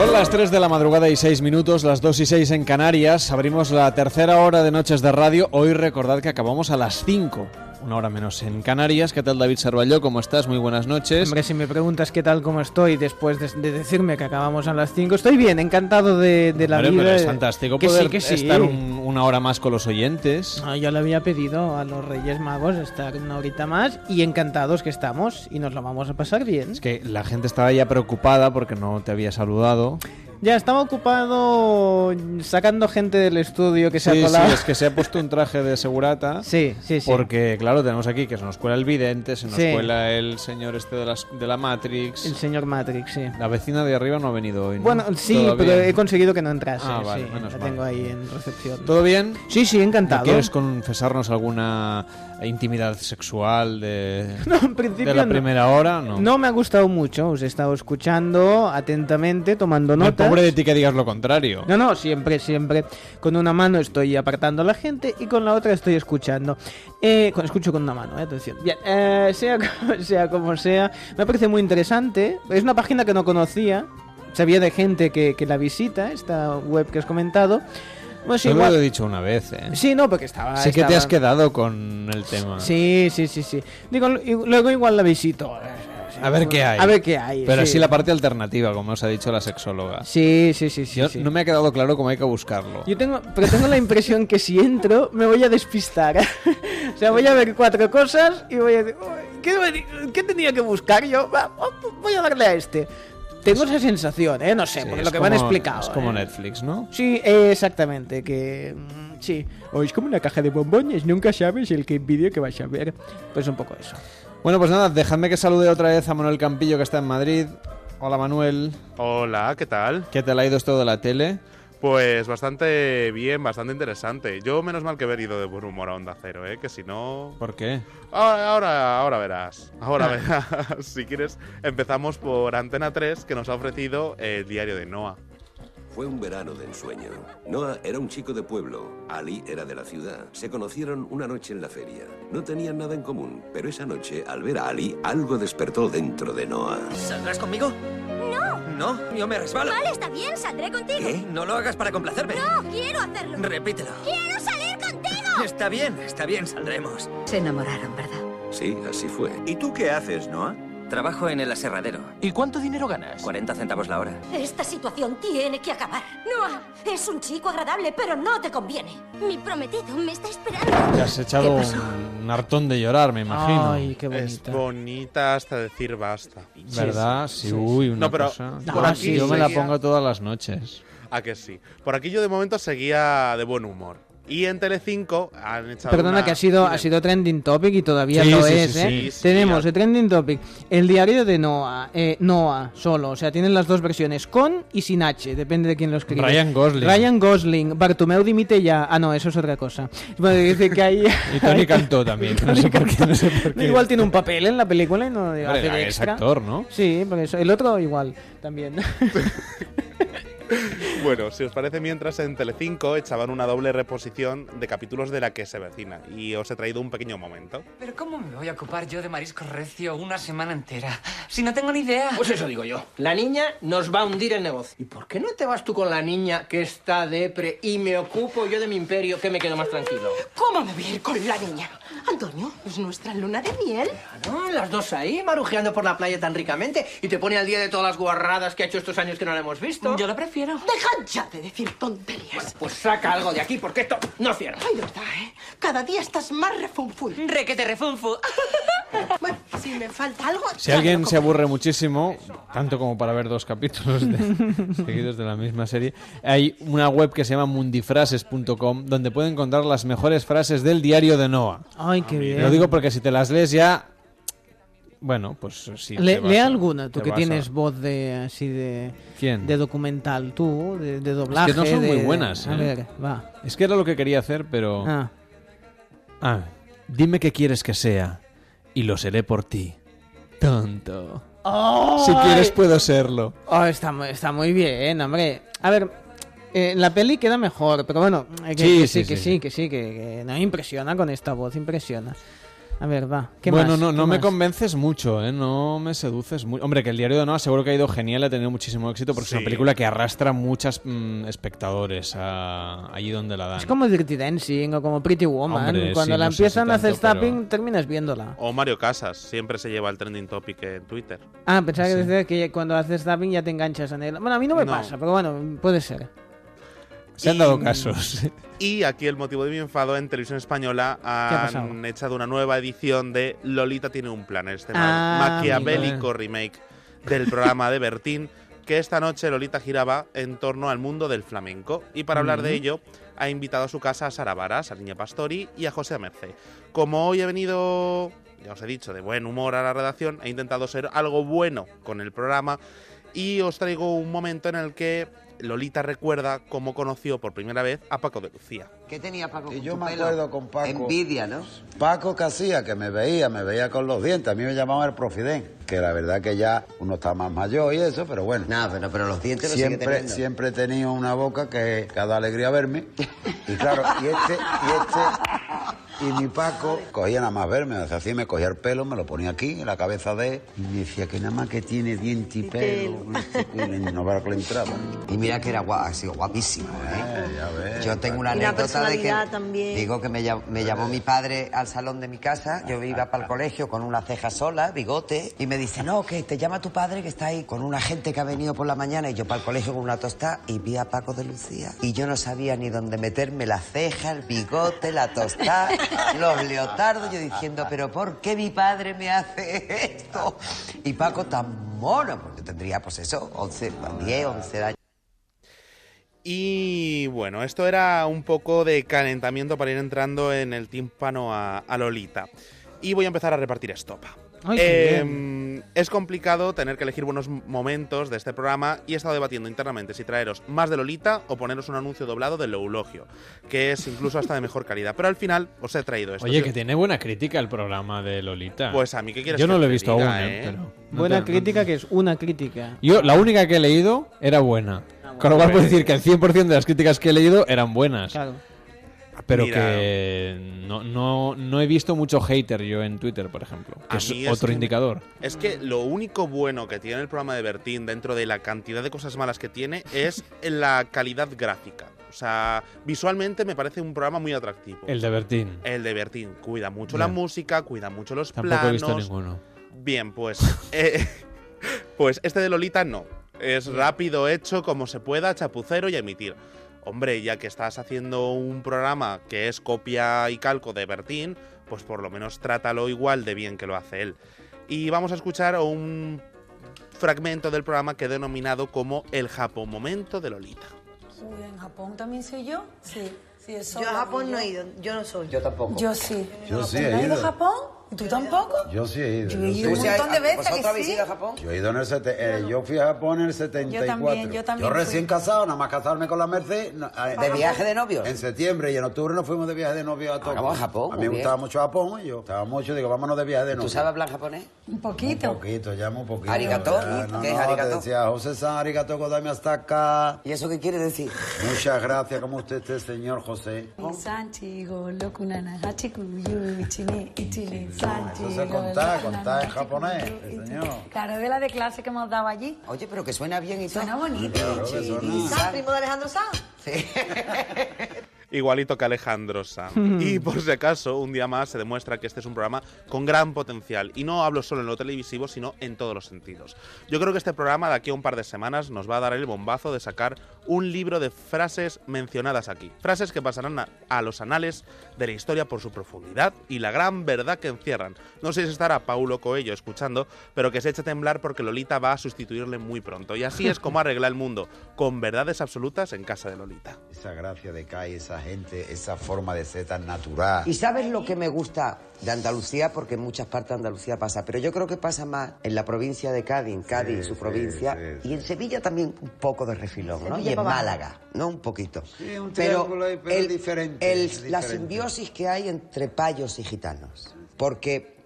Son las 3 de la madrugada y 6 minutos, las 2 y 6 en Canarias. Abrimos la tercera hora de Noches de Radio. Hoy recordad que acabamos a las 5, una hora menos en Canarias. ¿Qué tal David Servalló? ¿Cómo estás? Muy buenas noches. Hombre, si me preguntas qué tal, cómo estoy después de, de decirme que acabamos a las 5, estoy bien, encantado de, de la Hombre, vida. pero es fantástico que poder sí, que sí. estar un- una hora más con los oyentes. Ah, yo le había pedido a los Reyes Magos estar una horita más y encantados que estamos y nos lo vamos a pasar bien. Es que la gente estaba ya preocupada porque no te había saludado. Ya estaba ocupado sacando gente del estudio que se Sí, ha colado. sí, es que se ha puesto un traje de segurata. Sí, sí, sí. Porque, claro, tenemos aquí que se nos cuela el vidente, se nos Sí. cuela el señor este de, las, de la Matrix. El señor Matrix, sí. La vecina de arriba no ha venido hoy, ¿no? Bueno, sí, ¿Todo pero bien? he conseguido que no entrase. Ah, vale, sí, menos la mal. tengo ahí en recepción. ¿Todo bien? Sí, sí, encantado. ¿No ¿Quieres confesarnos alguna intimidad sexual de, No, en principio de la no. primera hora? No. No me ha gustado mucho, os he estado escuchando atentamente, tomando No, notas. pobre de ti que digas lo contrario. No, no, siempre, siempre. Con una mano estoy apartando a la gente y con la otra estoy escuchando. Eh, con, escucho con una mano, eh, atención. Bien, eh, sea, sea como sea, me parece muy interesante. Es una página que no conocía. Sabía de gente que, que la visita, esta web que has comentado. Pues Solo igual- lo he dicho una vez, ¿eh? Sí, no, porque estaba. Sí que te estaba- has quedado con el tema. Sí, sí, sí, sí. Digo, luego igual la visito. A ver qué hay. A ver qué hay. Pero sí. sí la parte alternativa, como os ha dicho la sexóloga. Sí, sí, sí, sí. Yo sí. no me ha quedado claro cómo hay que buscarlo. Yo tengo, pero tengo la impresión que si entro me voy a despistar. o sea, voy a ver cuatro cosas y voy a decir, "Uy, ¿qué, qué tenía que buscar yo? Voy a darle a este. Tengo esa sensación, ¿eh? No sé, Sí, por lo que me han como- explicado. Es como ¿eh? Netflix, ¿no? Sí, eh, exactamente, que mm, sí. O es como una caja de bombones, nunca sabes el que vídeo que vas a ver. Pues un poco eso. Bueno, pues nada, dejadme que salude otra vez a Manuel Campillo que está en Madrid. Hola Manuel. Hola, ¿qué tal? ¿Qué te ha ido esto de la tele? Pues bastante bien, bastante interesante. Yo menos mal que haber ido de buen humor a Onda Cero, ¿eh? Que si no... ¿Por qué? Ahora, ahora, ahora verás. Ahora verás. si quieres, empezamos por Antena 3, que nos ha ofrecido el diario de Noah. Fue un verano de ensueño. Noah era un chico de pueblo, Ali era de la ciudad. Se conocieron una noche en la feria. No tenían nada en común, pero esa noche, al ver a Ali, algo despertó dentro de Noah. ¿Saldrás conmigo? No. No, yo me resbalo. Vale, está bien, saldré contigo. ¿Qué? No lo hagas para complacerme. No, quiero hacerlo. Repítelo. ¡Quiero salir contigo! Está bien, está bien, saldremos. Se enamoraron, ¿verdad? Sí, así fue. ¿Y tú qué haces, Noah? Trabajo en el aserradero. ¿Y cuánto dinero ganas? 40 centavos la hora. Esta situación tiene que acabar. Noah, es un chico agradable, pero no te conviene. Mi prometido me está esperando. Te has echado un, un hartón de llorar, me imagino. Ay, qué Es bonita. bonita hasta decir basta. ¿Verdad? Sí, uy, una No, pero cosa. por Ah, aquí sí, yo me la pongo todas las noches. ¿A que sí? Por aquí yo de momento seguía de buen humor. Y en Telecinco han echado Perdona una- que ha sido, ha sido trending topic y todavía Sí, lo sí, es, sí, ¿eh? sí, sí, Tenemos el trending topic, el diario de Noah, eh, Noah solo, o sea, tienen las dos versiones, con y sin H, depende de quién lo escribe. Ryan Gosling. Ryan Gosling, Bartomeu dimite ya. Ah, no, eso es otra cosa. Bueno, dice que hay... Y Tony cantó también. No sé por qué, no sé por qué. Igual tiene un papel en la película y no hace Hombre, de es extra. actor, ¿no? Sí, por eso. El otro igual, también. Bueno, si os parece, mientras en Telecinco echaban una doble reposición de capítulos de la que se vecina. Y os he traído un pequeño momento. Pero ¿cómo me voy a ocupar yo de marisco recio una semana entera? Si no tengo ni idea. Pues eso digo yo. La niña nos va a hundir el negocio. ¿Y por qué no te vas tú con la niña que está depre y me ocupo yo de mi imperio que me quedo más tranquilo? ¿Cómo me voy a ir con la niña? Antonio, es nuestra luna de miel. ¿No? Las dos ahí, marujeando por la playa tan ricamente y te pone al día de todas las guarradas que ha hecho estos años que no la hemos visto. Yo lo prefiero. Deja ya de decir tonterías. Pues saca algo de aquí porque esto no cierra. Ay, de verdad, ¿eh? Cada día estás más refunfuy. Re que te refunfu. Bueno, si me falta algo... Si alguien se aburre muchísimo, tanto como para ver dos capítulos de- seguidos de la misma serie, hay una web que se llama mundifrases.com donde pueden encontrar las mejores frases del diario de Noah. Ay, qué bien. Lo digo porque si te las lees ya... Bueno, pues sí. Le- lee a- alguna, tú que a- tienes voz de así de ¿Quién? de documental, tú, de, de doblaje. Es que no son de- muy buenas. A ¿eh? ver, va. Es que era lo que quería hacer, pero... Ah. Ah, dime qué quieres que sea y lo seré por ti. Tonto. Si quieres puedo serlo. Oh, está, está muy bien, hombre. A ver, eh, la peli queda mejor, pero bueno, eh, que, Sí, que sí, sí, que sí. sí, que sí, que, que no impresiona con esta voz, impresiona. A ver, va. ¿Qué bueno, más? no, ¿Qué no me más? convences mucho, ¿eh? No me seduces mucho. Hombre, que el diario de Noah seguro que ha ido genial, ha tenido muchísimo éxito porque es Sí. una película que arrastra muchos espectadores a- allí donde la dan. Es como Dirty Dancing o como Pretty Woman. Hombre, Cuando sí, la no si empiezan a hacer tanto, pero- zapping, terminas viéndola. O Mario Casas, siempre se lleva el trending topic en Twitter. Ah, pensaba que Sí. decía que cuando haces zapping ya te enganchas en él. Bueno, a mí no me No. pasa, pero bueno, puede ser. Se han dado casos. Y aquí el motivo de mi enfado en televisión española ha han echado una nueva edición de Lolita tiene un plan, este Ah, ma- maquiavélico amigo. remake del programa de Bertín, que esta noche Lolita giraba en torno al mundo del flamenco. Y para hablar de ello, ha invitado a su casa a Sara Varas, a Niña Pastori y a José Merced. Como hoy he venido, ya os he dicho, de buen humor a la redacción, he intentado ser algo bueno con el programa y os traigo un momento en el que Lolita recuerda cómo conoció por primera vez a Paco de Lucía. ¿Qué tenía Paco? Y yo me pelo? acuerdo con Paco. Envidia, ¿no? Paco que hacía, que me veía, me veía con los dientes. A mí me llamaban el profidén, que la verdad que ya uno está más mayor y eso, pero bueno. No, pero, pero los dientes los siempre, teniendo. siempre he tenido una boca que, que da alegría verme. Y claro, y este, y este, y mi Paco cogía nada más verme, o sea, así me cogía el pelo, me lo ponía aquí, en la cabeza de él, y me decía que nada más que tiene diente y pelo. Y no para que le entraba. Y mira que era guau, ha sido guapísimo, ¿eh? ya ves. Yo tengo una anécdota de que también. digo que me, llam- me llamó mi padre al salón de mi casa, yo iba para el colegio con una ceja sola, bigote, y me dice, no, que te llama tu padre que está ahí con una gente que ha venido por la mañana y yo para el colegio con una tostada y vi a Paco de Lucía. Y yo no sabía ni dónde meterme la ceja, el bigote, la tostada, los leotardos, yo diciendo, pero ¿por qué mi padre me hace esto? Y Paco tan mono, porque tendría pues eso, 11, 10, 11 años. Y bueno, esto era un poco de calentamiento para ir entrando en el tímpano a, a Lolita. Y voy a empezar a repartir estopa. Ay, Eh, es complicado tener que elegir buenos momentos de este programa y he estado debatiendo internamente si traeros más de Lolita o poneros un anuncio doblado del Eulogio, que es incluso hasta de mejor calidad. Pero al final os he traído esto. Oye, Sí. que tiene buena crítica el programa de Lolita. Pues a mí, ¿qué quieres Yo no que lo he visto diga, aún, eh? ¿eh? pero... no Buena te- crítica que es una crítica. Yo, la única que he leído era buena. Con lo cual puedo decir que el 100% de las críticas que he leído eran buenas. Claro. Pero Mira. que no, no, no he visto mucho hater yo en Twitter, por ejemplo. Que es otro que indicador. Es que lo único bueno que tiene el programa de Bertín dentro de la cantidad de cosas malas que tiene es la calidad gráfica. O sea, visualmente me parece un programa muy atractivo. El de Bertín. El de Bertín. Cuida mucho la música, cuida mucho los Tampoco planos. he visto ninguno. Bien, pues. eh, pues este de Lolita no. Es rápido, hecho como se pueda, chapucero y emitir. Hombre, ya que estás haciendo un programa que es copia y calco de Bertín, pues por lo menos trátalo igual de bien que lo hace él. Y vamos a escuchar un fragmento del programa que he denominado como el Japón momento de Lolita. Uy, ¿En Japón también soy yo? Sí, sí, eso. Yo a Japón no he ido, yo no soy. Yo tampoco. Yo sí. Yo sí ¿No he ido. a Japón? ¿Y tú tampoco? Yo sí he ido. Yo he yo ido un montón de veces, ¿Vosotros ¿que habéis ido a Japón? Yo he ido en el sete- eh, yo fui a Japón en el 74. también, yo también Yo recién fui. casado, nada más casarme con la Merced. no, eh, ¿De viaje de novios? En septiembre y en octubre nos fuimos de viaje de novios a Tokio. vamos a Japón, A mí me gustaba mucho Japón y yo estaba mucho, digo, vámonos de viaje de ¿Tú novios. sabes hablar japonés? Un Un poquito. poquito, ya muy poquito. ¿Arigato? Ya, no, ¿Qué es no, arigato? Te decía, José San, arigato, godame hasta acá. ¿Y eso qué quiere decir? Muchas gracias, como usted esté, señor José. Sanchi, go, loku, nana, hachiku, yu, ichini, ichini, sanchi, Eso se contar nana, en japonés, sí, señor. Claro, de la de clase que hemos dado allí. Oye, pero que suena bien y todo. Suena bonito. Claro que suena. ¿San, primo de Alejandro Sanz? Igualito que Alejandro Sam. y por si acaso, un día más se demuestra que este es un programa con gran potencial. Y no hablo solo en lo televisivo, sino en todos los sentidos. Yo creo que este programa de aquí a un par de semanas nos va a dar el bombazo de sacar un libro de frases mencionadas aquí. Frases que pasarán a, a los anales de la historia por su profundidad y la gran verdad que encierran. No sé si estará Paulo Coelho escuchando, pero que se eche a temblar porque Lolita va a sustituirle muy pronto. Y así es como arregla el mundo, con verdades absolutas en casa de Lolita. Esa gracia de Kai, esa gente, esa forma de ser tan natural. ¿Y sabes lo que me gusta de Andalucía? Porque en muchas partes de Andalucía pasa, pero yo creo que pasa más en la provincia de Cádiz, en Cádiz, su provincia, y en Sevilla también un poco de refilón, ¿no? Y en. Málaga, ¿no? Un poquito. Sí, un pero triángulo ahí, pero el- diferente, el- diferente. la simbiosis que hay entre payos y gitanos. Porque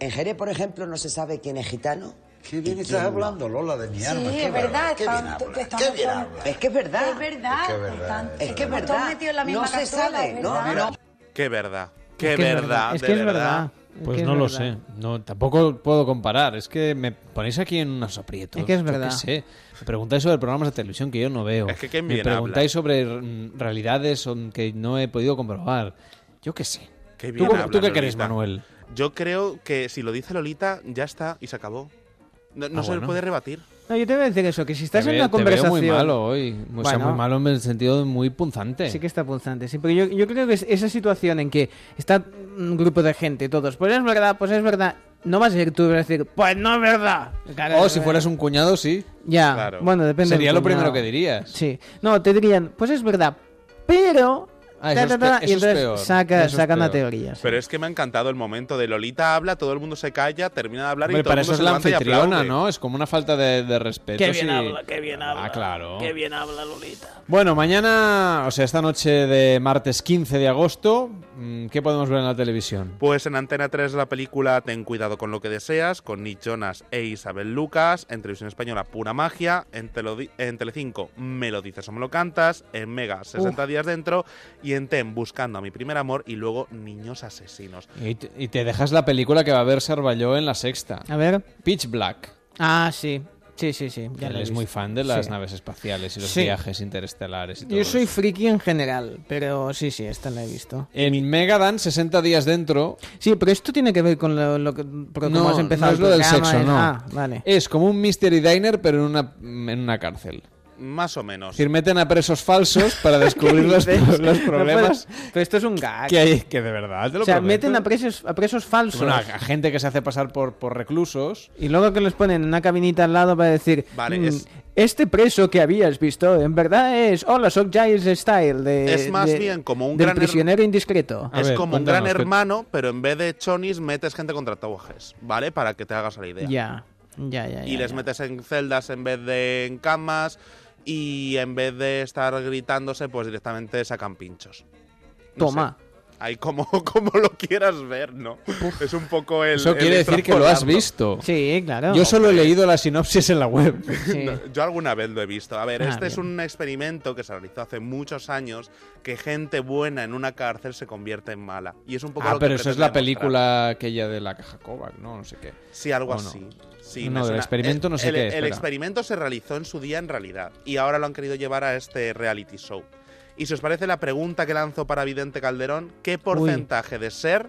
en Jerez, por ejemplo, no se sabe quién es gitano. Qué bien estás hablando, Lola, de mi Sí, alma. Qué es verdad. Qué bien hablas, qué bien hablas. Es que es verdad. Es verdad. Es que es verdad, no se sabe, ¿no? Qué verdad, qué verdad, Es de que es verdad. verdad. Es Pues que no lo sé. No, tampoco puedo comparar. Es que me ponéis aquí en unos aprietos. Es que es verdad. sé. Me preguntáis sobre programas de televisión que yo no veo. Es que qué me bien preguntáis sobre mm, realidades que no he podido comprobar. Yo qué sé. Qué ¿Tú, bien cómo- habla tú qué Lolita. crees, Manuel? Yo creo que si lo dice Lolita, ya está y se acabó. No, no Ah, se le bueno. puede rebatir. No, yo te voy a decir eso, que si estás Te en veo- una te veo conversación... muy malo hoy. O sea, Bueno. muy malo en el sentido de muy punzante. Sí que está punzante, sí, porque yo, yo creo que es esa situación en que está un grupo de gente, todos, pues es verdad, pues es verdad, no vas a ser tú a decir, pues no es verdad. Claro, O si fueras un cuñado, sí. Ya, Claro. bueno, depende Sería lo primero que dirías. Sí, no, te dirían, pues es verdad, pero... Ah, ta, eso ta, es ta, pe- y eso es entonces peor, saca- eso es sacan la peor. teoría. sí. Pero es que me ha encantado el momento de Lolita habla, todo el mundo se calla, termina de hablar y Hombre, todo para el eso mundo es se la y anfitriona. ¿no? Es como una falta de, de respeto. Qué bien sí. habla, qué bien habla. Ah, claro. Qué bien habla Lolita. Bueno, mañana, o sea, esta noche de martes 15 de agosto, ¿qué podemos ver en la televisión? Pues en Antena 3 la película Ten cuidado con lo que deseas, con Nick Jonas e Isabel Lucas, en televisión española Pura Magia, en, en Telecinco Me lo dices o me lo cantas, en Mega 60 días dentro y en TEN Buscando a mi primer amor y luego Niños asesinos. Y te, y te dejas la película que va a ver Sarvalló en la sexta. A ver. Pitch Black. Ah, sí, sí, sí, sí. ya Él es muy fan de las Sí. naves espaciales y los Sí. viajes interestelares y todo Yo soy eso. friki en general, pero sí, sí, esta la he visto. En Mega dan 60 días dentro. Sí, pero esto tiene que ver con lo, lo que porque No, como has empezado no es lo del sexo, es- no. Ah, vale. Es como un Mystery Diner, pero en una, en una cárcel. Más o Es menos. decir, meten a presos falsos para descubrir los, los No problemas pero esto es un gag. que hay. Que de verdad, te lo o sea, prometo. meten a presos, a presos falsos. Bueno, a a gente que se hace pasar por, por reclusos. Y luego que los ponen en una cabinita al lado para decir, Vale, "Mm, es- este preso que habías visto, en verdad es, hola, soy Giles Style de... Es más de- bien como un gran prisionero indiscreto. A es ver, como un gran cuéntanos, ¿qué- hermano, pero en vez de chonis metes gente con tatuajes, ¿vale? Para que te hagas la idea. Ya, ya, ya. y ya, les ya. metes en celdas en vez de en camas y en vez de estar gritándose, pues directamente sacan pinchos. No Toma. sé. Hay como, como lo quieras ver, ¿no? Es un poco el. Eso el quiere decir que lo has visto. Sí, claro. Yo solo he leído la sinopsis en la web. No, yo alguna vez lo he visto. A ver, Ah, este es un experimento que se realizó hace muchos años que gente buena en una cárcel se convierte en mala. Y es un poco Ah, lo que pero eso es la película aquella de la caja Kovac, ¿no? No sé qué. Sí, algo ¿O no? Sí, no, del suena. experimento no sé el, qué. El espera. experimento se realizó en su día en realidad y ahora lo han querido llevar a este reality show. Y si os parece la pregunta que lanzó para Vidente Calderón, ¿qué porcentaje de ser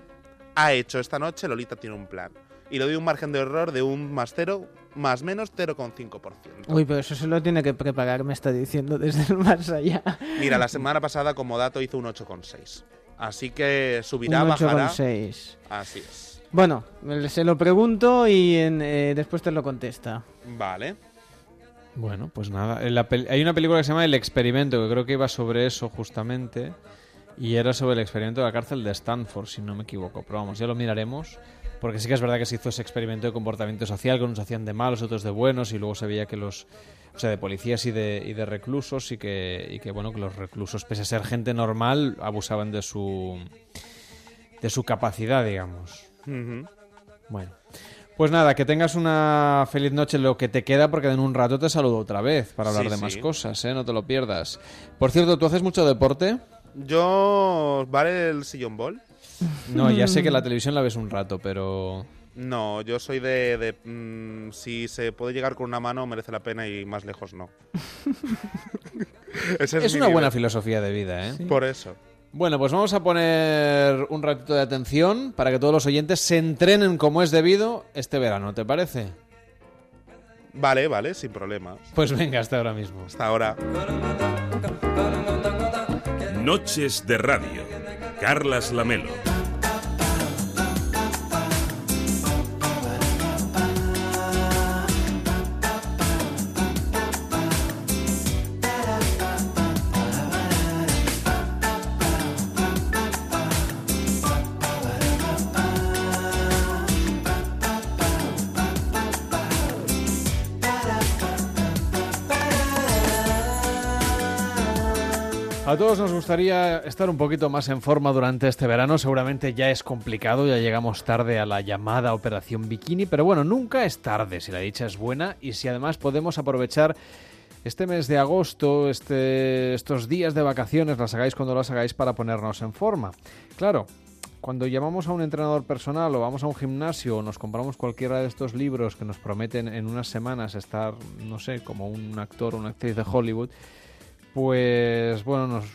ha hecho esta noche Lolita tiene un plan? Y le doy un margen de error de un más cero, más menos 0,5%. Uy, pero eso se lo tiene que preparar, me está diciendo desde el más allá. Mira, la semana pasada como dato hizo un 8,6. Así que subirá, Un bajará. 8,6. Así es. Bueno, se lo pregunto y en, eh, después te lo contesta. Vale. Bueno, pues nada. La pel- hay una película que se llama El Experimento, que creo que iba sobre eso justamente. Y era sobre el experimento de la cárcel de Stanford, si no me equivoco. Pero vamos, ya lo miraremos. Porque sí que es verdad que se hizo ese experimento de comportamiento social, que unos hacían de malos, otros de buenos, y luego se veía que los. O sea, de policías y de, y de reclusos, y que, y que, bueno, que los reclusos, pese a ser gente normal, abusaban de su. de su capacidad, digamos. Bueno. Pues nada, que tengas una feliz noche lo que te queda, porque en un rato te saludo otra vez para hablar Sí, de sí. más cosas, ¿eh? No te lo pierdas. Por cierto, ¿tú haces mucho deporte? Yo. ¿Vale el sillón ball? No, ya sé que la televisión la ves un rato, pero... No, yo soy de. de, mm, si se puede llegar con una mano, merece la pena y más lejos no. Ese Es, mi una buena filosofía de vida, ¿eh? Por eso. Bueno, pues vamos a poner un ratito de atención para que todos los oyentes se entrenen como es debido este verano, ¿te parece? Vale, vale, sin problema. Pues venga, hasta ahora mismo. Hasta ahora. Noches de Radio. Carlas Lamelo. A todos nos gustaría estar un poquito más en forma durante este verano. Seguramente ya es complicado, ya llegamos tarde a la llamada Operación Bikini, pero bueno, nunca es tarde si la dicha es buena y si además podemos aprovechar este mes de agosto, este, estos días de vacaciones, las hagáis cuando las hagáis para ponernos en forma. Claro, cuando llamamos a un entrenador personal o vamos a un gimnasio o nos compramos cualquiera de estos libros que nos prometen en unas semanas estar, no sé, como un actor o una actriz de Hollywood, pues bueno, nos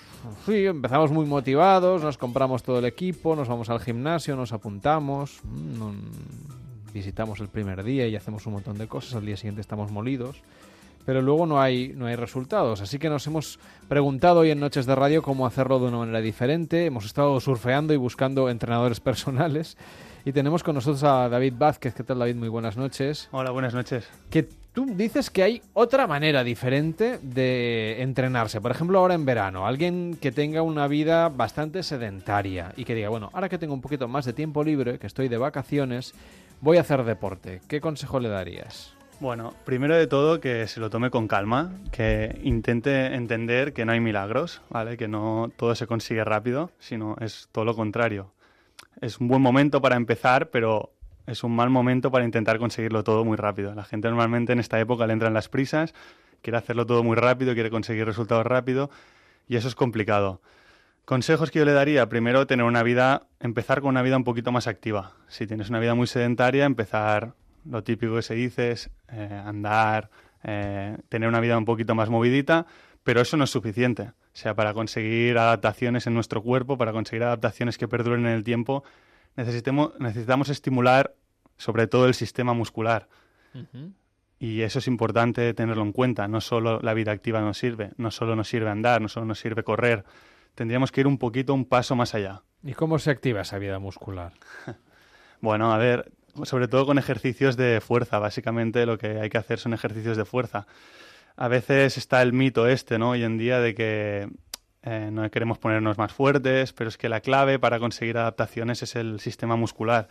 sí, empezamos muy motivados, nos compramos todo el equipo, nos vamos al gimnasio, nos apuntamos, mm, no- visitamos el primer día y hacemos un montón de cosas, al día siguiente estamos molidos, pero luego no hay, no hay resultados. Así que nos hemos preguntado hoy en Noches de Radio cómo hacerlo de una manera diferente, hemos estado surfeando y buscando entrenadores personales y tenemos con nosotros a David Vázquez. ¿Qué tal David? Muy buenas noches. Hola, buenas noches. Tú dices que hay otra manera diferente de entrenarse. Por ejemplo, ahora en verano, alguien que tenga una vida bastante sedentaria y que diga, bueno, ahora que tengo un poquito más de tiempo libre, que estoy de vacaciones, voy a hacer deporte. ¿Qué consejo le darías? Bueno, primero de todo que se lo tome con calma, que intente entender que no hay milagros, ¿vale? Que no todo se consigue rápido, sino es todo lo contrario. Es un buen momento para empezar, pero es un mal momento para intentar conseguirlo todo muy rápido. La gente normalmente en esta época le entran las prisas, quiere hacerlo todo muy rápido, quiere conseguir resultados rápido y eso es complicado. Consejos que yo le daría, primero tener una vida, empezar con una vida un poquito más activa. Si tienes una vida muy sedentaria, empezar lo típico que se dice es eh, andar, eh, tener una vida un poquito más movidita, pero eso no es suficiente. O sea, para conseguir adaptaciones en nuestro cuerpo, para conseguir adaptaciones que perduren en el tiempo, necesitemos, necesitamos estimular sobre todo el sistema muscular. Y eso es importante tenerlo en cuenta. No solo la vida activa nos sirve, no solo nos sirve andar, no solo nos sirve correr. Tendríamos que ir un poquito, un paso más allá. ¿Y cómo se activa esa vida muscular? Bueno, a ver, sobre todo con ejercicios de fuerza. Básicamente lo que hay que hacer son ejercicios de fuerza. A veces está el mito este, ¿no? Hoy en día de que eh, no queremos ponernos más fuertes, pero es que la clave para conseguir adaptaciones es el sistema muscular.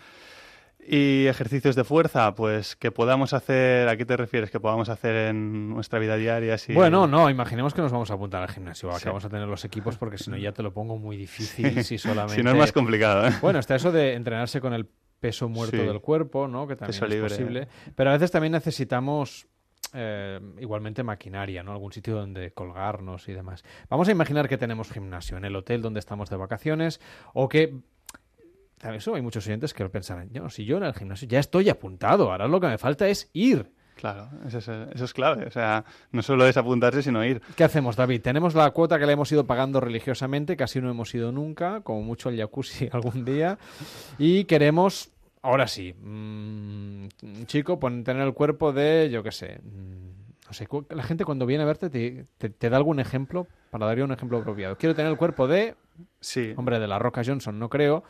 Y ejercicios de fuerza, pues que podamos hacer, ¿a qué te refieres? Que podamos hacer en nuestra vida diaria. Si... Bueno, no, imaginemos que nos vamos a apuntar al gimnasio, Sí. que vamos a tener los equipos, porque si no ya te lo pongo muy difícil si solamente... Si no es más complicado, ¿eh? Bueno, está eso de entrenarse con el peso muerto Sí. del cuerpo, ¿no? Que también Peso es libre. posible. Pero a veces también necesitamos eh, igualmente maquinaria, ¿no? Algún sitio donde colgarnos y demás. Vamos a imaginar que tenemos gimnasio en el hotel donde estamos de vacaciones o que... Eso hay muchos oyentes que pensarán, yo, si yo en el gimnasio ya estoy apuntado, ahora lo que me falta es ir. Claro, eso es, eso es clave. O sea, no solo es apuntarse, sino ir. ¿Qué hacemos, David? Tenemos la cuota que le hemos ido pagando religiosamente, casi no hemos ido nunca, como mucho al jacuzzi algún día, y queremos, ahora sí, mm, chico, pon- tener el cuerpo de, yo qué sé, mm, no sé, la gente cuando viene a verte te, te- te da algún ejemplo, para dar yo un ejemplo apropiado. Quiero tener el cuerpo de, sí. hombre, de la Roca Johnson, no creo,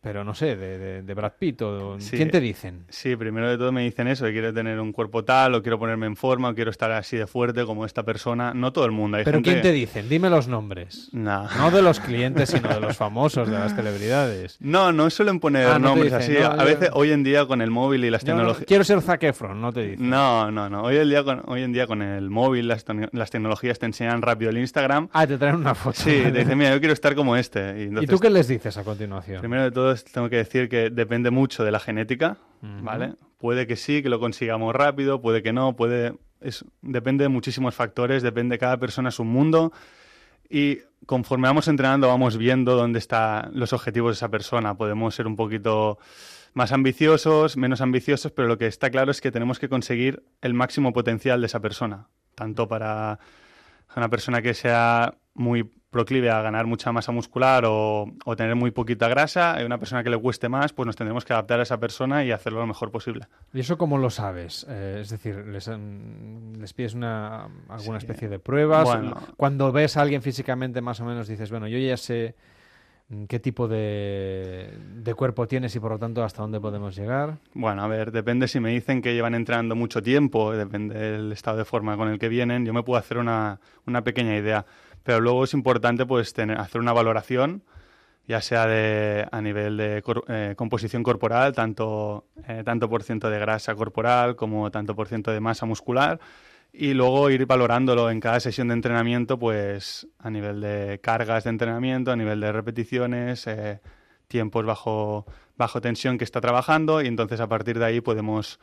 pero no sé, de, de- de Brad Pitt, o, Sí. ¿quién te dicen? Sí, primero de todo me dicen eso, que quiero tener un cuerpo tal, o quiero ponerme en forma, o quiero estar así de fuerte como esta persona. No todo el mundo. Hay ¿Pero gente... quién te dicen? Dime los nombres. No. No de los clientes, sino de los famosos, de las celebridades. No, no suelen poner Ah, no nombres dicen, así. no, a yo- veces, hoy en día, con el móvil y las no- tecnologías... quiero ser Zac Efron, no te dicen. No, no, no. Hoy en día con, hoy en, día con el móvil, las, las tecnologías te enseñan rápido el Instagram. Ah, te traen una foto. Sí, te dicen, mira, yo quiero estar como este. Y, ¿Y entonces, tú qué les dices a continuación? Primero de todo, tengo que decir que depende mucho de la genética. ¿vale? Puede que sí, que lo consigamos rápido, puede que no, puede... Es, depende de muchísimos factores, depende, cada persona es un mundo y conforme vamos entrenando vamos viendo dónde están los objetivos de esa persona. Podemos ser un poquito más ambiciosos, menos ambiciosos, pero lo que está claro es que tenemos que conseguir el máximo potencial de esa persona, tanto para una persona que sea muy proclive a ganar mucha masa muscular o, o tener muy poquita grasa, y una persona que le cueste más, pues nos tendremos que adaptar a esa persona y hacerlo lo mejor posible. ¿Y eso cómo lo sabes? Eh, es decir, ¿les, les pides una, alguna especie de pruebas? Bueno. Cuando ves a alguien físicamente más o menos dices, bueno, yo ya sé mm, qué tipo de, de cuerpo tienes y por lo tanto hasta dónde podemos llegar. Bueno, a ver, depende si me dicen que llevan entrenando mucho tiempo, depende del estado de forma con el que vienen, yo me puedo hacer una, una pequeña idea. Pero luego es importante pues tener, hacer una valoración, ya sea a nivel de eh, composición corporal, tanto, eh, tanto por ciento de grasa corporal como tanto por ciento de masa muscular, y luego ir valorándolo en cada sesión de entrenamiento, pues a nivel de cargas de entrenamiento, a nivel de repeticiones, eh, tiempos bajo, bajo tensión que está trabajando, y entonces a partir de ahí podemos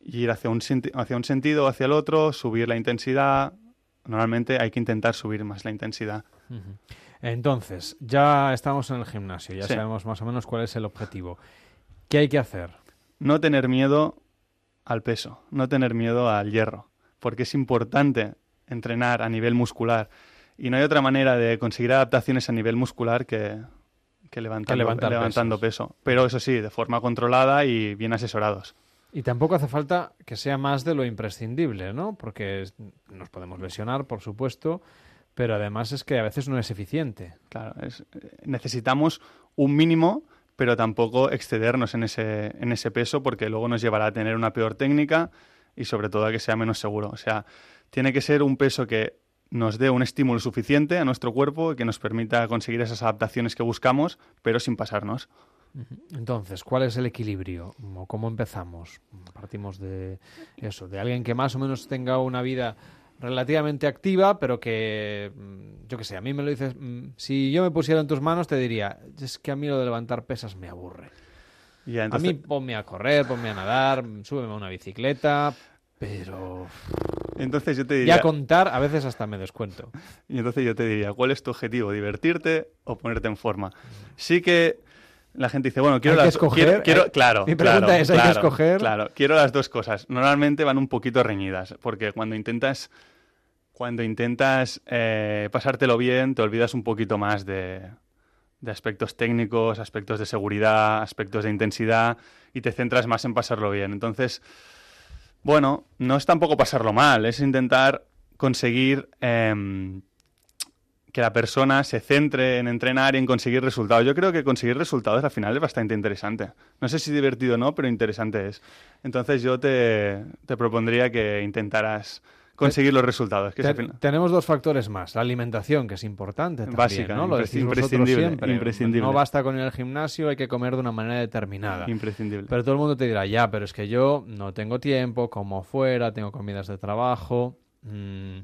ir hacia un, hacia un sentido o hacia el otro, subir la intensidad. Normalmente hay que intentar subir más la intensidad. Entonces, ya estamos en el gimnasio, ya Sí. sabemos más o menos cuál es el objetivo. ¿Qué hay que hacer? No tener miedo al peso, no tener miedo al hierro, porque es importante entrenar a nivel muscular. Y no hay otra manera de conseguir adaptaciones a nivel muscular que, que levantando, levantar levantando peso. Pero eso sí, de forma controlada y bien asesorados. Y tampoco hace falta que sea más de lo imprescindible, ¿no? Porque nos podemos lesionar, por supuesto, pero además es que a veces no es eficiente. Claro, es- eh, necesitamos un mínimo, pero tampoco excedernos en ese, en ese peso porque luego nos llevará a tener una peor técnica y sobre todo a que sea menos seguro. O sea, tiene que ser un peso que nos dé un estímulo suficiente a nuestro cuerpo y que nos permita conseguir esas adaptaciones que buscamos, pero sin pasarnos. Entonces, ¿cuál es el equilibrio? ¿O ¿Cómo empezamos? Partimos de eso, de alguien que más o menos tenga una vida relativamente activa, pero que, mm, yo qué sé, a mí me lo dices, mm, si yo me pusiera en tus manos te diría, es que a mí lo de levantar pesas me aburre. Y A mí ponme a correr, ponme a nadar, súbeme a una bicicleta, pero... Entonces yo te diría... Ya contar, a veces hasta me descuento. Y entonces yo te diría, ¿cuál es tu objetivo? ¿Divertirte o ponerte en forma? Sí que la gente dice, bueno, quiero Hay que las escoger, quiero, quiero- hay- claro, mi pregunta claro, es, ¿hay que claro, escoger? Claro, quiero las dos cosas. Normalmente van un poquito reñidas, porque cuando intentas cuando intentas eh, pasártelo bien, te olvidas un poquito más de, de aspectos técnicos, aspectos de seguridad, aspectos de intensidad, y te centras más en pasarlo bien. Entonces, bueno, no es tampoco pasarlo mal, es intentar conseguir em, que la persona se centre en entrenar y en conseguir resultados. Yo creo que conseguir resultados al final es bastante interesante. No sé si divertido o no, pero interesante es. Entonces yo te, te propondría que intentaras conseguir los resultados. Que final- tenemos dos factores más. La alimentación, que es importante también, Básica, ¿no? Lo decís vosotros imprescindible, siempre. imprescindible. No basta con ir al gimnasio, hay que comer de una manera determinada. Imprescindible. Pero todo el mundo te dirá, ya, pero es que yo no tengo tiempo, como fuera, tengo comidas de trabajo, mm,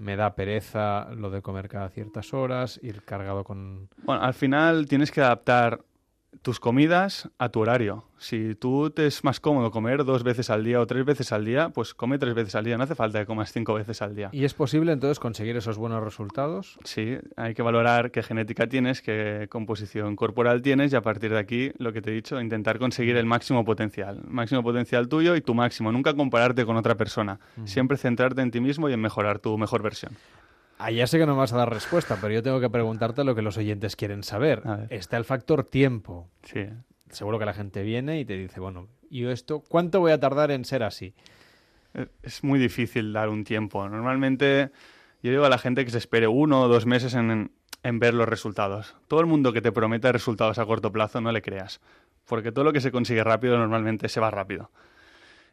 me da pereza lo de comer cada ciertas horas, ir cargado con... Bueno, al final tienes que adaptar tus comidas a tu horario. Si tú te es más cómodo comer dos veces al día o tres veces al día, pues come tres veces al día. No hace falta que comas cinco veces al día. ¿Y es posible entonces conseguir esos buenos resultados? Sí, hay que valorar qué genética tienes, qué composición corporal tienes y a partir de aquí, lo que te he dicho, intentar conseguir el máximo potencial. Máximo potencial tuyo y tu máximo. Nunca compararte con otra persona. Siempre centrarte en ti mismo y en mejorar tu mejor versión. Ya sé que no me vas a dar respuesta, pero yo tengo que preguntarte lo que los oyentes quieren saber. Está el factor tiempo. Sí. Seguro que la gente viene y te dice, bueno, ¿y yo esto cuánto voy a tardar en ser así? Eh, Es muy difícil dar un tiempo. Normalmente yo digo a la gente que se espere uno o dos meses en, en ver los resultados. Todo el mundo que te prometa resultados a corto plazo no le creas, porque todo lo que se consigue rápido normalmente se va rápido.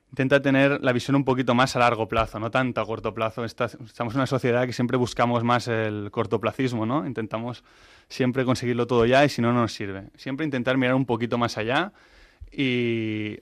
Intenta tener la visión un poquito más a largo plazo, no tanto a corto plazo. Estamos en una sociedad que siempre buscamos más el cortoplacismo, ¿no? Intentamos siempre conseguirlo todo ya y si no, no nos sirve. Siempre intentar mirar un poquito más allá y,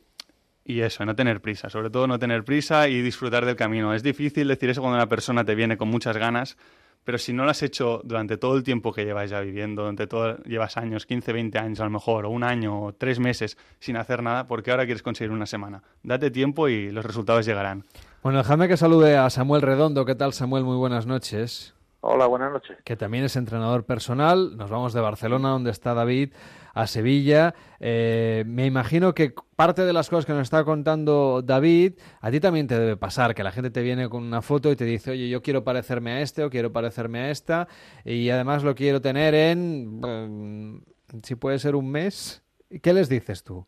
y eso, no tener prisa, sobre todo no tener prisa y disfrutar del camino. Es difícil decir eso cuando una persona te viene con muchas ganas, pero si no lo has hecho durante todo el tiempo que llevas ya viviendo, durante todo, llevas años, 15, 20 años a lo mejor, o un año, o tres meses sin hacer nada, ¿por qué ahora quieres conseguir una semana? Date tiempo y los resultados llegarán. Bueno, déjame que salude a Samuel Redondo. ¿Qué tal, Samuel? Muy buenas noches. Hola, buenas noches. Que también es entrenador personal. Nos vamos de Barcelona, donde está David, a Sevilla. Eh, me imagino que parte de las cosas que nos está contando David, a ti también te debe pasar, que la gente te viene con una foto y te dice, oye, yo quiero parecerme a este o quiero parecerme a esta, y además lo quiero tener en, mm, si puede ser un mes. ¿Qué les dices tú?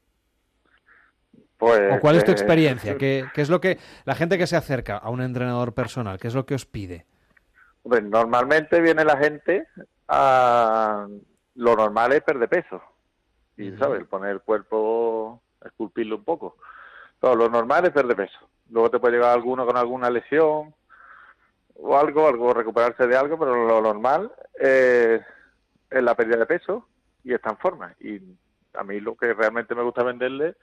Pues, ¿O cuál es tu eh, experiencia? ¿Qué, qué es lo que la gente que se acerca a un entrenador personal, qué es lo que os pide? Hombre, normalmente viene la gente a... Lo normal es perder peso. Y, ¿sabes? Poner el cuerpo, esculpirlo un poco. Todo lo normal es perder peso. Luego te puede llegar alguno con alguna lesión o algo, algo, recuperarse de algo, pero lo normal es, es la pérdida de peso y está en forma. Y a mí lo que realmente me gusta venderle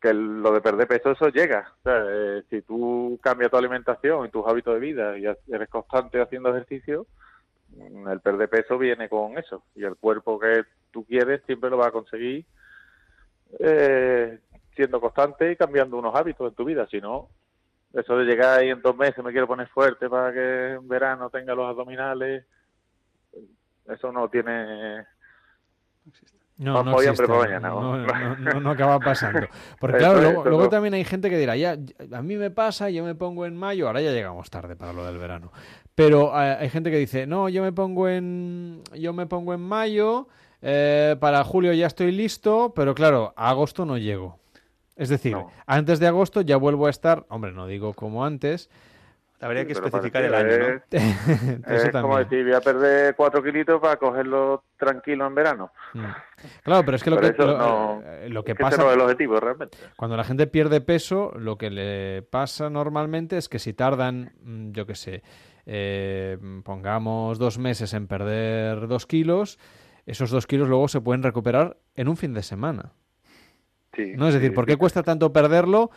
que el- lo de perder peso eso llega. O sea, eh, si tú cambias tu alimentación y tus hábitos de vida y eres constante haciendo ejercicio, mm, el perder peso viene con eso. Y el cuerpo que tú quieres siempre lo vas a conseguir eh, siendo constante y cambiando unos hábitos en tu vida. Si no, eso de llegar ahí en dos meses me quiero poner fuerte para que en verano tenga los abdominales, eso no tiene... No, Pan no hoy, existe. mañana, no, ¿no? no- no- no acaba pasando. Porque claro, luego, luego no. también hay gente que dirá, ya, a mí me pasa, yo me pongo en mayo, ahora ya llegamos tarde para lo del verano. Pero eh, hay gente que dice, no, yo me pongo en, yo me pongo en mayo, eh, para julio ya estoy listo, pero claro, a agosto no llego. Es decir, antes de agosto ya vuelvo a estar, hombre, no digo como antes. Habría que especificar el año, es como decir, voy a perder cuatro kilitos para cogerlo tranquilo en verano. Mm. Claro, pero es que lo Pero que, eso lo, no- eh, lo que es que pasa... ese no es el objetivo, realmente. Cuando la gente pierde peso, lo que le pasa normalmente es que si tardan, mm, yo qué sé, eh, pongamos dos meses en perder dos kilos, esos dos kilos luego se pueden recuperar en un fin de semana. Sí, ¿No? Es decir, sí, ¿por qué sí. cuesta tanto perderlo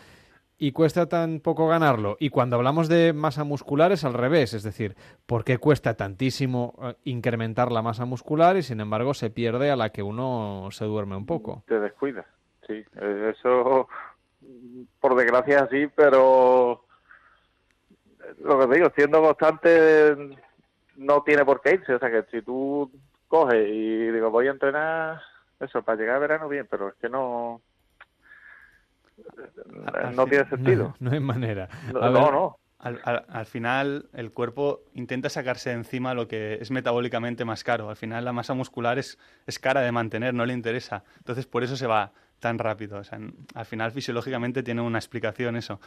y cuesta tan poco ganarlo? Y cuando hablamos de masa muscular es al revés, es decir, ¿por qué cuesta tantísimo eh, incrementar la masa muscular y sin embargo se pierde a la que uno se duerme un poco? Te descuidas, sí. Eh, Eso, por desgracia, es así, pero lo que te digo, siendo constante, no tiene por qué irse. O sea, que si tú coges y digo, voy a entrenar, eso, para llegar a verano, bien, pero es que no. No tiene sentido. No, no hay manera. No, no. Al, al- al final, el cuerpo intenta sacarse de encima lo que es metabólicamente más caro. Al final, la masa muscular es, es cara de mantener, no le interesa. Entonces, por eso se va tan rápido. O sea, en- al final, fisiológicamente, tiene una explicación eso.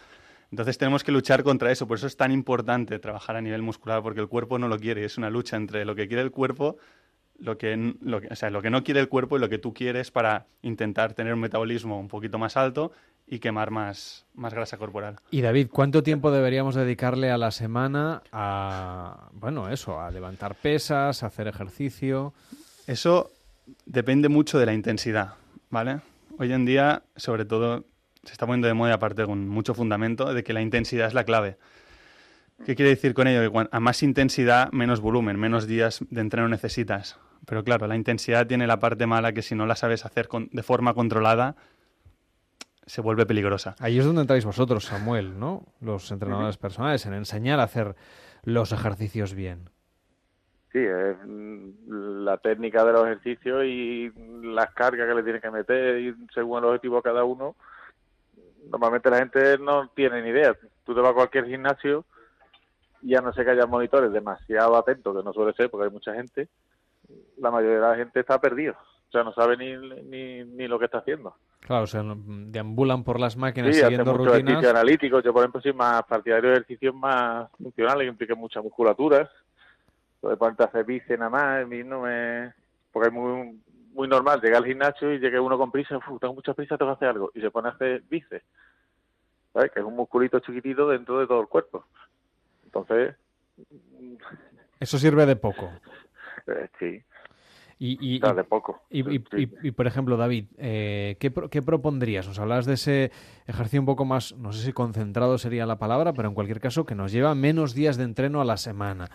Entonces, tenemos que luchar contra eso. Por eso es tan importante trabajar a nivel muscular, porque el cuerpo no lo quiere. Es una lucha entre lo que quiere el cuerpo, lo que, n- lo que- o sea, lo que no quiere el cuerpo y lo que tú quieres para intentar tener un metabolismo un poquito más alto y quemar más, más grasa corporal. Y David, ¿cuánto tiempo deberíamos dedicarle a la semana a, bueno, eso, a levantar pesas, a hacer ejercicio? Eso depende mucho de la intensidad, ¿vale? Hoy en día, sobre todo, se está poniendo de moda, aparte con mucho fundamento, de que la intensidad es la clave. ¿Qué quiere decir con ello? Que a más intensidad, menos volumen, menos días de entreno necesitas. Pero claro, la intensidad tiene la parte mala que si no la sabes hacer de forma controlada, se vuelve peligrosa. Ahí es donde entráis vosotros, Samuel, ¿no? Los entrenadores personales, en enseñar a hacer los ejercicios bien. Sí, es mm, la técnica de los ejercicios y las cargas que le tienes que meter y según el objetivo de cada uno. Normalmente la gente no tiene ni idea. Tú te vas a cualquier gimnasio y ya no sé que haya monitores demasiado atentos, que no suele ser porque hay mucha gente. La mayoría de la gente está perdido. O sea, no sabe ni, ni, ni lo que está haciendo. Claro, o sea, deambulan por las máquinas sí, siguiendo hace mucho rutinas. ejercicio analítico. Yo, por ejemplo, soy más partidario de ejercicios más funcionales que impliquen mucha musculatura. Lo de ponerte a hacer bíceps nada más, a mí no me... Porque es muy, muy normal llegar al gimnasio y llegue uno con prisa, Uf, tengo mucha prisa, tengo que hacer algo. Y se pone a hacer bíceps. ¿Sabes? Que es un musculito chiquitito dentro de todo el cuerpo. Entonces... Eso sirve de poco. Eh, sí. Y, y, poco. Y, y, y, por ejemplo, David, eh, ¿qué, ¿qué propondrías? Nos hablabas de ese ejercicio un poco más, no sé si concentrado sería la palabra, pero en cualquier caso que nos lleva menos días de entreno a la semana.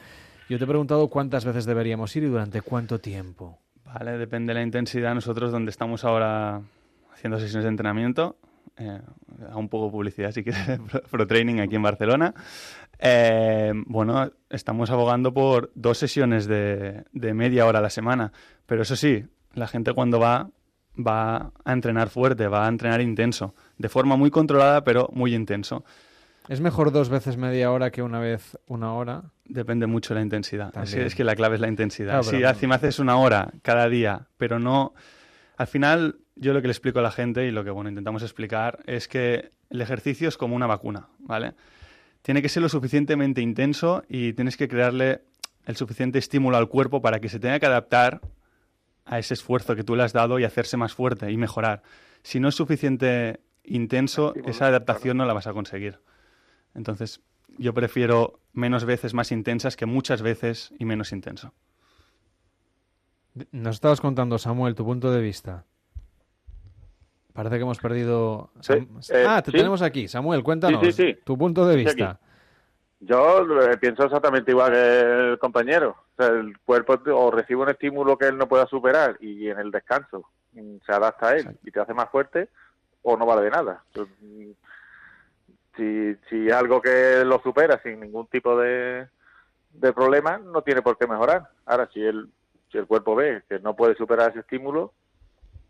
Yo te he preguntado cuántas veces deberíamos ir y durante cuánto tiempo. Vale, depende de la intensidad. Nosotros donde estamos ahora haciendo sesiones de entrenamiento, eh, un poco de publicidad si quieres, Pro- Pro Training aquí en Barcelona. Eh, bueno, estamos abogando por dos sesiones de, de media hora a la semana. Pero eso sí, la gente cuando va, va a entrenar fuerte, va a entrenar intenso, de forma muy controlada, pero muy intenso. ¿Es mejor dos veces media hora que una vez una hora? Depende mucho de la intensidad. También. Sí, es que la clave es la intensidad. Claro, si pero- haces una hora cada día, pero no... Al final, yo lo que le explico a la gente y lo que bueno intentamos explicar es que el ejercicio es como una vacuna, ¿vale? Tiene que ser lo suficientemente intenso y tienes que crearle el suficiente estímulo al cuerpo para que se tenga que adaptar a ese esfuerzo que tú le has dado y hacerse más fuerte y mejorar. Si no es suficiente intenso, esa adaptación no la vas a conseguir. Entonces, yo prefiero menos veces más intensas que muchas veces y menos intenso. Nos estabas contando, Samuel, tu punto de vista. Parece que hemos perdido... Eh, ah, te sí. tenemos aquí. Samuel, cuéntanos Sí, tu punto de vista. aquí. Yo eh, pienso exactamente igual que el compañero. O sea, el cuerpo o recibe un estímulo que él no pueda superar y en el descanso mm, se adapta a él y te hace más fuerte o no vale de nada. Mm, Si, si algo que lo supera sin ningún tipo de, de problema, no tiene por qué mejorar. Ahora, si el, si el cuerpo ve que no puede superar ese estímulo,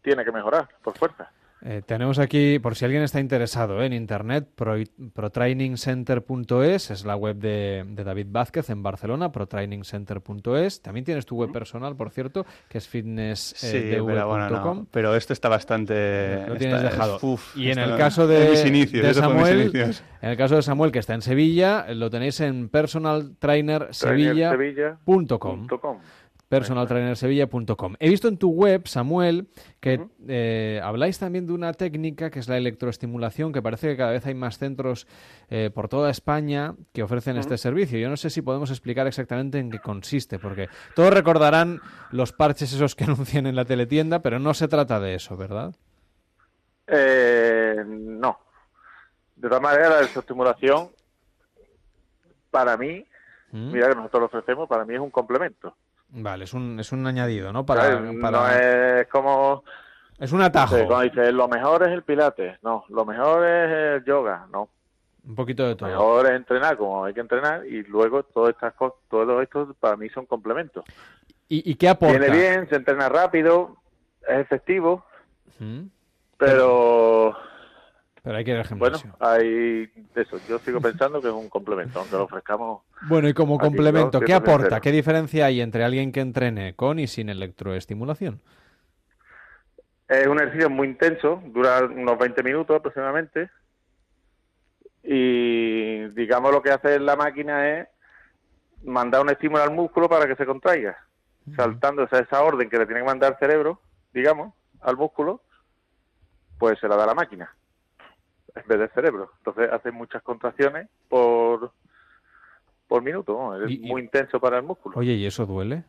tiene que mejorar, por fuerza. Eh, tenemos aquí, por si alguien está interesado eh, en internet, pro, protrainingcenter.es, es la web de, de David Vázquez en Barcelona, protrainingcenter.es. También tienes tu web personal, por cierto, que es Sí, fitnessdv.com. pero bueno, no. Pero esto está bastante... Lo tienes está- dejado. uf, y en el caso de, de mis inicios, de eso fue mis Samuel, en el caso de Samuel que está en Sevilla, lo tenéis en personaltrainersevilla.com. com. personaltrainersevilla.com. He visto en tu web, Samuel, que eh, habláis también de una técnica que es la electroestimulación, que parece que cada vez hay más centros eh, por toda España que ofrecen este servicio. Yo no sé si podemos explicar exactamente en qué consiste, porque todos recordarán los parches esos que anuncian en la teletienda, pero no se trata de eso, ¿verdad? Eh, no. De todas maneras, la estimulación, para mí, ¿Mm? mira que nosotros lo ofrecemos, para mí es un complemento. Vale, es un, es un añadido, ¿no? Para, No es como... Es un atajo. no sé, cuando dices, lo mejor es el pilates. No, lo mejor es el yoga. No, Un poquito de lo todo. mejor es entrenar como hay que entrenar y luego todas estas cosas, todo esto para mí son complementos. ¿Y, y qué aporta? Viene bien, se entrena rápido, es efectivo, ¿Mm? pero... Pero hay que al Bueno, hay eso. Yo sigo pensando que es un complemento, aunque lo ofrezcamos. Bueno, y como complemento. ¿qué aporta? ¿Qué diferencia hay entre alguien que entrene con y sin electroestimulación? Es un ejercicio muy intenso, dura unos 20 minutos aproximadamente. Y digamos lo que hace la máquina es mandar un estímulo al músculo para que se contraiga, saltando esa, esa orden que le tiene que mandar el cerebro, digamos, al músculo, pues se la da la máquina. En vez del cerebro. Entonces hace muchas contracciones por, por minuto. Es muy intenso para el músculo. Oye, ¿y eso duele?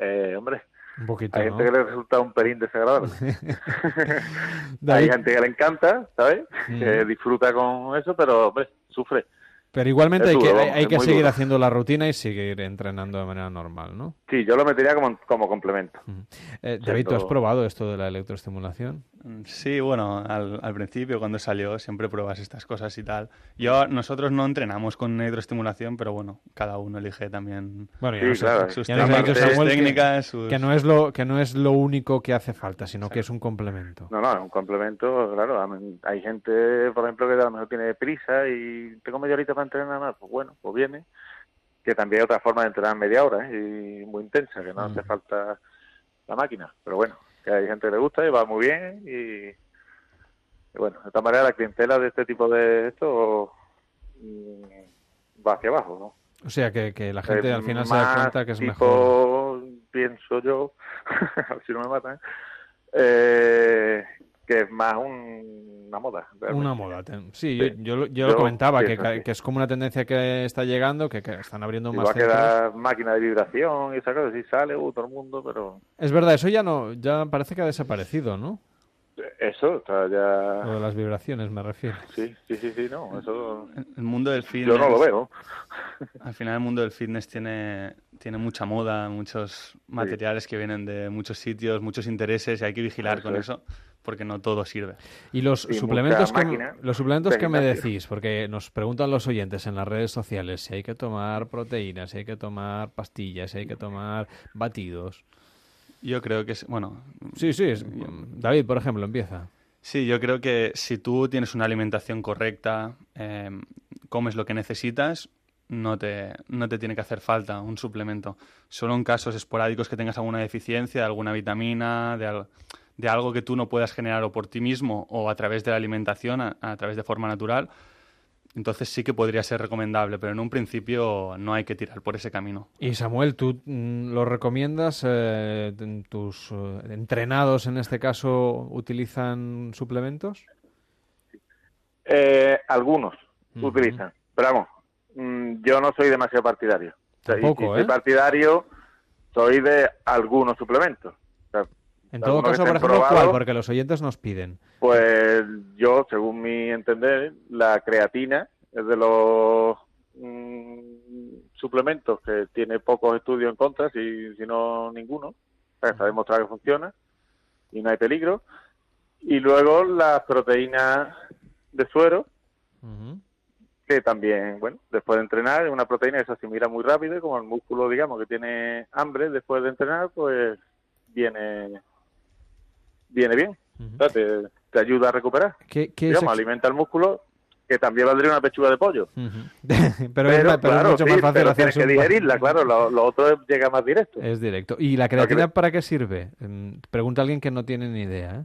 Eh, hombre, Un poquito, hay ¿no? gente que le resulta un pelín desagradable. David. hay gente que le encanta, ¿sabes? Mm. Que disfruta con eso, pero hombre, sufre. Pero igualmente hay que, hay, que seguir duro. haciendo la rutina y seguir entrenando de manera normal, ¿no? Sí, yo lo metería como, como complemento. Eh, David, ¿tú has probado esto de la electroestimulación? Mm, Sí, bueno, al, al principio cuando salió siempre pruebas estas cosas y tal. Yo, nosotros no entrenamos con hidroestimulación, pero bueno, cada uno elige también Bueno, ya Sí, nos, claro. sus técnicas, que- técnicas, sus- que, no es lo, que no es lo único que hace falta, sino que es un complemento. No, no, es un complemento, claro. Hay gente, por ejemplo, que a lo mejor tiene prisa y tengo media horita para entrenar más. Pues bueno, pues viene. Que también hay otra forma de entrenar media hora ¿eh? y muy intensa, que no hace falta la máquina. Pero bueno, que hay gente que le gusta y va muy bien. Y, y bueno, de esta manera la clientela de este tipo de esto mm, va hacia abajo, ¿no? O sea, que, que la gente Eh, al final se da cuenta que es tipo, mejor. pienso yo, a ver si no me matan, eh, que es más un- una moda. realmente. Una moda. Sí, Sí. yo, yo, lo- yo lo comentaba, que, pienso que es como una tendencia que está llegando, que, que están abriendo más va a quedar máquina de vibración y esa cosa, si sale, uh, todo el mundo, pero Es verdad, eso ya no, ya parece que ha desaparecido, ¿no? Eso está ya... Lo de las vibraciones me refiero. Sí, sí, sí, sí, no, eso... El mundo del fitness. Yo no lo veo. Al final el mundo del fitness tiene, tiene mucha moda, muchos materiales que vienen de muchos sitios, muchos intereses y hay que vigilar Eso con es. eso porque no todo sirve. Y los suplementos que, máquina los suplementos que me decís, porque nos preguntan los oyentes en las redes sociales si hay que tomar proteínas, si hay que tomar pastillas, si hay que tomar batidos. Yo creo que es, bueno... Sí, sí, es- David, por ejemplo, empieza. Sí, yo creo que si tú tienes una alimentación correcta, eh, comes lo que necesitas, no te, no te tiene que hacer falta un suplemento. Solo en casos esporádicos que tengas alguna deficiencia de alguna vitamina, de, al- de algo que tú no puedas generar o por ti mismo o a través de la alimentación, a, a través de forma natural, entonces sí que podría ser recomendable, pero en un principio no hay que tirar por ese camino. Y Samuel, ¿tú mm, lo recomiendas? Eh, ¿Tus eh, entrenados en este caso utilizan suplementos? Eh, algunos utilizan, pero vamos, mm, yo no soy demasiado partidario. O sea, y Tampoco, si soy ¿eh? partidario, soy de algunos suplementos. En todo caso, por ejemplo, ¿cuál? Porque los oyentes nos piden. Pues yo, según mi entender, la creatina es de los mm, suplementos que tiene pocos estudios en contra, si, si no ninguno. O sea, está demostrado que funciona y no hay peligro. Y luego las proteínas de suero, que también, bueno, después de entrenar, es una proteína que se asimila muy rápido y como el músculo, digamos, que tiene hambre después de entrenar, pues viene viene bien. O sea, te, te ayuda a recuperar. ¿Qué, qué digamos, alimenta el músculo, que también valdría una pechuga de pollo. pero, es, pero es claro, mucho sí, más fácil hacer que digerirla, claro, lo, lo otro llega más directo. Es directo. ¿Y la creatina para qué sirve? Mm, Pregunta alguien que no tiene ni idea. ¿eh?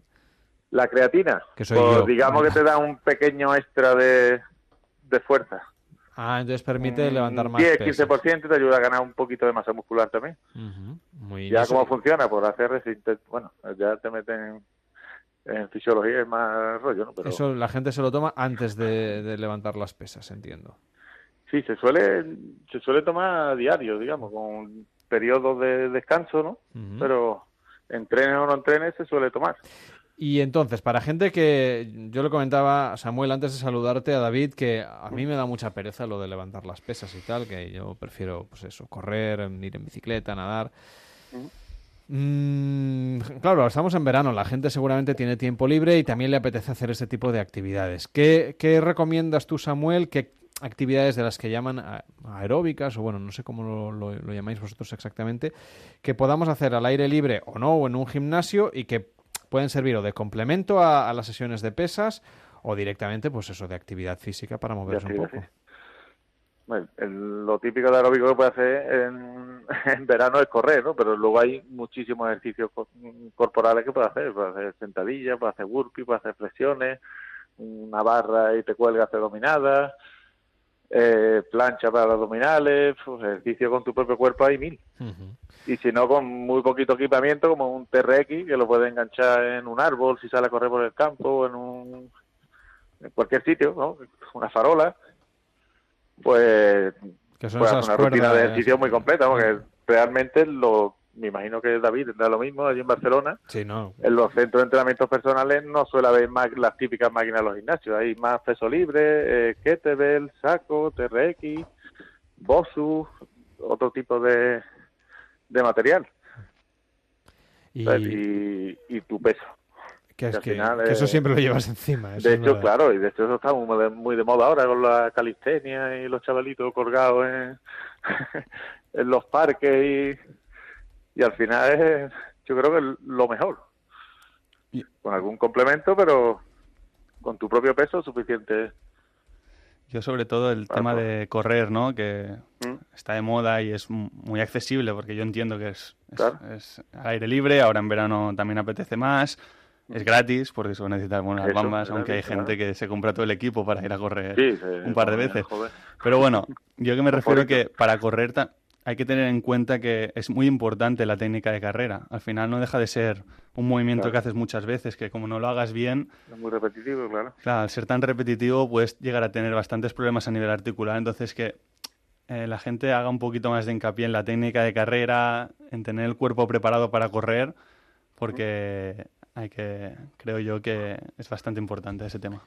La creatina, Que soy pues yo. digamos que te da un pequeño extra de, de fuerza. Ah, entonces permite Un levantar más 10, peso. 15% te ayuda a ganar un poquito de masa muscular también. Ujú, Muy Ya cómo funciona, por hacer resistente, bueno, ya te meten en fisiología es más rollo, ¿no? Pero Eso la gente se lo toma antes de, de levantar las pesas, entiendo. sí, se suele, se suele tomar a diario, digamos, con periodos de descanso, ¿no? Ujú. Pero entrenes o no entrenes, se suele tomar. Y entonces, para gente que yo le comentaba, Samuel, antes de saludarte a David, que a mí me da mucha pereza lo de levantar las pesas y tal, que yo prefiero, pues eso, correr, ir en bicicleta, nadar. Mm, claro, estamos en verano, la gente seguramente tiene tiempo libre y también le apetece hacer este tipo de actividades. ¿Qué, qué recomiendas tú, Samuel? ¿Qué actividades de las que llaman aeróbicas, o bueno, no sé cómo lo, lo- lo llamáis vosotros exactamente, que podamos hacer al aire libre o no, o en un gimnasio y que pueden servir o de complemento a, a las sesiones de pesas o directamente, pues eso, de actividad física para moverse un poco? Bueno, el- lo típico de aeróbico que puede hacer en, en verano es correr, ¿no? Pero luego hay muchísimos ejercicios co- corporales que puede hacer. Puede hacer sentadillas, puede hacer burpee, puede hacer flexiones, una barra y te cuelga hacer dominadas, eh, plancha para los abdominales, pues, ejercicio con tu propio cuerpo hay mil. Y si no, con muy poquito equipamiento, como un TRX, que lo puedes enganchar en un árbol si sale a correr por el campo, o en un, en cualquier sitio, ¿no? Una farola, pues Que son pues esas una rutina de ejercicio muy completa, porque realmente lo, me imagino que David tendrá lo mismo allí en Barcelona. Sí, no. En los centros de entrenamientos personales no suele haber más las típicas máquinas de los gimnasios, hay más peso libre, eh, kettlebell, saco, TRX, Bosu, otro tipo de, de material. Y-. Y, y tu peso. Que, es que, final, que eso siempre lo llevas encima. eso de hecho, claro, y de hecho eso está muy de, muy de moda ahora con la calistenia y los chavalitos colgados en, en los parques y, y al final es, yo creo que es lo mejor. Con algún complemento, pero con tu propio peso suficiente. Yo sobre todo el tema de correr, ¿no? Que está de moda y es muy accesible porque yo entiendo que es, es- es al aire libre, ahora en verano también apetece más, es gratis porque solo necesitas buenas Eso, bambas, aunque hay gente que se compra todo el equipo para ir a correr Sí, sí, un par de veces. joder. Pero bueno, yo que me refiero que para correr hay que tener en cuenta que es muy importante la técnica de carrera. Al final no deja de ser un movimiento Claro. que haces muchas veces, que como no lo hagas bien, Es muy repetitivo, claro. Claro, al ser tan repetitivo puedes llegar a tener bastantes problemas a nivel articular, entonces que eh, la gente haga un poquito más de hincapié en la técnica de carrera, en tener el cuerpo preparado para correr, porque hay que, creo yo que es bastante importante ese tema.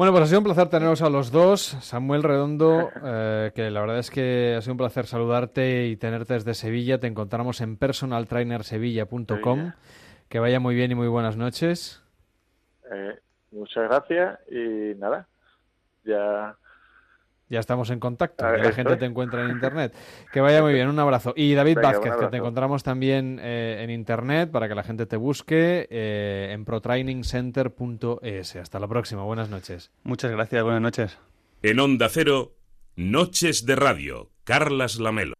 Bueno, pues ha sido un placer teneros a los dos. Samuel Redondo, eh, que la verdad es que ha sido un placer saludarte y tenerte desde Sevilla. Te encontramos en personaltrainersevilla.com. Sevilla. Que vaya muy bien y muy buenas noches. Eh, muchas gracias y nada, ya Ya estamos en contacto, que la gente es. te encuentra en internet. Que vaya muy bien, un abrazo. Y David Venga, Vázquez, que te encontramos también eh, en internet para que la gente te busque eh, en protrainingcenter.es. Hasta la próxima, buenas noches. Muchas gracias, buenas noches. En Onda Cero, Noches de Radio, Carlas Lamelo.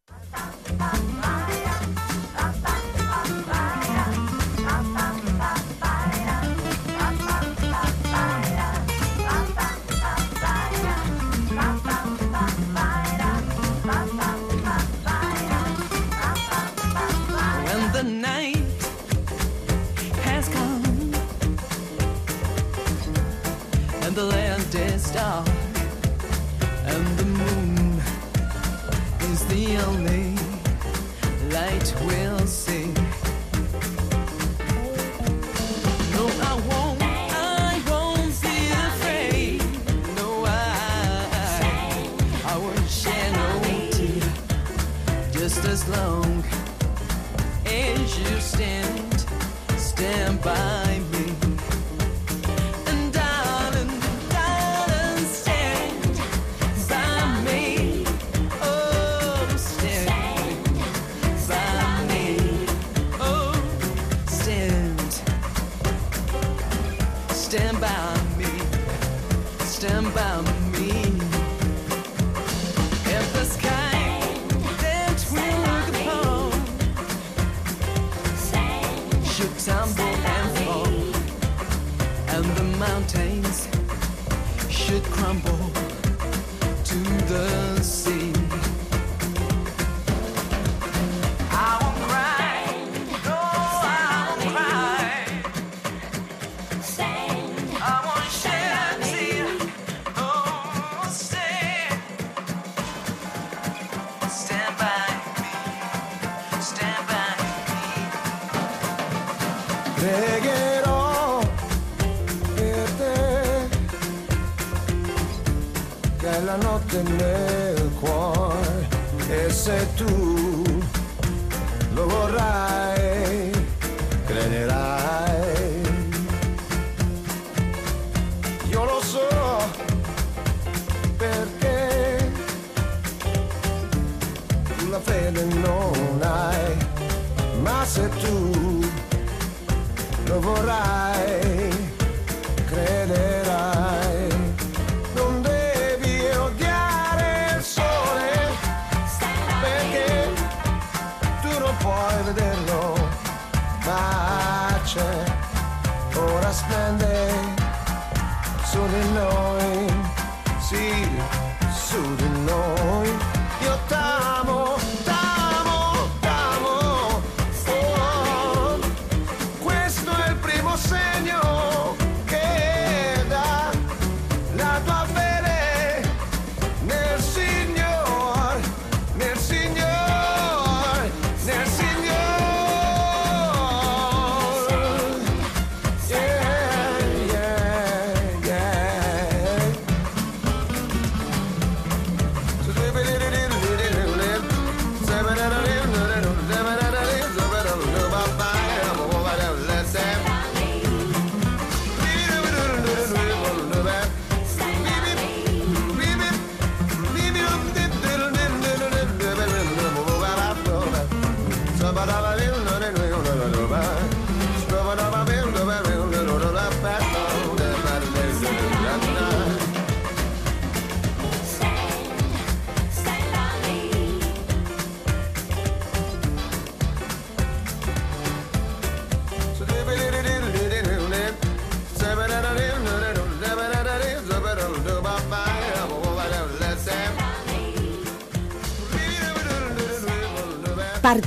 Notte nel cuore e se tu lo vorrai, crederai. Io lo so perché tu la fede non hai, ma se tu lo vorrai,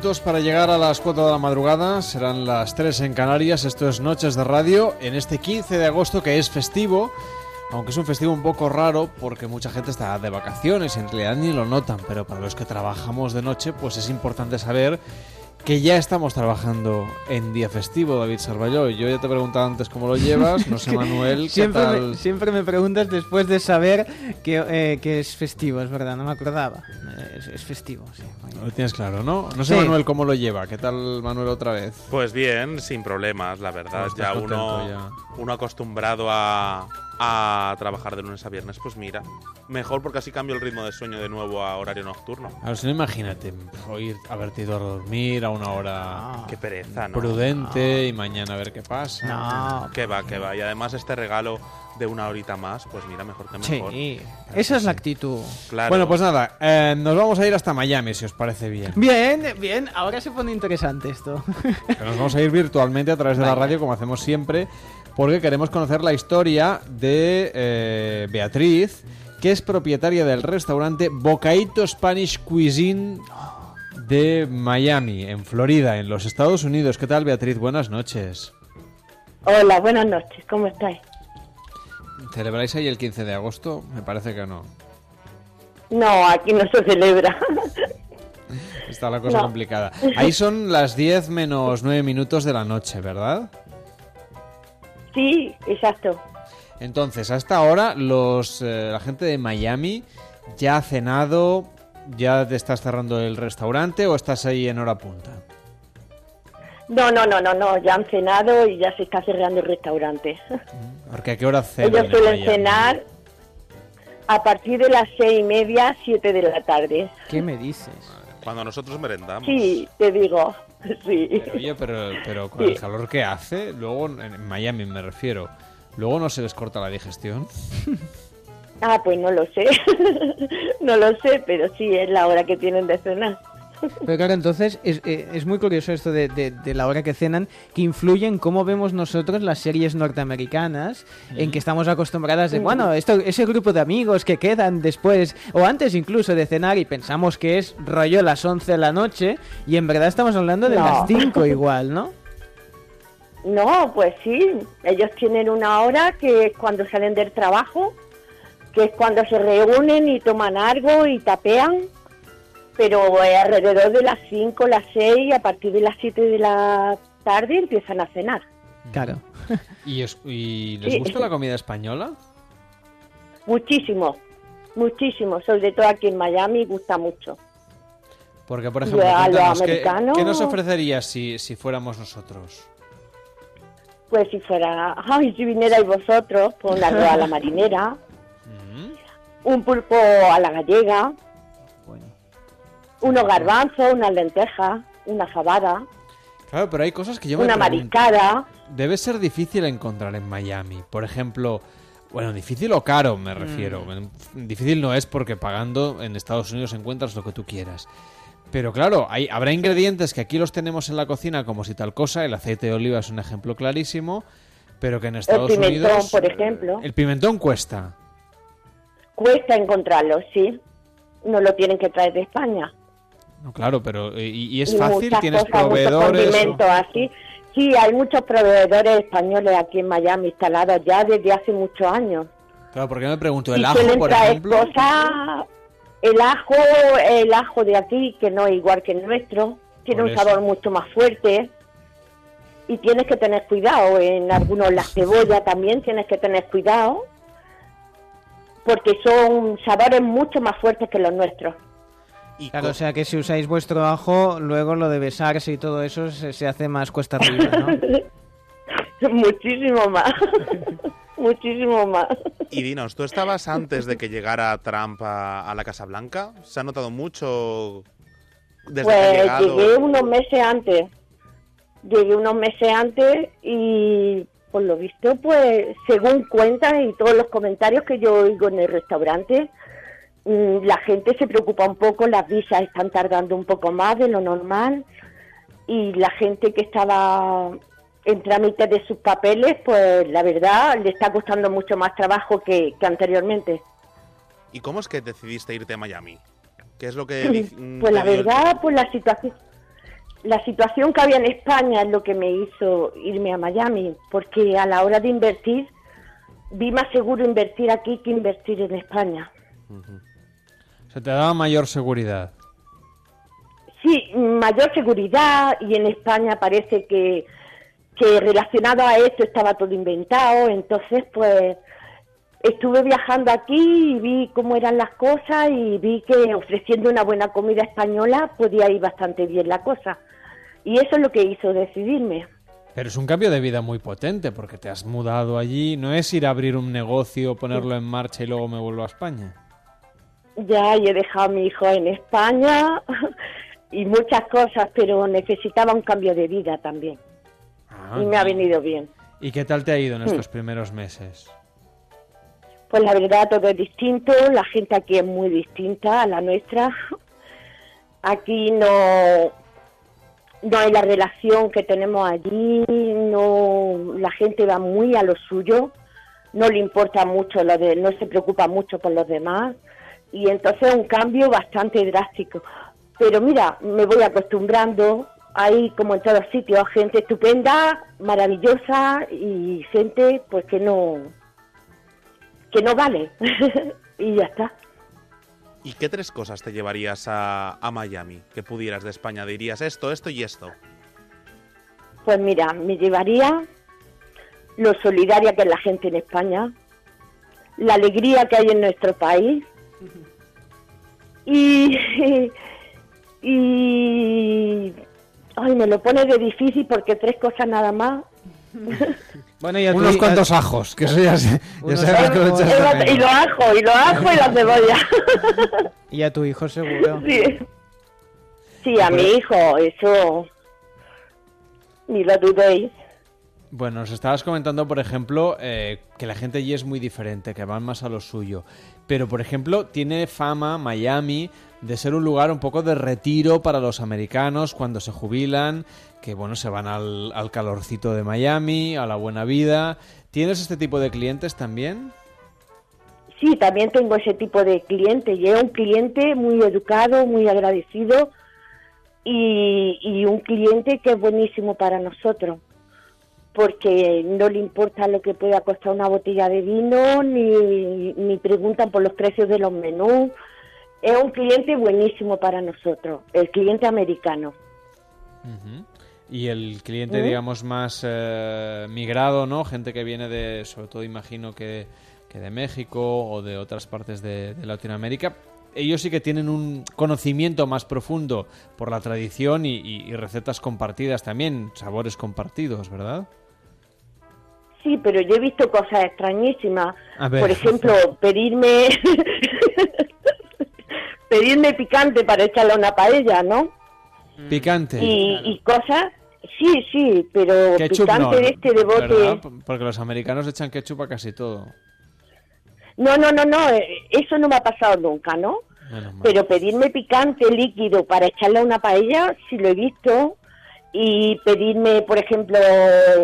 Para llegar a las 4 de la madrugada, serán las 3 en Canarias, esto es Noches de Radio, en este 15 de agosto que es festivo, aunque es un festivo un poco raro porque mucha gente está de vacaciones. En realidad ni lo notan, pero para los que trabajamos de noche pues es importante saber que ya estamos trabajando en día festivo, David Sarvalló. Yo ya te he preguntado antes cómo lo llevas, no sé Manuel, ¿qué siempre, tal? me, siempre me preguntas después de saber que, eh, que es festivo, es verdad, no me acordaba. Es, es festivo, sí. Lo tienes claro, ¿no? No sé Sí. Manuel cómo lo lleva, ¿qué tal Manuel otra vez? Pues bien, sin problemas, la verdad. Ya uno, ya. uno acostumbrado a, a trabajar de lunes a viernes, pues mira, mejor porque así cambio el ritmo de sueño de nuevo a horario nocturno. A ver, si no imagínate, oír, haberte ido a dormir a una hora Qué pereza, ¿no? prudente y mañana a ver qué pasa. Que va, que va. Y además este regalo de una horita más, pues mira, mejor que mejor. Sí, esa es la actitud. Claro. Bueno, pues nada, eh, nos vamos a ir hasta Miami, si os parece bien. Bien, bien, ahora se pone interesante esto. Que nos vamos a ir virtualmente a través de la radio, como hacemos siempre, porque queremos conocer la historia de eh, Beatriz, que es propietaria del restaurante Bocaito Spanish Cuisine de Miami, en Florida, en los Estados Unidos. ¿Qué tal, Beatriz? Buenas noches. Hola, buenas noches, ¿cómo estáis? ¿Celebráis ahí el 15 de agosto? Me parece que no. No, aquí no se celebra. Está la cosa No. complicada. Ahí son las 10 menos 9 minutos de la noche, ¿verdad? Sí, exacto. Entonces, hasta ahora los, eh, la gente de Miami ya ha cenado, ya te estás cerrando el restaurante o estás ahí en hora punta. No, no, no, no, no, ya han cenado y ya se está cerrando el restaurante. Porque a qué hora cenan Ellos en suelen Miami? cenar a partir de las seis y media, siete de la tarde. ¿Qué me dices? Cuando nosotros merendamos. Sí, te digo, sí. Pero, oye, pero, pero con Sí. el calor que hace, luego en Miami me refiero, luego no se les corta la digestión. Ah, pues no lo sé, no lo sé, pero sí es la hora que tienen de cenar. Pero claro, entonces es, eh, es muy curioso esto de, de- de la hora que cenan, que influye en cómo vemos nosotros las series norteamericanas, en que estamos acostumbradas de, bueno, esto, ese grupo de amigos que quedan después, o antes incluso de cenar, y pensamos que es rollo las 11 de la noche, y en verdad estamos hablando de No. las 5 igual, ¿no? No, pues sí, ellos tienen una hora que es cuando salen del trabajo, que es cuando se reúnen y toman algo y tapean, pero eh, alrededor de las 5, las 6, a partir de las 7 de la tarde empiezan a cenar. Claro. ¿Y, es- y les Sí. gusta la comida española? Muchísimo, muchísimo, sobre todo aquí en Miami gusta mucho. Porque, por ejemplo, cuéntanos, ¿qué, qué nos ofrecerías si, si fuéramos nosotros? Pues si fuera, ay, si vinierais vosotros, pues una a la marinera, un pulpo a la gallega, unos garbanzos, unas lentejas, una fabada, Claro, pero hay cosas que yo me una pregunto. mariscada. Debe ser difícil encontrar en Miami. Por ejemplo, bueno, difícil o caro me refiero. Difícil no es porque pagando en Estados Unidos encuentras lo que tú quieras. Pero claro, hay, habrá ingredientes que aquí los tenemos en la cocina como si tal cosa. El aceite de oliva es un ejemplo clarísimo. Pero que en El Estados pimentón, Unidos... por ejemplo, El pimentón cuesta. cuesta encontrarlo, sí. No lo tienen que traer de España. No, claro, pero ¿y, y es y fácil? muchas ¿Tienes cosas, proveedores? o- condimentos así. Sí, hay muchos proveedores españoles aquí en Miami instalados ya desde hace muchos años. Claro, porque me pregunto, Y el ajo, por traer ejemplo. cosas, el ajo, el ajo de aquí, que no es igual que el nuestro, tiene Por un eso. sabor mucho más fuerte. Y tienes que tener cuidado, en algunos la cebolla también tienes que tener cuidado, porque son sabores mucho más fuertes que los nuestros. Claro, o sea que si usáis vuestro ajo, luego lo de besarse y todo eso se, se hace más cuesta arriba, ¿no? Muchísimo más. Muchísimo más. Y dinos, ¿tú estabas antes de que llegara Trump a, a la Casa Blanca? ¿Se ha notado mucho desde que ha Pues llegado? llegué unos meses antes. Llegué unos meses antes y por lo visto, pues según cuentan y todos los comentarios que yo oigo en el restaurante, la gente se preocupa un poco, las visas están tardando un poco más de lo normal y la gente que estaba en trámite de sus papeles, pues la verdad le está costando mucho más trabajo que, que anteriormente. ¿Y cómo es que decidiste irte a Miami? ¿Qué es lo que... mm, Pues la verdad, pues la situación, la situación que había en España es lo que me hizo irme a Miami, porque a la hora de invertir vi más seguro invertir aquí que invertir en España. Se te daba mayor seguridad. Sí, mayor seguridad y en España parece que, que relacionado a esto estaba todo inventado, entonces pues estuve viajando aquí y vi cómo eran las cosas y vi que ofreciendo una buena comida española podía ir bastante bien la cosa. Y eso es lo que hizo decidirme. Pero es un cambio de vida muy potente porque te has mudado allí. No es ir a abrir un negocio, ponerlo en marcha y luego me vuelvo a España. Ya y he dejado a mi hijo en España y muchas cosas, pero necesitaba un cambio de vida también. Ah, y me ha venido bien. ¿Y qué tal te ha ido en Mm. estos primeros meses? Pues la verdad todo es distinto, la gente aquí es muy distinta a la nuestra. Aquí no no hay la relación que tenemos allí, no la gente va muy a lo suyo, no le importa mucho lo de, no se preocupa mucho por los demás y entonces es un cambio bastante drástico. Pero mira, me voy acostumbrando, hay como en todos sitios gente estupenda, maravillosa y gente pues que no que no vale y ya está. ¿Y qué tres cosas te llevarías a, a Miami? Que pudieras de España, dirías esto, esto y esto. Pues mira, me llevaría lo solidaria que es la gente en España, la alegría que hay en nuestro país y, y ay, me lo pone de difícil porque tres cosas nada más. Bueno, y a tu Unos cuantos ajos, que eso ya, se- ya que lo echas y los ajos, y los ajos y la cebolla. Y a tu hijo seguro. Sí. Sí, a mi hijo, eso ni lo dudéis. Bueno, nos estabas comentando, por ejemplo, eh, que la gente allí es muy diferente, que van más a lo suyo. Pero, por ejemplo, tiene fama Miami de ser un lugar un poco de retiro para los americanos cuando se jubilan, que bueno, se van al, al calorcito de Miami, a la buena vida. ¿Tienes este tipo de clientes también? Sí, también tengo ese tipo de cliente. Es un cliente muy educado, muy agradecido y un cliente que es buenísimo para nosotros. Porque no le importa lo que pueda costar una botella de vino, ni, ni preguntan por los precios de los menús. Es un cliente buenísimo para nosotros, el cliente americano. Y el cliente, digamos, más eh, migrado, ¿no? Gente que viene de, sobre todo imagino que, que de México o de otras partes de, de Latinoamérica. Ellos sí que tienen un conocimiento más profundo por la tradición y, y- y recetas compartidas también, sabores compartidos, ¿verdad? Sí, pero yo he visto cosas extrañísimas. Ver. Por ejemplo, pedirme pedirme picante para echarle una paella, ¿no? Picante. Y, y cosas, sí, sí, pero Ketchup picante no, de este de bote. ¿verdad? Porque los americanos echan ketchup a casi todo. No, no, no, no, eh, eso no me ha pasado nunca, ¿no? Pero pedirme picante líquido para echarle a una paella, sí lo he visto. Y pedirme, por ejemplo,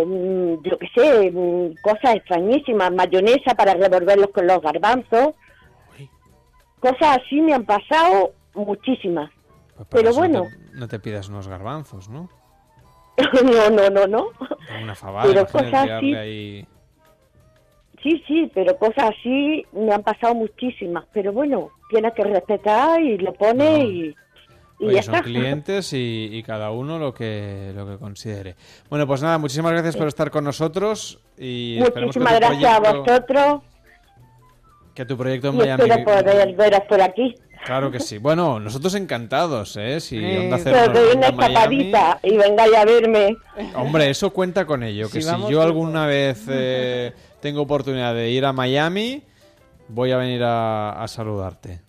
mm, yo qué sé, mm, cosas extrañísimas, mayonesa para revolverlos con los garbanzos. Cosas así me han pasado muchísimas. Pues Pero no bueno, te- No te, pidas unos garbanzos, ¿no? no, no, no, no. Una fabada, Pero cosas así- ahí... Sí, sí, pero cosas así me han pasado muchísimas. Pero bueno, tienes que respetar y lo pone y, y Oye, son clientes y, y cada uno lo que, lo que considere. Bueno, pues nada, muchísimas gracias por estar con nosotros y que Muchísimas tu gracias a proyecto- vosotros Que tu proyecto en y Miami... espero poder veros por aquí. Claro que sí. Bueno, nosotros encantados, ¿eh? Si Eh, Onda Cero Pero nos doy una a Miami- escapadita y vengáis a verme. Hombre, eso cuenta con ello. Que Si si, yo por- alguna vez eh, tengo oportunidad de ir a Miami, voy a venir a, a saludarte.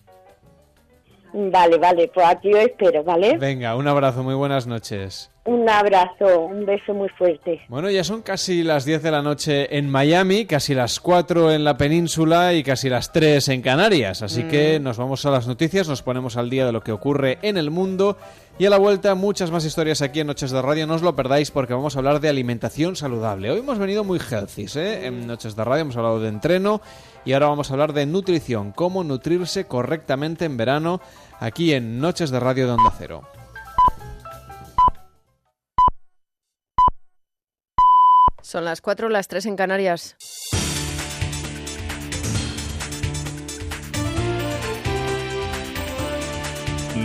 Vale, vale, pues aquí os espero, ¿vale? Venga, un abrazo, muy buenas noches. Un abrazo, un beso muy fuerte. Bueno, ya son casi las 10 de la noche en Miami, casi las 4 en la península y casi las 3 en Canarias. Así que nos vamos a las noticias, nos ponemos al día de lo que ocurre en el mundo y a la vuelta muchas más historias aquí en Noches de Radio. No os lo perdáis porque vamos a hablar de alimentación saludable. Hoy hemos venido muy healthy, ¿eh? En Noches de Radio hemos hablado de entreno y ahora vamos a hablar de nutrición, cómo nutrirse correctamente en verano aquí en Noches de Radio de Onda Cero. Son las 4, las 3 en Canarias.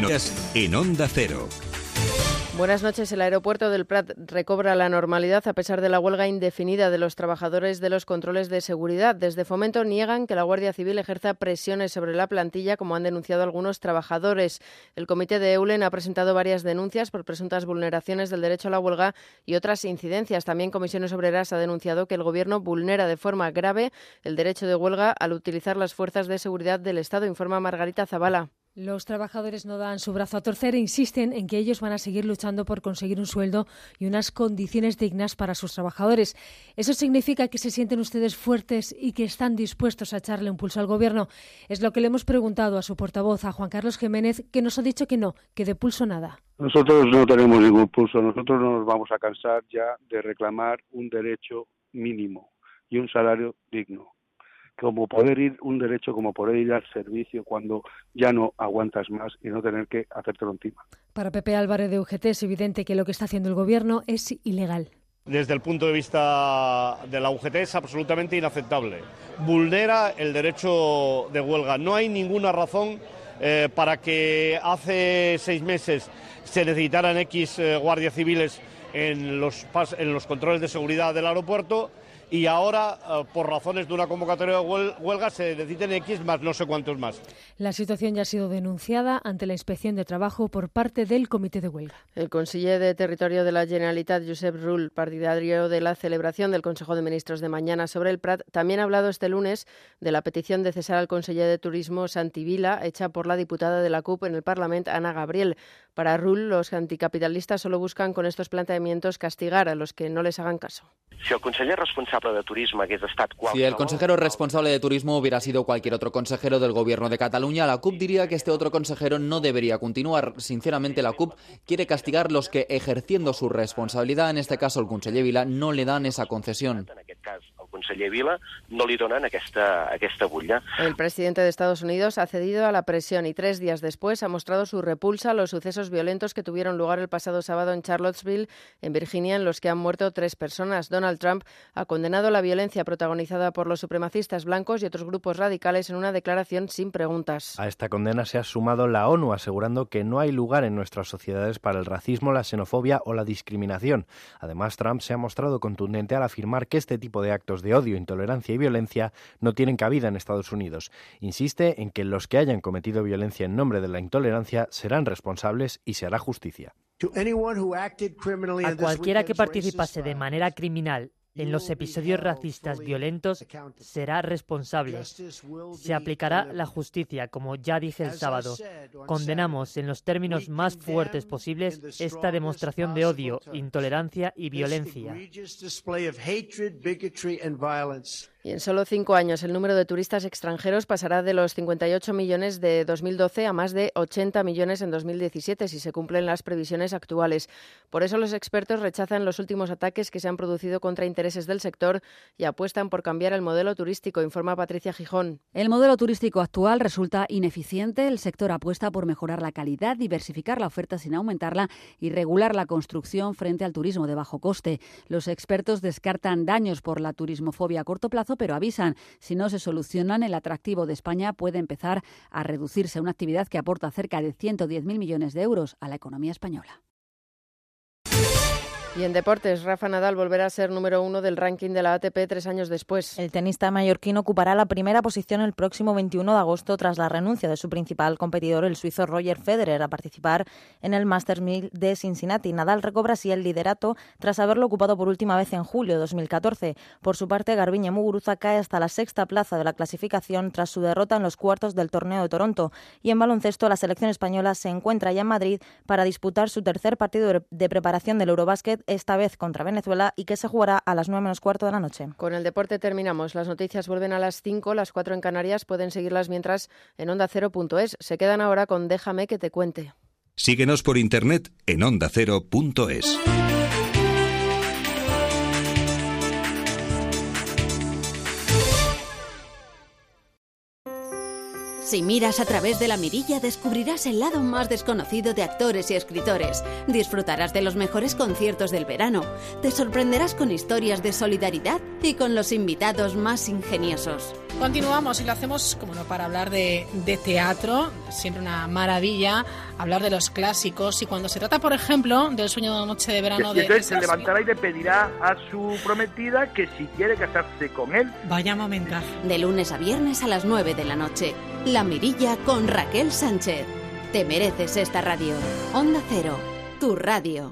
Noticias en Onda Cero. Buenas noches. El aeropuerto del Prat recobra la normalidad a pesar de la huelga indefinida de los trabajadores de los controles de seguridad. Desde Fomento niegan que la Guardia Civil ejerza presiones sobre la plantilla, como han denunciado algunos trabajadores. El comité de Eulen ha presentado varias denuncias por presuntas vulneraciones del derecho a la huelga y otras incidencias. También Comisiones Obreras ha denunciado que el Gobierno vulnera de forma grave el derecho de huelga al utilizar las fuerzas de seguridad del Estado, informa Margarita Zavala. Los trabajadores no dan su brazo a torcer e insisten en que ellos van a seguir luchando por conseguir un sueldo y unas condiciones dignas para sus trabajadores. ¿Eso significa que se sienten ustedes fuertes y que están dispuestos a echarle un pulso al Gobierno? Es lo que le hemos preguntado a su portavoz, a Juan Carlos Jiménez, que nos ha dicho que no, que de pulso nada. Nosotros no tenemos ningún pulso. Nosotros no nos vamos a cansar ya de reclamar un derecho mínimo y un salario digno. Como poder ir, un derecho como poder ir al servicio cuando ya no aguantas más y no tener que hacértelo encima. Para Pepe Álvarez de UGT es evidente que lo que está haciendo el Gobierno es ilegal. Desde el punto de vista de la UGT es absolutamente inaceptable. Vulnera el derecho de huelga. No hay ninguna razón eh, para que hace seis meses se necesitaran X eh, guardias civiles en los, en los controles de seguridad del aeropuerto y ahora, eh, por razones de una convocatoria de huel- huelga, se necesiten X más no sé cuántos más. La situación ya ha sido denunciada ante la Inspección de Trabajo por parte del Comité de Huelga. El conseller de Territorio de la Generalitat, Josep Rull, partidario de la celebración del Consejo de Ministros de mañana sobre el Prat, también ha hablado este lunes de la petición de cesar al conseller de Turismo, Santi Vila, hecha por la diputada de la CUP en el Parlamento, Ana Gabriel. Para Rull, los anticapitalistas solo buscan con estos planteamientos castigar a los que no les hagan caso. Si el conseller responsable de Si el consejero responsable de turismo hubiera sido cualquier otro consejero del gobierno de Cataluña, la CUP diría que este otro consejero no debería continuar. Sinceramente, la CUP quiere castigar los que, ejerciendo su responsabilidad, en este caso el conseller Vila, no le dan esa concesión. Conseller Vila no li donen aquesta, aquesta butlla. El presidente de Estados Unidos ha cedido a la presión y tres días después ha mostrado su repulsa a los sucesos violentos que tuvieron lugar el pasado sábado en Charlottesville, en Virginia, en los que han muerto tres personas. Donald Trump ha condenado la violencia protagonizada por los supremacistas blancos y otros grupos radicales en una declaración sin preguntas. A esta condena se ha sumado la ONU, asegurando que no hay lugar en nuestras sociedades para el racismo, la xenofobia o la discriminación. Además, Trump se ha mostrado contundente al afirmar que este tipo de actos de odio, intolerancia y violencia no tienen cabida en Estados Unidos. Insiste en que los que hayan cometido violencia en nombre de la intolerancia serán responsables y se hará justicia. A cualquiera que participase de manera criminal en los episodios racistas violentos será responsable. Se aplicará la justicia, como ya dije el sábado. Condenamos en los términos más fuertes posibles esta demostración de odio, intolerancia y violencia. Y en solo cinco años el número de turistas extranjeros pasará de los 58 millones de 2012 a más de 80 millones en 2017 si se cumplen las previsiones actuales. Por eso los expertos rechazan los últimos ataques que se han producido contra intereses del sector y apuestan por cambiar el modelo turístico, informa Patricia Gijón. El modelo turístico actual resulta ineficiente. El sector apuesta por mejorar la calidad, diversificar la oferta sin aumentarla y regular la construcción frente al turismo de bajo coste. Los expertos descartan daños por la turismofobia a corto plazo pero avisan, si no se solucionan, el atractivo de España puede empezar a reducirse, una actividad que aporta cerca de 110.000 millones de euros a la economía española. Y en deportes, Rafa Nadal volverá a ser número uno del ranking de la ATP tres años después. El tenista mallorquín ocupará la primera posición el próximo 21 de agosto tras la renuncia de su principal competidor, el suizo Roger Federer, a participar en el Masters 1000 de Cincinnati. Nadal recobra así el liderato tras haberlo ocupado por última vez en julio de 2014. Por su parte, Garbiñe Muguruza cae hasta la sexta plaza de la clasificación tras su derrota en los cuartos del torneo de Toronto. Y en baloncesto, la selección española se encuentra ya en Madrid para disputar su tercer partido de preparación del Eurobásquet esta vez contra Venezuela y que se jugará a las 9 menos cuarto de la noche. Con el deporte terminamos. Las noticias vuelven a las 5, las 4 en Canarias. Pueden seguirlas mientras en ondacero.es. Se quedan ahora con Déjame que te cuente. Síguenos por internet en ondacero.es. Si miras a través de la mirilla descubrirás el lado más desconocido de actores y escritores. Disfrutarás de los mejores conciertos del verano. Te sorprenderás con historias de solidaridad y con los invitados más ingeniosos. Continuamos y lo hacemos, como no, para hablar de, de teatro, siempre una maravilla, hablar de los clásicos. Y cuando se trata, por ejemplo, del sueño de una noche de verano Y de. entonces se levantará y le pedirá a su prometida que si quiere casarse con él. Vaya momentazo. De lunes a viernes a las 9 de la noche. La Mirilla con Raquel Sánchez. Te mereces esta radio. Onda Cero, tu radio.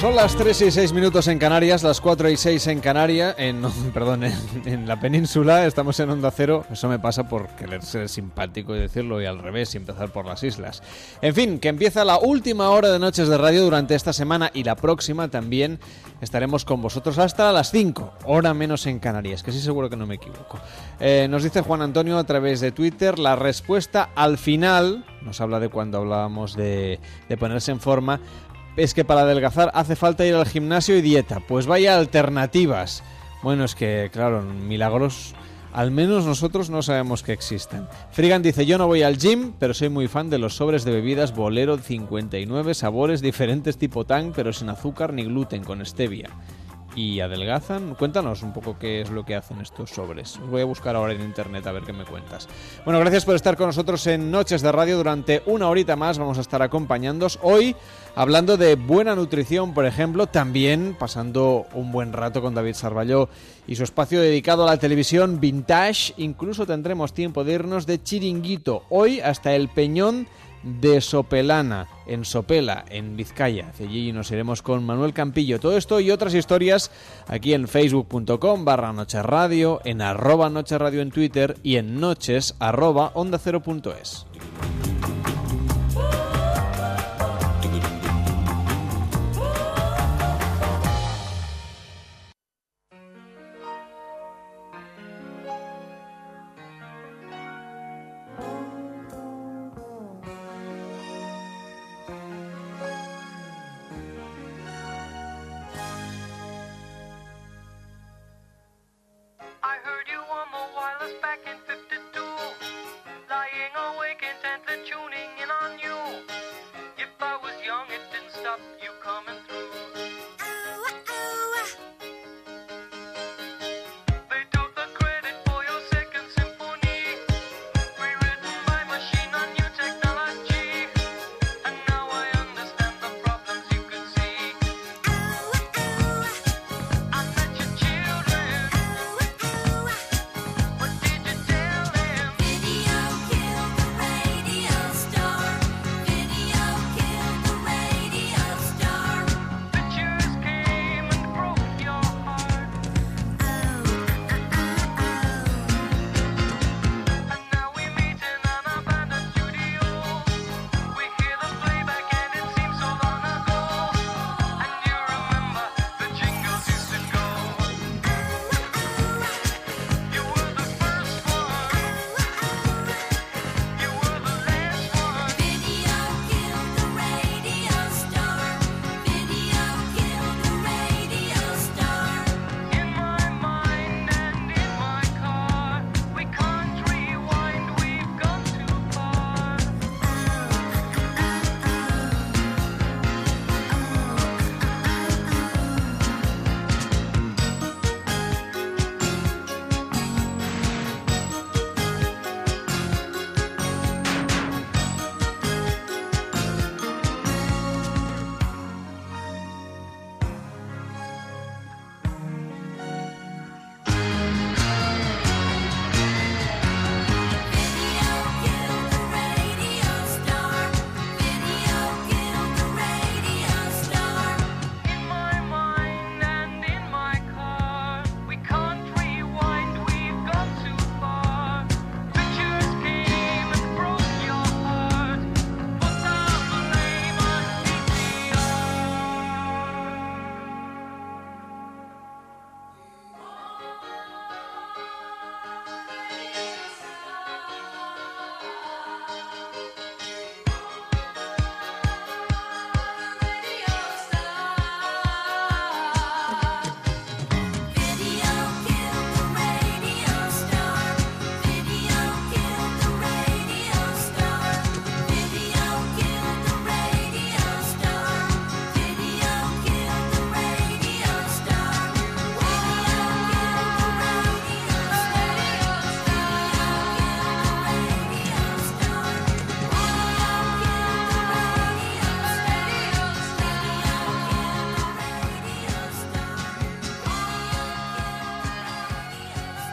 Son las 3 y 6 minutos en Canarias, las 4 y 6 en Canarias, en, perdón, en, la península, estamos en Onda Cero, eso me pasa por querer ser simpático y decirlo y al revés y empezar por las islas. En fin, que empieza la última hora de Noches de Radio durante esta semana y la próxima también estaremos con vosotros hasta las 5, hora menos en Canarias, que sí seguro que no me equivoco. Eh, nos dice Juan Antonio a través de Twitter la respuesta al final, nos habla de cuando hablábamos de ponerse en forma, es que para adelgazar hace falta ir al gimnasio y dieta. Pues vaya alternativas. Bueno, es que, claro, milagros, al menos nosotros no sabemos que existen. Frigan dice, yo no voy al gym, pero soy muy fan de los sobres de bebidas Bolero 59, sabores diferentes tipo Tang, pero sin azúcar ni gluten, con stevia. Y adelgazan. Cuéntanos un poco qué es lo que hacen estos sobres. Os voy a buscar ahora en internet a ver qué me cuentas. Bueno, gracias por estar con nosotros en Noches de Radio durante una horita más. Vamos a estar acompañándoos hoy hablando de buena nutrición, por ejemplo, también pasando un buen rato con David Sarballó y su espacio dedicado a la televisión vintage. Incluso tendremos tiempo de irnos de chiringuito hoy hasta el Peñón de Sopelana, en Sopela, en Vizcaya. Allí nos iremos con Manuel Campillo. Todo esto y otras historias aquí en facebook.com barra Noche Radio, en arroba Noche Radio en Twitter y en noches.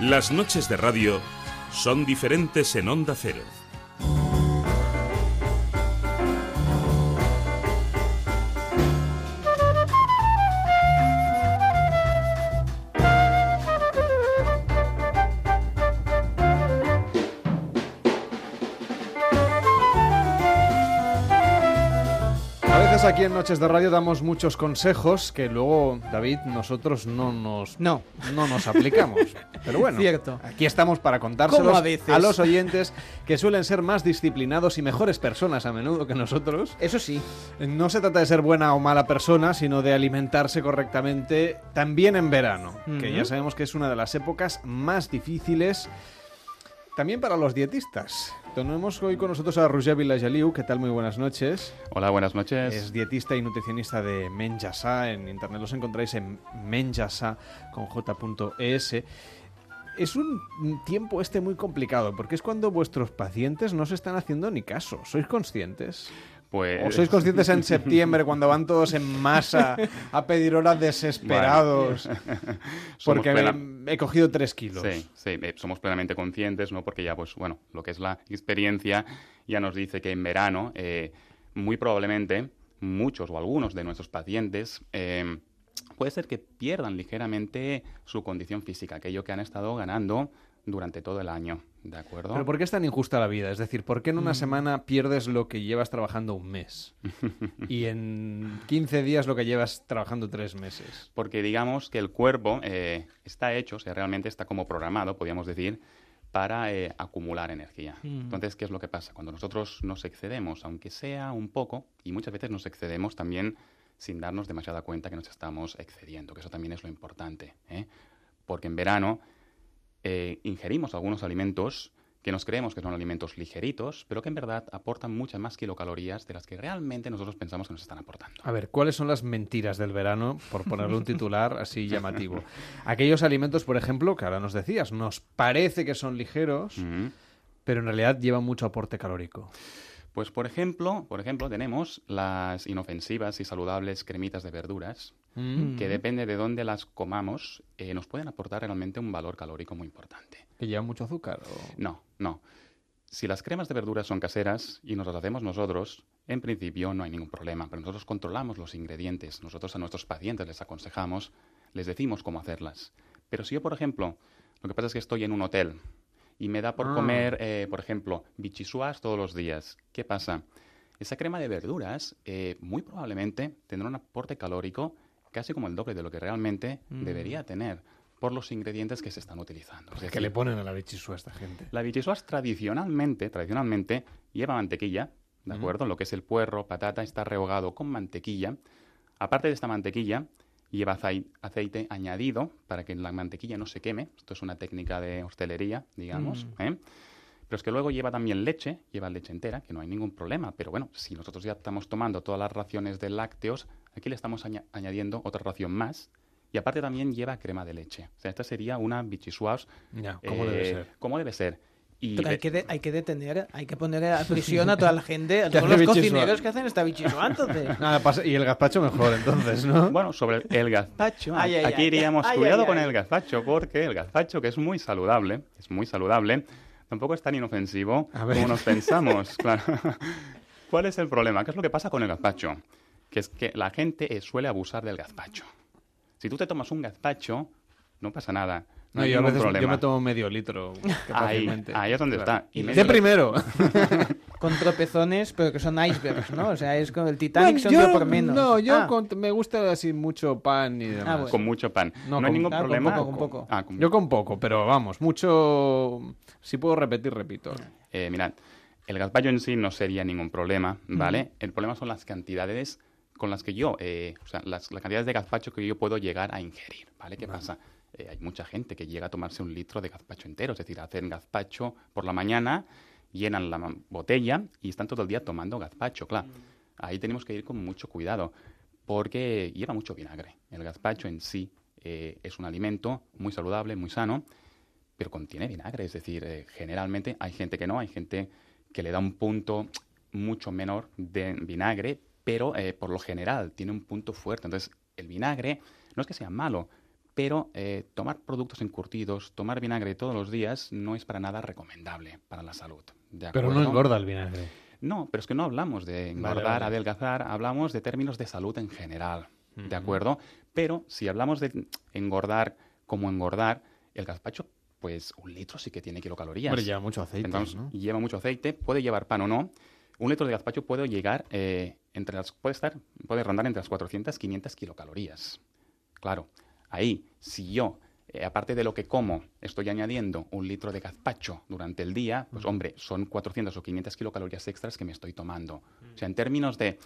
Las noches de radio son diferentes en Onda Cero. A veces aquí en Noches de Radio damos muchos consejos que luego, David, nosotros no nos, no. no nos aplicamos. Pero bueno, Cierto. aquí estamos para contárselos ¿Cómo a veces? los oyentes que suelen ser más disciplinados y mejores personas a menudo que nosotros. Eso sí. No se trata de ser buena o mala persona, sino de alimentarse correctamente también en verano, que ya sabemos que es una de las épocas más difíciles también para los dietistas. Tenemos hoy con nosotros a Roger Vilajaliu. ¿Qué tal? Muy buenas noches. Hola, buenas noches. Es dietista y nutricionista de Menjasa. En internet los encontráis en menjasa con j.es. Es un tiempo este muy complicado porque es cuando vuestros pacientes no se están haciendo ni caso. ¿Sois conscientes? Pues... ¿O sois conscientes en septiembre cuando van todos en masa a pedir horas desesperados? Bueno, porque he cogido tres kilos. Sí, sí, eh, somos plenamente conscientes, ¿no? Porque ya, pues, bueno, lo que es la experiencia ya nos dice que en verano, eh, muy probablemente, muchos o algunos de nuestros pacientes eh, puede ser que pierdan ligeramente su condición física, aquello que han estado ganando durante todo el año, ¿de acuerdo? Pero ¿por qué es tan injusta la vida? Es decir, ¿por qué en una Mm. semana pierdes lo que llevas trabajando un mes? y en 15 días lo que llevas trabajando tres meses. Porque digamos que el cuerpo eh, está hecho, o sea, realmente está como programado, podríamos decir, para eh, acumular energía. Mm. Entonces, ¿qué es lo que pasa? Cuando nosotros nos excedemos, aunque sea un poco, y muchas veces nos excedemos también sin darnos demasiada cuenta que nos estamos excediendo, que eso también es lo importante. ¿eh? Porque en verano eh, ingerimos algunos alimentos que nos creemos que son alimentos ligeritos, pero que en verdad aportan muchas más kilocalorías de las que realmente nosotros pensamos que nos están aportando. A ver, ¿cuáles son las mentiras del verano? Por ponerle un titular así llamativo. Aquellos alimentos, por ejemplo, que ahora nos decías, nos parece que son ligeros, pero en realidad llevan mucho aporte calórico. Pues por ejemplo, por ejemplo, tenemos las inofensivas y saludables cremitas de verduras, Mm. que depende de dónde las comamos, eh, nos pueden aportar realmente un valor calórico muy importante. ¿Que llevan mucho azúcar? o- No, no. Si las cremas de verduras son caseras y nos las hacemos nosotros, en principio no hay ningún problema, pero nosotros controlamos los ingredientes, nosotros a nuestros pacientes les aconsejamos, les decimos cómo hacerlas. Pero si yo, por ejemplo, lo que pasa es que estoy en un hotel y me da por Ah. comer, eh, por ejemplo, bichisuas todos los días, ¿qué pasa? Esa crema de verduras eh, muy probablemente tendrá un aporte calórico casi como el doble de lo que realmente Mm. debería tener por los ingredientes que se están utilizando. Es ¿Qué decir, le ponen a la bichisua a esta gente? la bichisuas tradicionalmente, tradicionalmente lleva mantequilla, ¿de acuerdo? Lo que es el puerro, patata, está rehogado con mantequilla. Aparte de esta mantequilla, lleva acei- aceite añadido para que la mantequilla no se queme. Esto es una técnica de hostelería, digamos. Mm. ¿eh? Pero es que luego lleva también leche, lleva leche entera, que no hay ningún problema. Pero bueno, si nosotros ya estamos tomando todas las raciones de lácteos, aquí le estamos aña- añadiendo otra ración más. Y aparte también lleva crema de leche. O sea, esta sería una bichisuas. Ya, ¿cómo debe ser? ¿Cómo debe ser? Y Pero hay que, de- hay que detener, hay que poner a prisión a toda la gente, a todos los cocineros que hacen esta bichisua entonces. Nada, pasa- y el gazpacho mejor, entonces, ¿no? Bueno, sobre el gazpacho, Ay, ay, aquí ay, iríamos ay, cuidado ay, con ay. el gazpacho, porque el gazpacho, que es muy saludable, es muy saludable, tampoco es tan inofensivo como nos pensamos. claro. ¿Cuál es el problema? ¿Qué es lo que pasa con el gazpacho? Que es que la gente eh, suele abusar del gazpacho. Si tú te tomas un gazpacho, no pasa nada. No, No, hay yo a ningún veces yo problema. me tomo medio litro. Ahí, ahí es donde Claro. está. Y De primero. Con tropezones, pero que son icebergs, ¿no? O sea, es como el Titanic Bueno, son yo- yo por menos. No, yo Ah, con- me gusta así mucho pan y demás. bueno. Con mucho pan. No, hay con- ningún ah, con problema. poco, con poco. Ah, con- Yo con poco, pero vamos, mucho... Si puedo repetir, repito. Eh, mirad, el gazpacho en sí no sería ningún problema, ¿vale? El problema son las cantidades con las que yo, eh, o sea, las, las cantidades de gazpacho que yo puedo llegar a ingerir, ¿vale? ¿Qué pasa? Eh, hay mucha gente que llega a tomarse un litro de gazpacho entero, es decir, hacen gazpacho por la mañana, llenan la botella y están todo el día tomando gazpacho, claro. Ahí tenemos que ir con mucho cuidado, porque lleva mucho vinagre. El gazpacho en sí eh, es un alimento muy saludable, muy sano, pero contiene vinagre. Es decir, eh, generalmente hay gente que no, hay gente que le da un punto mucho menor de vinagre, pero eh, por lo general tiene un punto fuerte. Entonces, el vinagre no es que sea malo, Pero eh, tomar productos encurtidos, tomar vinagre todos los días no es para nada recomendable para la salud. ¿de Pero no engorda el vinagre. No, pero es que no hablamos de engordar, vale. adelgazar, hablamos de términos de salud en general. ¿de acuerdo? Pero si hablamos de engordar como engordar, el gazpacho, pues un litro sí que tiene kilocalorías. Hombre, lleva mucho aceite, Entonces, ¿no? lleva mucho aceite, puede llevar pan o no. Un litro de gazpacho puede llegar eh, entre las, puede estar, puede rondar entre las 400 500 kilocalorías. Claro, ahí, si yo, eh, aparte de lo que como, estoy añadiendo un litro de gazpacho durante el día, pues hombre, son 400 o 500 kilocalorías extras que me estoy tomando. O sea, en términos de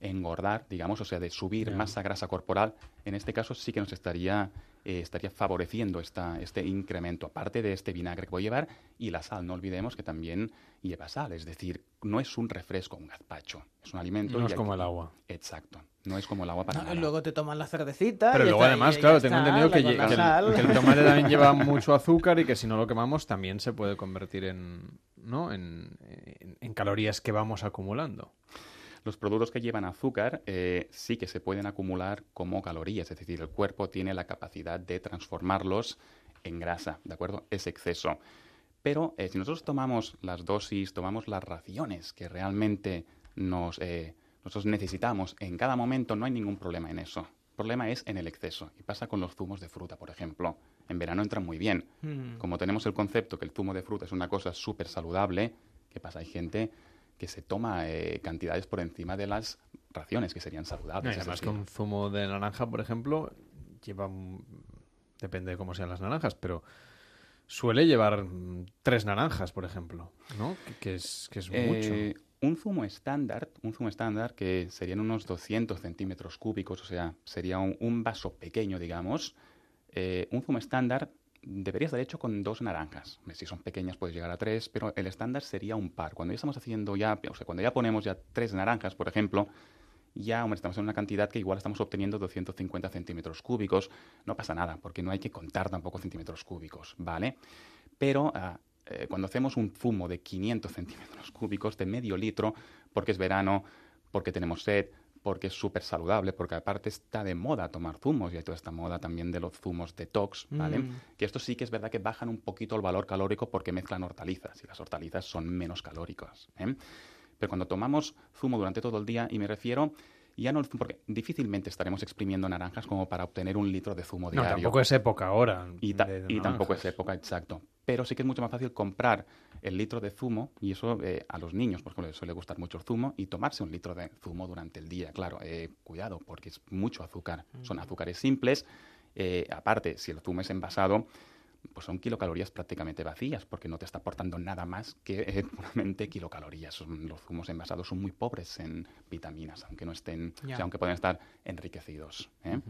engordar, digamos, o sea, de subir Ya. masa grasa corporal, en este caso sí que nos estaría, eh, estaría favoreciendo esta, este incremento, aparte de este vinagre que voy a llevar y la sal. No olvidemos que también lleva sal, es decir, no es un refresco, un gazpacho, es un alimento. No es como el agua. Exacto, no es como el agua para No, nada. luego te toman la cervecita. Pero y luego está- además, y claro, tengo está, entendido que, el, sal. que el tomate también lleva mucho azúcar y que si no lo quemamos también se puede convertir en, ¿no? en, en- en calorías que vamos acumulando. Los productos que llevan azúcar eh, sí que se pueden acumular como calorías, es decir, el cuerpo tiene la capacidad de transformarlos en grasa, ¿de acuerdo? Es exceso. Pero eh, si nosotros tomamos las dosis, tomamos las raciones que realmente nos, eh, nosotros necesitamos en cada momento, no hay ningún problema en eso. El problema es en el exceso. Y pasa con los zumos de fruta, por ejemplo. En verano entran muy bien. Mm. Como tenemos el concepto que el zumo de fruta es una cosa súper saludable, ¿qué pasa? Hay gente que se toma eh, cantidades por encima de las raciones que serían No, saludables. y es además decir, que un zumo de naranja, por ejemplo, lleva... Depende de cómo sean las naranjas, pero suele llevar mm, tres naranjas, por ejemplo, ¿no? Que, que es, que es Eh, mucho. Un zumo estándar, un zumo estándar que serían unos 200 centímetros cúbicos, o sea, sería un, un vaso pequeño, digamos. eh, un zumo estándar debería estar hecho con dos naranjas. Si son pequeñas puedes llegar a tres, pero el estándar sería un par. Cuando ya estamos haciendo ya, o sea, cuando ya ponemos ya tres naranjas, por ejemplo, ya estamos en una cantidad que igual estamos obteniendo 250 centímetros cúbicos. No pasa nada, porque no hay que contar tampoco centímetros cúbicos, ¿vale? Pero ah, eh, cuando hacemos un zumo de 500 centímetros cúbicos, de medio litro, porque es verano, porque tenemos sed, porque es súper saludable, porque aparte está de moda tomar zumos y hay toda esta moda también de los zumos detox, ¿vale? Mm. Que esto sí que es verdad que bajan un poquito el valor calórico porque mezclan hortalizas y las hortalizas son menos calóricas. ¿eh? Pero cuando tomamos zumo durante todo el día, y me refiero ya no porque difícilmente estaremos exprimiendo naranjas como para obtener un litro de zumo No, diario. tampoco es época ahora. Y, ta- de y tampoco es época, exacto. Pero sí que es mucho más fácil comprar el litro de zumo, y eso eh, a los niños, por ejemplo, les suele gustar mucho el zumo, y tomarse un litro de zumo durante el día. Claro, eh, cuidado, porque es mucho azúcar. Son azúcares simples. eh, aparte, si el zumo es envasado, pues son kilocalorías prácticamente vacías, porque no te está aportando nada más que eh, puramente kilocalorías. Los zumos envasados son muy pobres en vitaminas, aunque no estén, o Ya. sea, aunque pueden estar enriquecidos. ¿eh?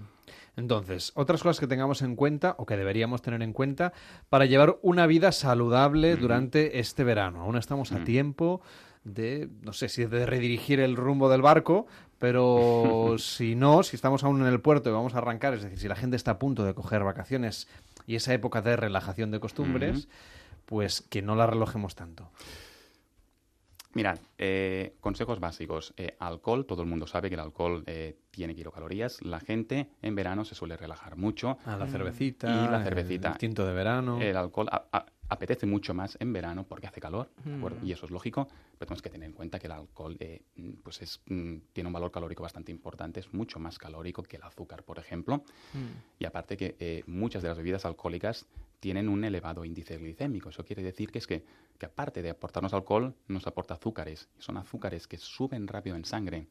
Entonces, otras cosas que tengamos en cuenta o que deberíamos tener en cuenta para llevar una vida saludable durante este verano. Aún estamos a tiempo de, no sé si de redirigir el rumbo del barco, pero si no, si estamos aún en el puerto y vamos a arrancar, es decir, si la gente está a punto de coger vacaciones y esa época de relajación de costumbres, pues que no la relojemos tanto. Mirad, eh, consejos básicos. Eh, alcohol, todo el mundo sabe que el alcohol eh, tiene kilocalorías. La gente en verano se suele relajar mucho. Ah, la cervecita, Y la el cervecita. tinto de verano. El alcohol a- a- apetece mucho más en verano porque hace calor, ¿de acuerdo? Mm. y eso es lógico. Pero tenemos que tener en cuenta que el alcohol eh, mm, pues es, mm, tiene un valor calórico bastante importante. Es mucho más calórico que el azúcar, por ejemplo. Y aparte que eh, muchas de las bebidas alcohólicas tienen un elevado índice glicémico. Eso quiere decir que es que, que aparte de aportarnos alcohol, nos aporta azúcares. Y son azúcares que suben rápido en sangre.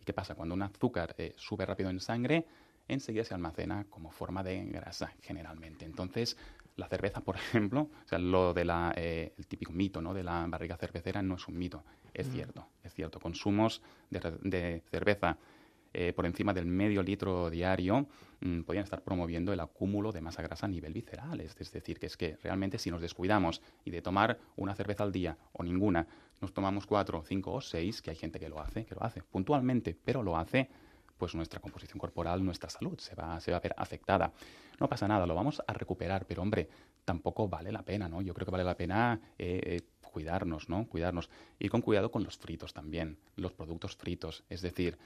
¿Y qué pasa? Cuando un azúcar eh, sube rápido en sangre, enseguida se almacena como forma de grasa generalmente. Entonces, la cerveza, por ejemplo, o sea, lo de la, eh, el típico mito ¿no? de la barriga cervecera no es un mito, es Mm. cierto, es cierto. Consumos de, de cerveza eh, por encima del medio litro diario mm, podrían estar promoviendo el acúmulo de masa grasa a nivel visceral. Es, es decir, que es que realmente si nos descuidamos y de tomar una cerveza al día o ninguna, nos tomamos cuatro, cinco o seis, que hay gente que lo hace, que lo hace puntualmente, pero lo hace, pues nuestra composición corporal, nuestra salud se va, se va a ver afectada. No pasa nada, lo vamos a recuperar, pero hombre, tampoco vale la pena, ¿no? Yo creo que vale la pena eh, eh, cuidarnos, ¿no? Cuidarnos. Ir con cuidado con los fritos también, los productos fritos. Es decir,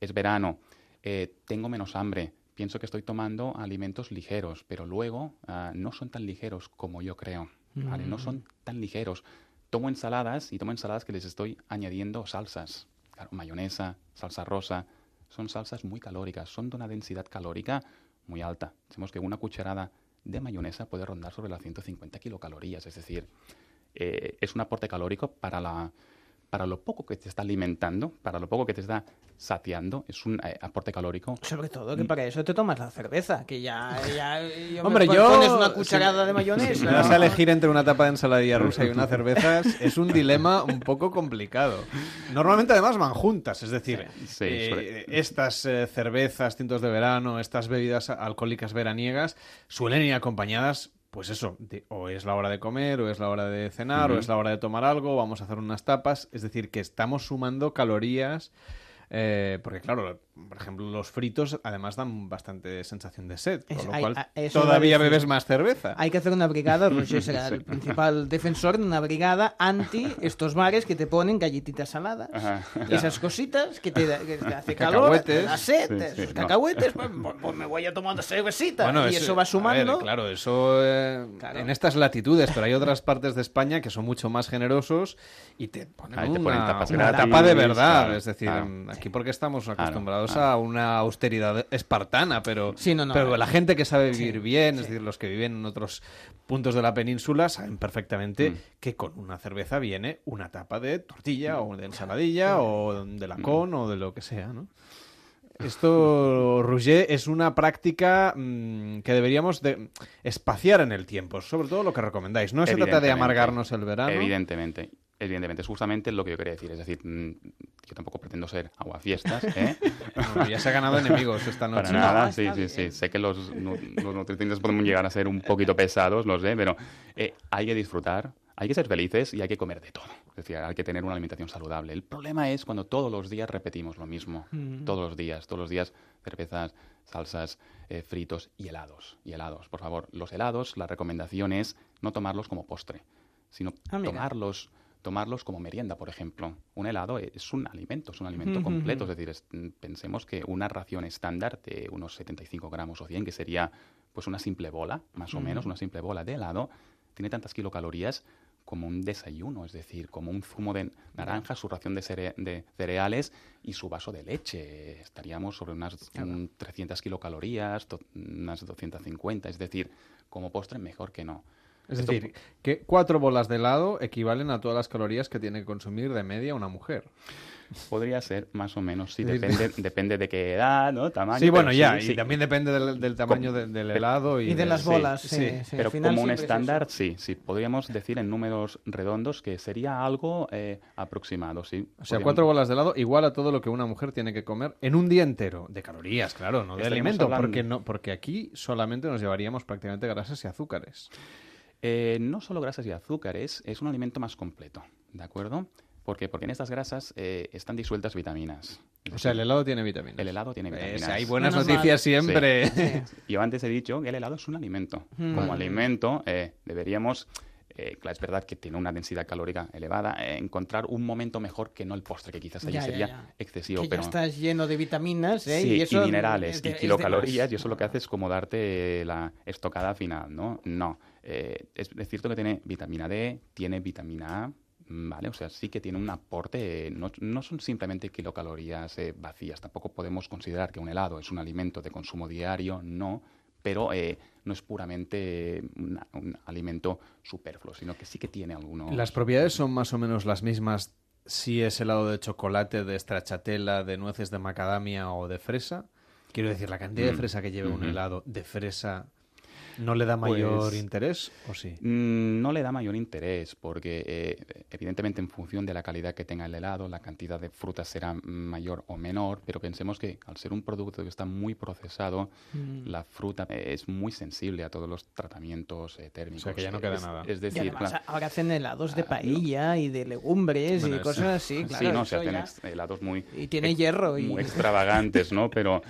es verano, eh, tengo menos hambre, pienso que estoy tomando alimentos ligeros, pero luego ah, no son tan ligeros como yo creo. ¿vale? No son tan ligeros. Tomo ensaladas y tomo ensaladas que les estoy añadiendo salsas. Claro, mayonesa, salsa rosa. Son salsas muy calóricas, son de una densidad calórica muy alta. Decimos que una cucharada de mayonesa puede rondar sobre las 150 kilocalorías, es decir, eh, es un aporte calórico para la, para lo poco que te está alimentando, para lo poco que te está saciando, es un eh, aporte calórico. Sobre todo que para eso te tomas la cerveza, que ya, ya yo Hombre, me yo pones una cucharada de mayonesa. Si me vas a elegir entre una tapa de ensaladilla rusa y una cerveza, es un dilema un poco complicado. Normalmente además van juntas, es decir, Sí, eh, estas eh, cervezas, tintos de verano, estas bebidas alcohólicas veraniegas suelen ir acompañadas pues eso, de- o es la hora de comer, o es la hora de cenar, o es la hora de tomar algo, vamos a hacer unas tapas. Es decir, que estamos sumando calorías. Eh, porque claro, por ejemplo, los fritos además dan bastante sensación de sed, con Es- lo hay- cual a- todavía decir. bebes más cerveza. Hay que hacer una brigada, Roger será el principal defensor de una brigada anti estos bares que te ponen galletitas saladas, Ajá. esas cositas que te, da- que te hace calor, te Cacahuetes. da sed, Sí, cacahuetes, pues, pues- pues me voy a tomar una cervecita Bueno, y es- eso va sumando. ver, claro, eso eh, en estas latitudes, pero hay otras partes de España que son mucho más generosos y te ponen, Ahí te una, ponen tapas una gratis, tapa de verdad. claro, es decir, claro. Mm, aquí porque estamos acostumbrados claro. a una austeridad espartana, pero, Sí, no, no, pero eh, la gente que sabe vivir sí, bien, sí. es decir, los que viven en otros puntos de la península, saben perfectamente Mm. que con una cerveza viene una tapa de tortilla o de ensaladilla o de lacón o de lo que sea, ¿no? Esto, Roger, es una práctica mm, que deberíamos de espaciar en el tiempo, sobre todo lo que recomendáis. No se trata de amargarnos el verano. Evidentemente. Evidentemente, es justamente lo que yo quería decir. Es decir, mm, yo tampoco pretendo ser aguafiestas, ¿eh? Ya se ha ganado enemigos esta noche. Para nada, No, sí, sí, bien. sí. Sé que los, los nutrientes pueden llegar a ser un poquito pesados, lo sé, pero eh, hay que disfrutar, hay que ser felices y hay que comer de todo. Es decir, hay que tener una alimentación saludable. El problema es cuando todos los días repetimos lo mismo. Mm. Todos los días, todos los días, cervezas, salsas, eh, fritos y helados. Y helados, por favor. Los helados, la recomendación es no tomarlos como postre, sino Ah, mira. tomarlos tomarlos como merienda, por ejemplo. Un helado es un alimento, es un alimento completo. Es decir, es- mm, pensemos que una ración estándar de unos 75 gramos o 100, que sería pues una simple bola, más o menos, una simple bola de helado, tiene tantas kilocalorías como un desayuno, es decir, como un zumo de naranja, su ración de, cere- de cereales y su vaso de leche. Estaríamos sobre unas mm, 300 kilocalorías, unas 250, es decir, como postre mejor que no. Es Esto- decir, que cuatro bolas de helado equivalen a todas las calorías que tiene que consumir de media una mujer. Podría ser más o menos, sí, depende, depende de qué edad, ¿no? Tamaño. Sí, bueno, ya, sí, y también depende del, del tamaño de- del helado y, Y de las bolas, sí. sí, sí. Pero como un es estándar, sí, sí. Podríamos decir en números redondos que sería algo eh, aproximado, sí. O sea, Podríamos- cuatro bolas de helado igual a todo lo que una mujer tiene que comer en un día entero. De calorías, claro, no de Estaríamos alimento. hablando- Porque, no, porque aquí solamente nos llevaríamos prácticamente grasas y azúcares. Eh, no solo grasas y azúcares, es un alimento más completo, ¿de acuerdo? ¿Por qué? Porque en estas grasas eh, están disueltas vitaminas. O sea, el helado tiene vitaminas. El helado tiene vitaminas. Hay buenas Menos noticias mal. siempre. Sí. Yo antes he dicho que el helado es un alimento. Mm. Como alimento eh, deberíamos, eh, claro, es verdad que tiene una densidad calórica elevada, eh, encontrar un momento mejor que no el postre, que quizás allí Ya, sería ya. excesivo. Que ya pero... estás lleno de vitaminas, ¿eh? Sí, y, eso minerales de- y kilocalorías, y eso lo que hace es como darte la estocada final, ¿no? No. Eh, es, es cierto que tiene vitamina D, tiene vitamina A, mm, ¿vale? O sea, sí que tiene un aporte, no, no son simplemente kilocalorías eh, vacías, tampoco podemos considerar que un helado es un alimento de consumo diario, no, pero eh, no es puramente un alimento superfluo, sino que sí que tiene algunos... Las propiedades son más o menos las mismas si es helado de chocolate, de stracciatella, de nueces de macadamia o de fresa. Quiero decir, la cantidad de Mm, fresa que lleve un helado de fresa no le da mayor Pues- interés o sí. Mm, No le da mayor interés porque eh, evidentemente en función de la calidad que tenga el helado, la cantidad de frutas será mayor o menor, pero pensemos que al ser un producto que está muy procesado, Mm. la fruta eh, es muy sensible a todos los tratamientos eh, térmicos. O sea, que ya no queda es, nada. Es Y decir, además, claro, ahora hacen helados de Ah, no. paella y de legumbres Bueno, y cosas así, claro. sí, no, se hacen ya- helados muy Y tiene hierro y- muy extravagantes, ¿no? Pero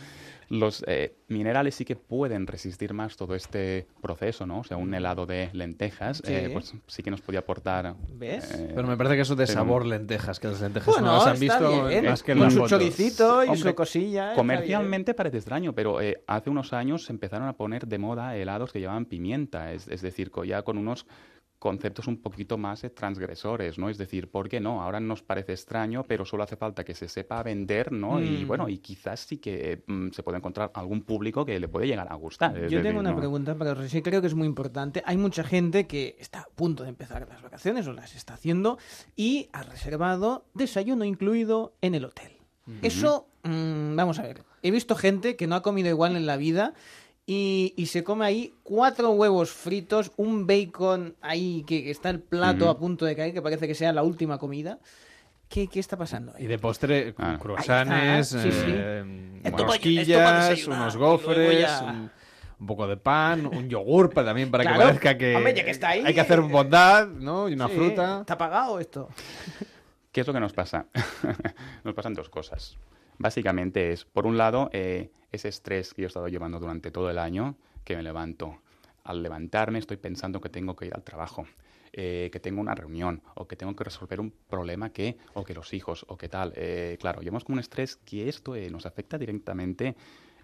los eh, minerales sí que pueden resistir más todo este proceso, ¿no? O sea, un helado de lentejas, Sí. eh, pues sí que nos podía aportar. ¿Ves? eh, Pero me parece que eso de sabor lentejas, que las lentejas Bueno, no las han visto bien. más que en Con las su fotos. choricito y Hombre, su cosilla. Comercialmente parece extraño, pero eh, hace unos años se empezaron a poner de moda helados que llevaban pimienta, es, es decir, ya con unos conceptos un poquito más eh, transgresores, ¿no? Es decir, ¿por qué no? Ahora nos parece extraño, pero solo hace falta que se sepa vender, ¿no? Y Mm. bueno, y quizás sí que mm, se puede encontrar algún público que le puede llegar a gustar. Yo decir, tengo una ¿no? pregunta para Rosy, creo que es muy importante. Hay mucha gente que está a punto de empezar las vacaciones o las está haciendo y ha reservado desayuno incluido en el hotel. Eso, mm, vamos a ver, he visto gente que no ha comido igual en la vida y, y se come ahí cuatro huevos fritos, un bacon ahí que está el plato a punto de caer, que parece que sea la última comida. ¿Qué, qué está pasando ahí? Y de postre, Ah. croissants, sí, sí. eh, Esto rosquillas, esto unos gofres, ya- un, un poco de pan, un yogur para, también para Claro. que parezca que, Hombre, que está ahí, hay que hacer bondad, ¿no? Y una Sí, fruta. ¿Está pagado esto? ¿Qué es lo que nos pasa? nos pasan dos cosas. Básicamente es, por un lado, eh, ese estrés que yo he estado llevando durante todo el año, que me levanto. Al levantarme estoy pensando que tengo que ir al trabajo, eh, que tengo una reunión, o que tengo que resolver un problema que, o que los hijos, o que tal. Eh, claro, llevamos como un estrés que esto nos afecta directamente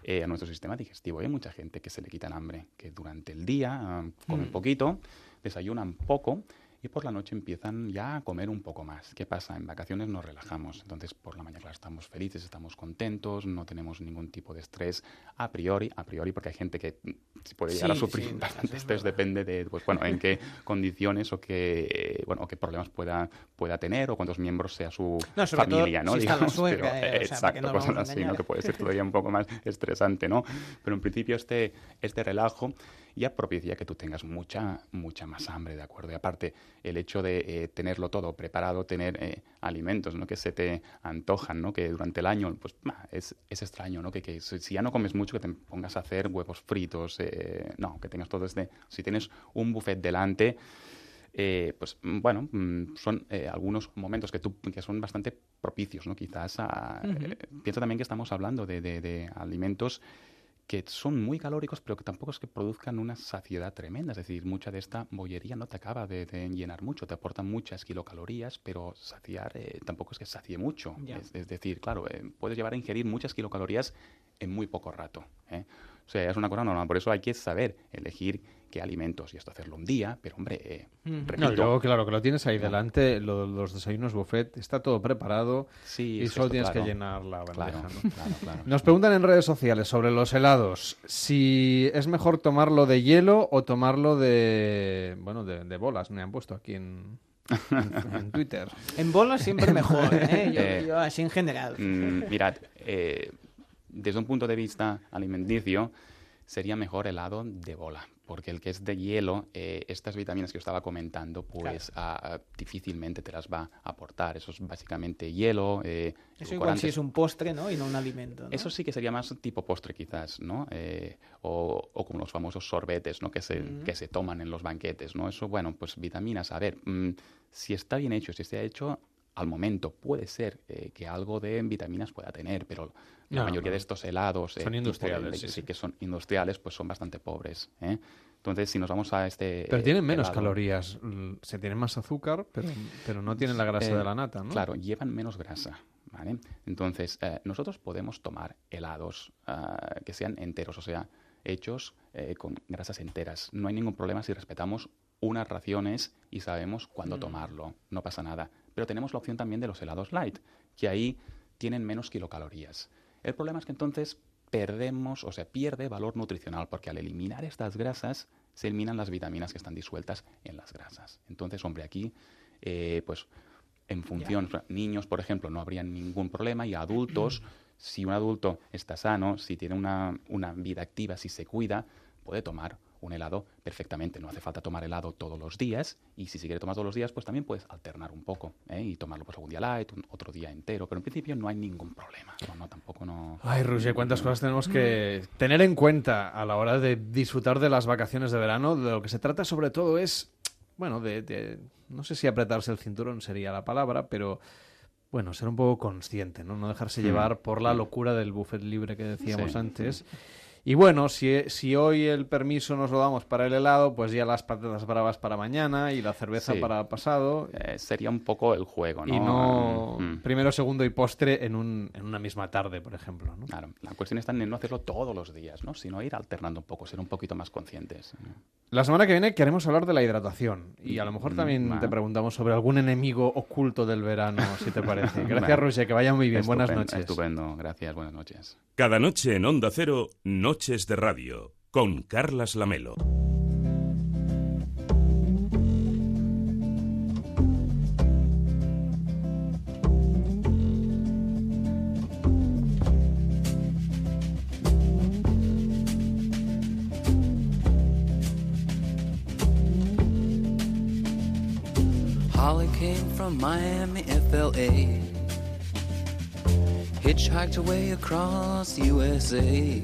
eh, a nuestro sistema digestivo. Hay mucha gente que se le quita el hambre, que durante el día ah, comen Mm. poquito, desayunan poco y por la noche empiezan ya a comer un poco más. ¿Qué pasa? En vacaciones nos relajamos, entonces por la mañana estamos felices, estamos contentos, no tenemos ningún tipo de estrés a priori, a priori porque hay gente que mm, puede llegar a sufrir sí, bastante estrés, depende de, pues bueno, en qué condiciones o qué, eh, bueno, o qué problemas pueda, pueda tener o cuántos miembros sea su No, sobre todo familia, ¿no? si está la Digamos, suegra, pero, eh, o sea, para que exacto, no. Que puede ser todavía un poco más estresante, ¿no? Pero en principio este, este relajo ya propicia que tú tengas mucha, mucha más hambre, ¿de acuerdo? Y aparte, el hecho de eh, tenerlo todo preparado, tener eh, alimentos, ¿no? Que se te antojan, ¿no? Que durante el año, pues, bah, es, es extraño, ¿no? Que, que si ya no comes mucho, que te pongas a hacer huevos fritos, eh, no, que tengas todo este... Si tienes un buffet delante... eh, pues mm, bueno, mm, son eh, algunos momentos que, tú, que son bastante propicios, ¿no? Quizás a, eh, piensa también que estamos hablando de, de- de alimentos que son muy calóricos, pero que tampoco es que produzcan una saciedad tremenda. Es decir, mucha de esta bollería no te acaba de, de llenar mucho, te aportan muchas kilocalorías, pero saciar eh, tampoco es que sacie mucho. Es decir, claro, eh, puedes llevar a ingerir muchas kilocalorías en muy poco rato. ¿eh? O sea, es una cosa normal. Por eso hay que saber elegir qué alimentos y esto hacerlo un día, pero hombre, eh, No, y repito, luego, claro, que lo tienes ahí No. delante, lo- los desayunos buffet, está todo preparado Sí, y solo esto, tienes claro. que llenar la bandeja. Claro, ¿no? claro, claro. Nos preguntan en redes sociales sobre los helados, si es mejor tomarlo de hielo o tomarlo de, bueno, de, de bolas, me han puesto aquí en, en- en Twitter. En bolas siempre mejor, ¿eh? Yo, Eh, yo así en general. Mm, mirad, eh, desde un punto de vista alimenticio, sería mejor helado de bola, porque el que es de hielo, eh, estas vitaminas que yo estaba comentando, pues ah, ah, difícilmente te las va a aportar. Eso es básicamente hielo. eh, Eso igual si es un postre, ¿no? Y no un alimento. ¿no? Eso sí que sería más tipo postre quizás, ¿no? Eh, o, o como los famosos sorbetes, ¿no? Que se, Mm. que se toman en los banquetes, ¿no? Eso, bueno, pues vitaminas. A ver, mm, si está bien hecho, si está hecho al momento, puede ser eh, que algo de vitaminas pueda tener, pero la No, mayoría no. de estos helados Son de industriales, leche, sí, sí. que son industriales, pues son bastante pobres, ¿eh? Entonces, si nos vamos a este... Pero eh, tienen menos helado- calorías, l- se tiene más azúcar, pero, pero no tienen la grasa eh, de la nata, ¿no? Claro, llevan menos grasa. ¿vale? Entonces, eh, nosotros podemos tomar helados ah, que sean enteros, o sea, hechos eh, con grasas enteras. No hay ningún problema si respetamos unas raciones y sabemos cuándo Mm. tomarlo. No pasa nada. Pero tenemos la opción también de los helados light, que ahí tienen menos kilocalorías. El problema es que entonces perdemos, o sea, pierde valor nutricional, porque al eliminar estas grasas se eliminan las vitaminas que están disueltas en las grasas. Entonces, hombre, aquí, eh, pues, en función, niños, por ejemplo, no habría ningún problema, y adultos, si un adulto está sano, si tiene una, una vida activa, si se cuida, puede tomar un helado perfectamente. No hace falta tomar helado todos los días y si se quiere tomar todos los días, pues también puedes alternar un poco ¿eh? y tomarlo pues algún día light, un- otro día entero. Pero en principio no hay ningún problema. No, no, tampoco no. Ay, Roger, cuántas cosas tenemos que tener en cuenta a la hora de disfrutar de las vacaciones de verano. De lo que se trata sobre todo es, bueno, de, de- no sé si apretarse el cinturón sería la palabra, pero bueno, ser un poco consciente, ¿no? No dejarse llevar por la locura del buffet libre que decíamos Sí. antes. Y bueno, si, si hoy el permiso nos lo damos para el helado, pues ya las patatas bravas para mañana y la cerveza Sí. para pasado. Eh, sería un poco el juego, ¿no? Y no Mm. primero, segundo y postre en, un, en una misma tarde, por ejemplo. ¿no? Claro, la cuestión está en no hacerlo todos los días, ¿no? Sino ir alternando un poco, ser un poquito más conscientes. La semana que viene queremos hablar de la hidratación y a lo mejor Mm, también te preguntamos sobre algún enemigo oculto del verano, si te parece. Gracias. Roger, que vaya muy bien. Buenas noches. Estupendo, gracias, buenas noches. Cada noche en Onda Cero, Noches de Radio, con Carlas Lamelo. Holly came from Miami, FLA. Hitchhiked away across USA.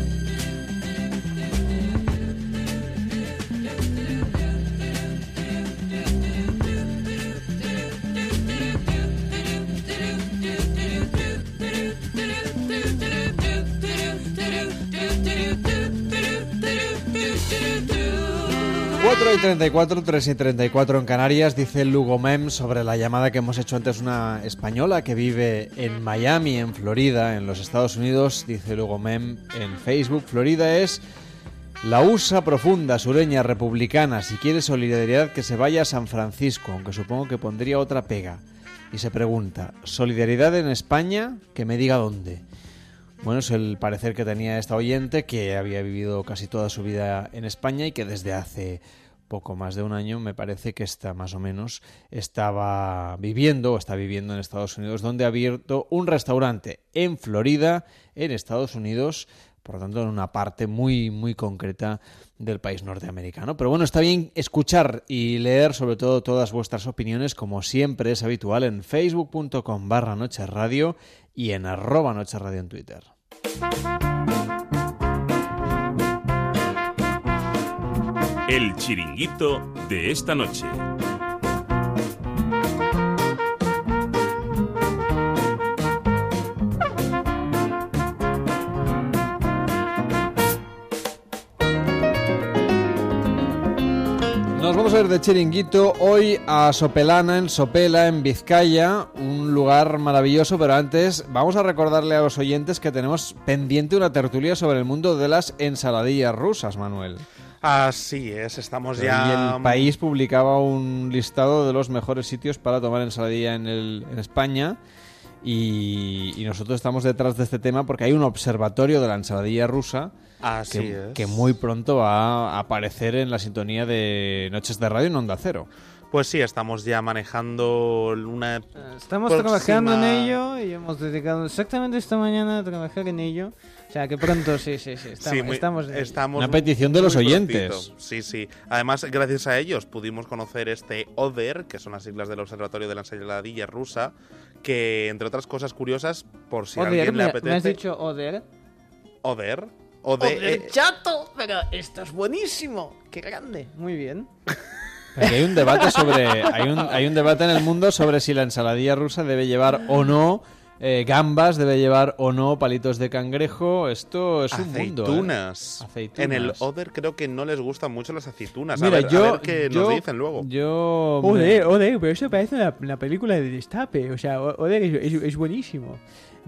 34, 3 y 34 en Canarias, dice Lugo Mem sobre la llamada que hemos hecho antes, una española que vive en Miami, en Florida, en los Estados Unidos, dice Lugo Mem en Facebook. Florida es la USA profunda, sureña, republicana. Si quiere solidaridad, que se vaya a San Francisco, aunque supongo que pondría otra pega. Y se pregunta, ¿solidaridad en España? Que me diga dónde. Bueno, es el parecer que tenía esta oyente que había vivido casi toda su vida en España y que desde hace poco más de un año me parece que está más o menos estaba viviendo o está viviendo en Estados Unidos donde ha abierto un restaurante en Florida, en Estados Unidos, por lo tanto en una parte muy, muy concreta del país norteamericano. Pero bueno, está bien escuchar y leer sobre todo todas vuestras opiniones, como siempre es habitual, en facebook.com barra Noche Radio y en arroba Noche Radio en Twitter. El chiringuito de esta noche. Nos vamos a ir de chiringuito hoy a Sopelana, en Sopela, en Vizcaya, un lugar maravilloso, pero antes vamos a recordarle a los oyentes que tenemos pendiente una tertulia sobre el mundo de las ensaladillas rusas, Manuel. Así es, estamos Y ya... el país publicaba un listado de los mejores sitios para tomar ensaladilla en, el- en España. Y, y nosotros estamos detrás de este tema porque hay un observatorio de la ensaladilla rusa Así que, es. que muy pronto va a aparecer en la sintonía de Noches de Radio en Onda Cero. Pues sí, estamos ya manejando una... Estamos próxima- trabajando en ello y hemos dedicado exactamente esta mañana a trabajar en ello. O sea, que pronto, sí, sí, sí. Estamos, Sí, muy- estamos estamos Una petición de los oyentes. prontito. Sí, sí. Además, gracias a ellos pudimos conocer este ODER, que son las siglas del Observatorio de la Ensaladilla Rusa, que, entre otras cosas curiosas, por si a Oder, alguien le apetece... me has dicho Oder. ODER. Ode- Oder eh, chato, pero esto es buenísimo. Qué grande. Muy bien. Porque hay un debate sobre hay un, hay un debate en el mundo sobre si la ensaladilla rusa debe llevar o no eh, gambas, debe llevar o no palitos de cangrejo. Esto es un mundo. ¿eh? aceitunas. En el Oder creo que no les gustan mucho las aceitunas. Mira, a ver, yo- a ver qué yo- nos dicen luego. Yo Oder, Oder, pero eso parece una, una película de destape. O sea, Oder es, es- es buenísimo.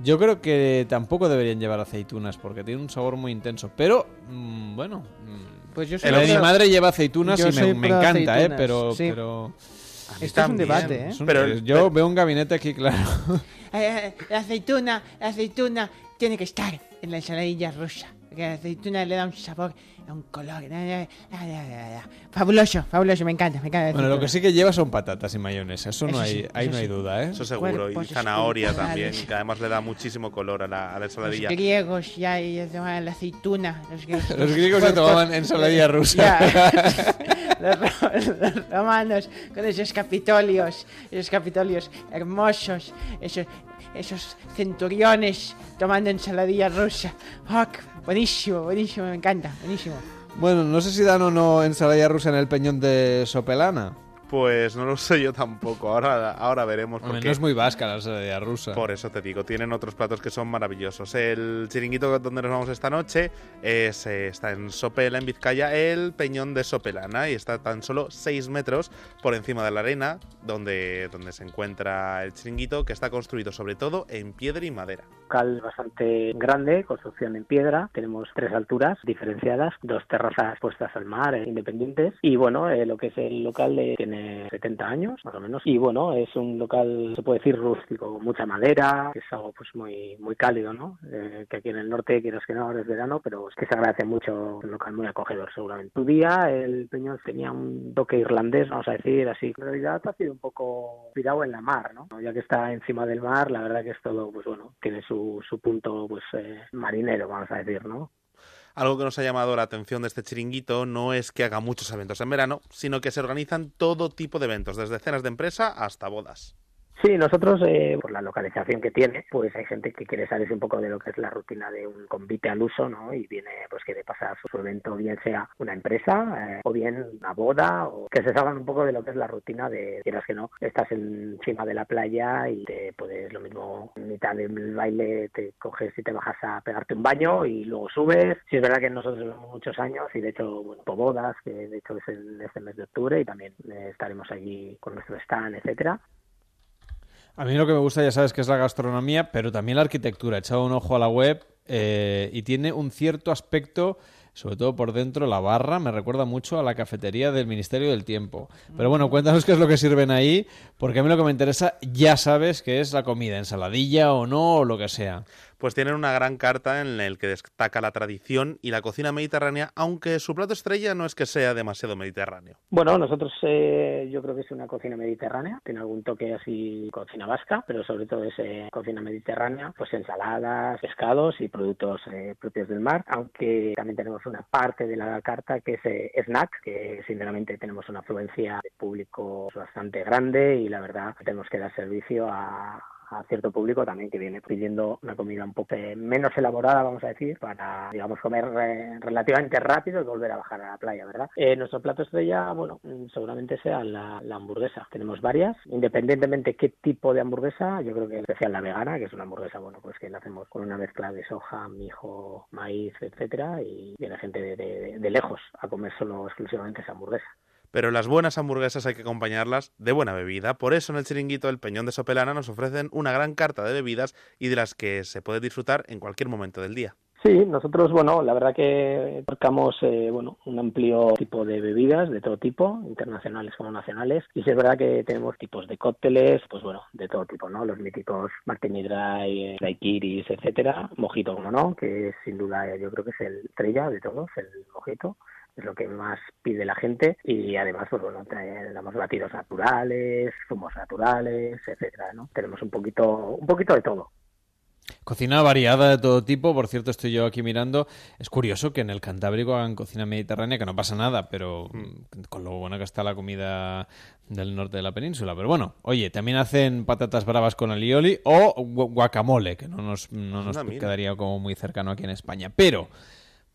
Yo creo que tampoco deberían llevar aceitunas porque tiene un sabor muy intenso. Pero, mm, bueno. mm, Pues yo la de mi madre lleva aceitunas yo y me, soy encanta, ¿eh? aceitunas, Pero, sí. pero... Esto es un debate, ¿eh? Es un- Pero- yo pero- veo un gabinete aquí, claro. Eh, la aceituna, la aceituna tiene que estar en la ensaladilla rusa. Porque la aceituna le da un sabor, un color. eh, Fabuloso, fabuloso, me encanta, me encanta. Bueno, lo que sí que lleva son patatas y mayonesa. Eso, no hay, sí, ahí eso no hay duda, ¿eh? Eso seguro. Y zanahoria también, que además le da muchísimo color a la, a la ensaladilla. Los griegos ya, ya tomaban la aceituna. Los griegos, Los griegos ya tomaban ensaladilla rusa. Los romanos con esos capitolios, esos capitolios hermosos, esos, esos centuriones tomando ensaladilla rusa. Fuck, buenísimo, buenísimo, me encanta, buenísimo. Bueno, no sé si dan o no ensaladilla rusa en el peñón de Sopelana. Pues no lo sé yo tampoco. Ahora, ahora veremos. Hombre, porque no es muy vasca la ensaladilla rusa. Por eso te digo, tienen otros platos que son maravillosos. El chiringuito donde nos vamos esta noche es, eh, está en Sopela, en Vizcaya, el Peñón de Sopelana, y está tan solo 6 metros por encima de la arena donde, donde se encuentra el chiringuito, que está construido sobre todo en piedra y madera. local bastante grande, construcción en piedra. Tenemos tres alturas diferenciadas, dos terrazas puestas al mar, eh, independientes. Y bueno, eh, lo que es el local eh, tiene 70 años, más o menos. Y bueno, es un local, se puede decir, rústico, mucha madera, que es algo pues muy muy cálido, ¿no? Eh, que aquí en el norte, quieras que no, ahora es verano, pero es que se agradece mucho, un local muy acogedor seguramente. Tu día, el Peñón tenía un toque irlandés, vamos a decir, así. En realidad ha sido un poco inspirado en la mar, ¿no? Ya que está encima del mar, la verdad que es todo, pues bueno, tiene su, su punto, pues, eh, marinero, vamos a decir, ¿no? Algo que nos ha llamado la atención de este chiringuito no es que haga muchos eventos en verano, sino que se organizan todo tipo de eventos, desde cenas de empresa hasta bodas. Sí, nosotros, eh, por la localización que tiene, pues hay gente que quiere salirse un poco de lo que es la rutina de un convite al uso, ¿no? Y viene, pues, quiere pasar su evento, bien sea una empresa, eh, o bien una boda, o que se salgan un poco de lo que es la rutina de, quieras que no, estás encima de la playa y te puedes, lo mismo, en mitad del baile te coges y te bajas a pegarte un baño y luego subes. Sí, es verdad que nosotros muchos años y, de hecho, bueno, por bodas, que de hecho es en este mes de octubre y también eh, estaremos allí con nuestro stand, etcétera. A mí lo que me gusta, ya sabes, que es la gastronomía, pero también la arquitectura. He echado un ojo a la web eh, y tiene un cierto aspecto, sobre todo por dentro, la barra me recuerda mucho a la cafetería del Ministerio del Tiempo. Pero bueno, cuéntanos qué es lo que sirven ahí, porque a mí lo que me interesa, ya sabes, que es la comida, ensaladilla o no, o lo que sea. Pues tienen una gran carta en la que destaca la tradición y la cocina mediterránea, aunque su plato estrella no es que sea demasiado mediterráneo. Bueno, nosotros eh, yo creo que es una cocina mediterránea, tiene algún toque así cocina vasca, pero sobre todo es eh, cocina mediterránea, pues ensaladas, pescados y productos eh, propios del mar, aunque también tenemos una parte de la carta que es eh, snack, que sinceramente tenemos una afluencia de público bastante grande y la verdad tenemos que dar servicio a, a cierto público también que viene pidiendo una comida un poco menos elaborada, vamos a decir, para, digamos, comer eh, relativamente rápido y volver a bajar a la playa, ¿verdad? Eh, nuestro plato estrella, bueno, seguramente sea la, la hamburguesa. Tenemos varias, independientemente qué tipo de hamburguesa, yo creo que especial la vegana, que es una hamburguesa, bueno, pues que la hacemos con una mezcla de soja, mijo, maíz, etcétera, y viene gente de, de- de lejos a comer solo exclusivamente esa hamburguesa. Pero las buenas hamburguesas hay que acompañarlas de buena bebida. Por eso en el chiringuito del Peñón de Sopelana nos ofrecen una gran carta de bebidas y de las que se puede disfrutar en cualquier momento del día. Sí, nosotros, bueno, la verdad que marcamos, eh, bueno, un amplio tipo de bebidas de todo tipo, internacionales como nacionales, y sí es verdad que tenemos tipos de cócteles, pues bueno, de todo tipo, ¿no? Los míticos Martini Dry, eh, daiquiris, etcétera, mojito, como no, que sin duda eh, yo creo que es el estrella de todos, el mojito es lo que más pide la gente y además pues bueno te- damos batidos naturales zumos naturales etcétera no tenemos un poquito un poquito de todo Cocina variada de todo tipo, por cierto estoy yo aquí mirando, es curioso que en el Cantábrico hagan cocina mediterránea, que no pasa nada, pero mm, con lo buena que está la comida del norte de la península. Pero bueno, oye, también hacen patatas bravas con alioli o gu- guacamole, que no nos, no nos mira. quedaría como muy cercano aquí en España. Pero,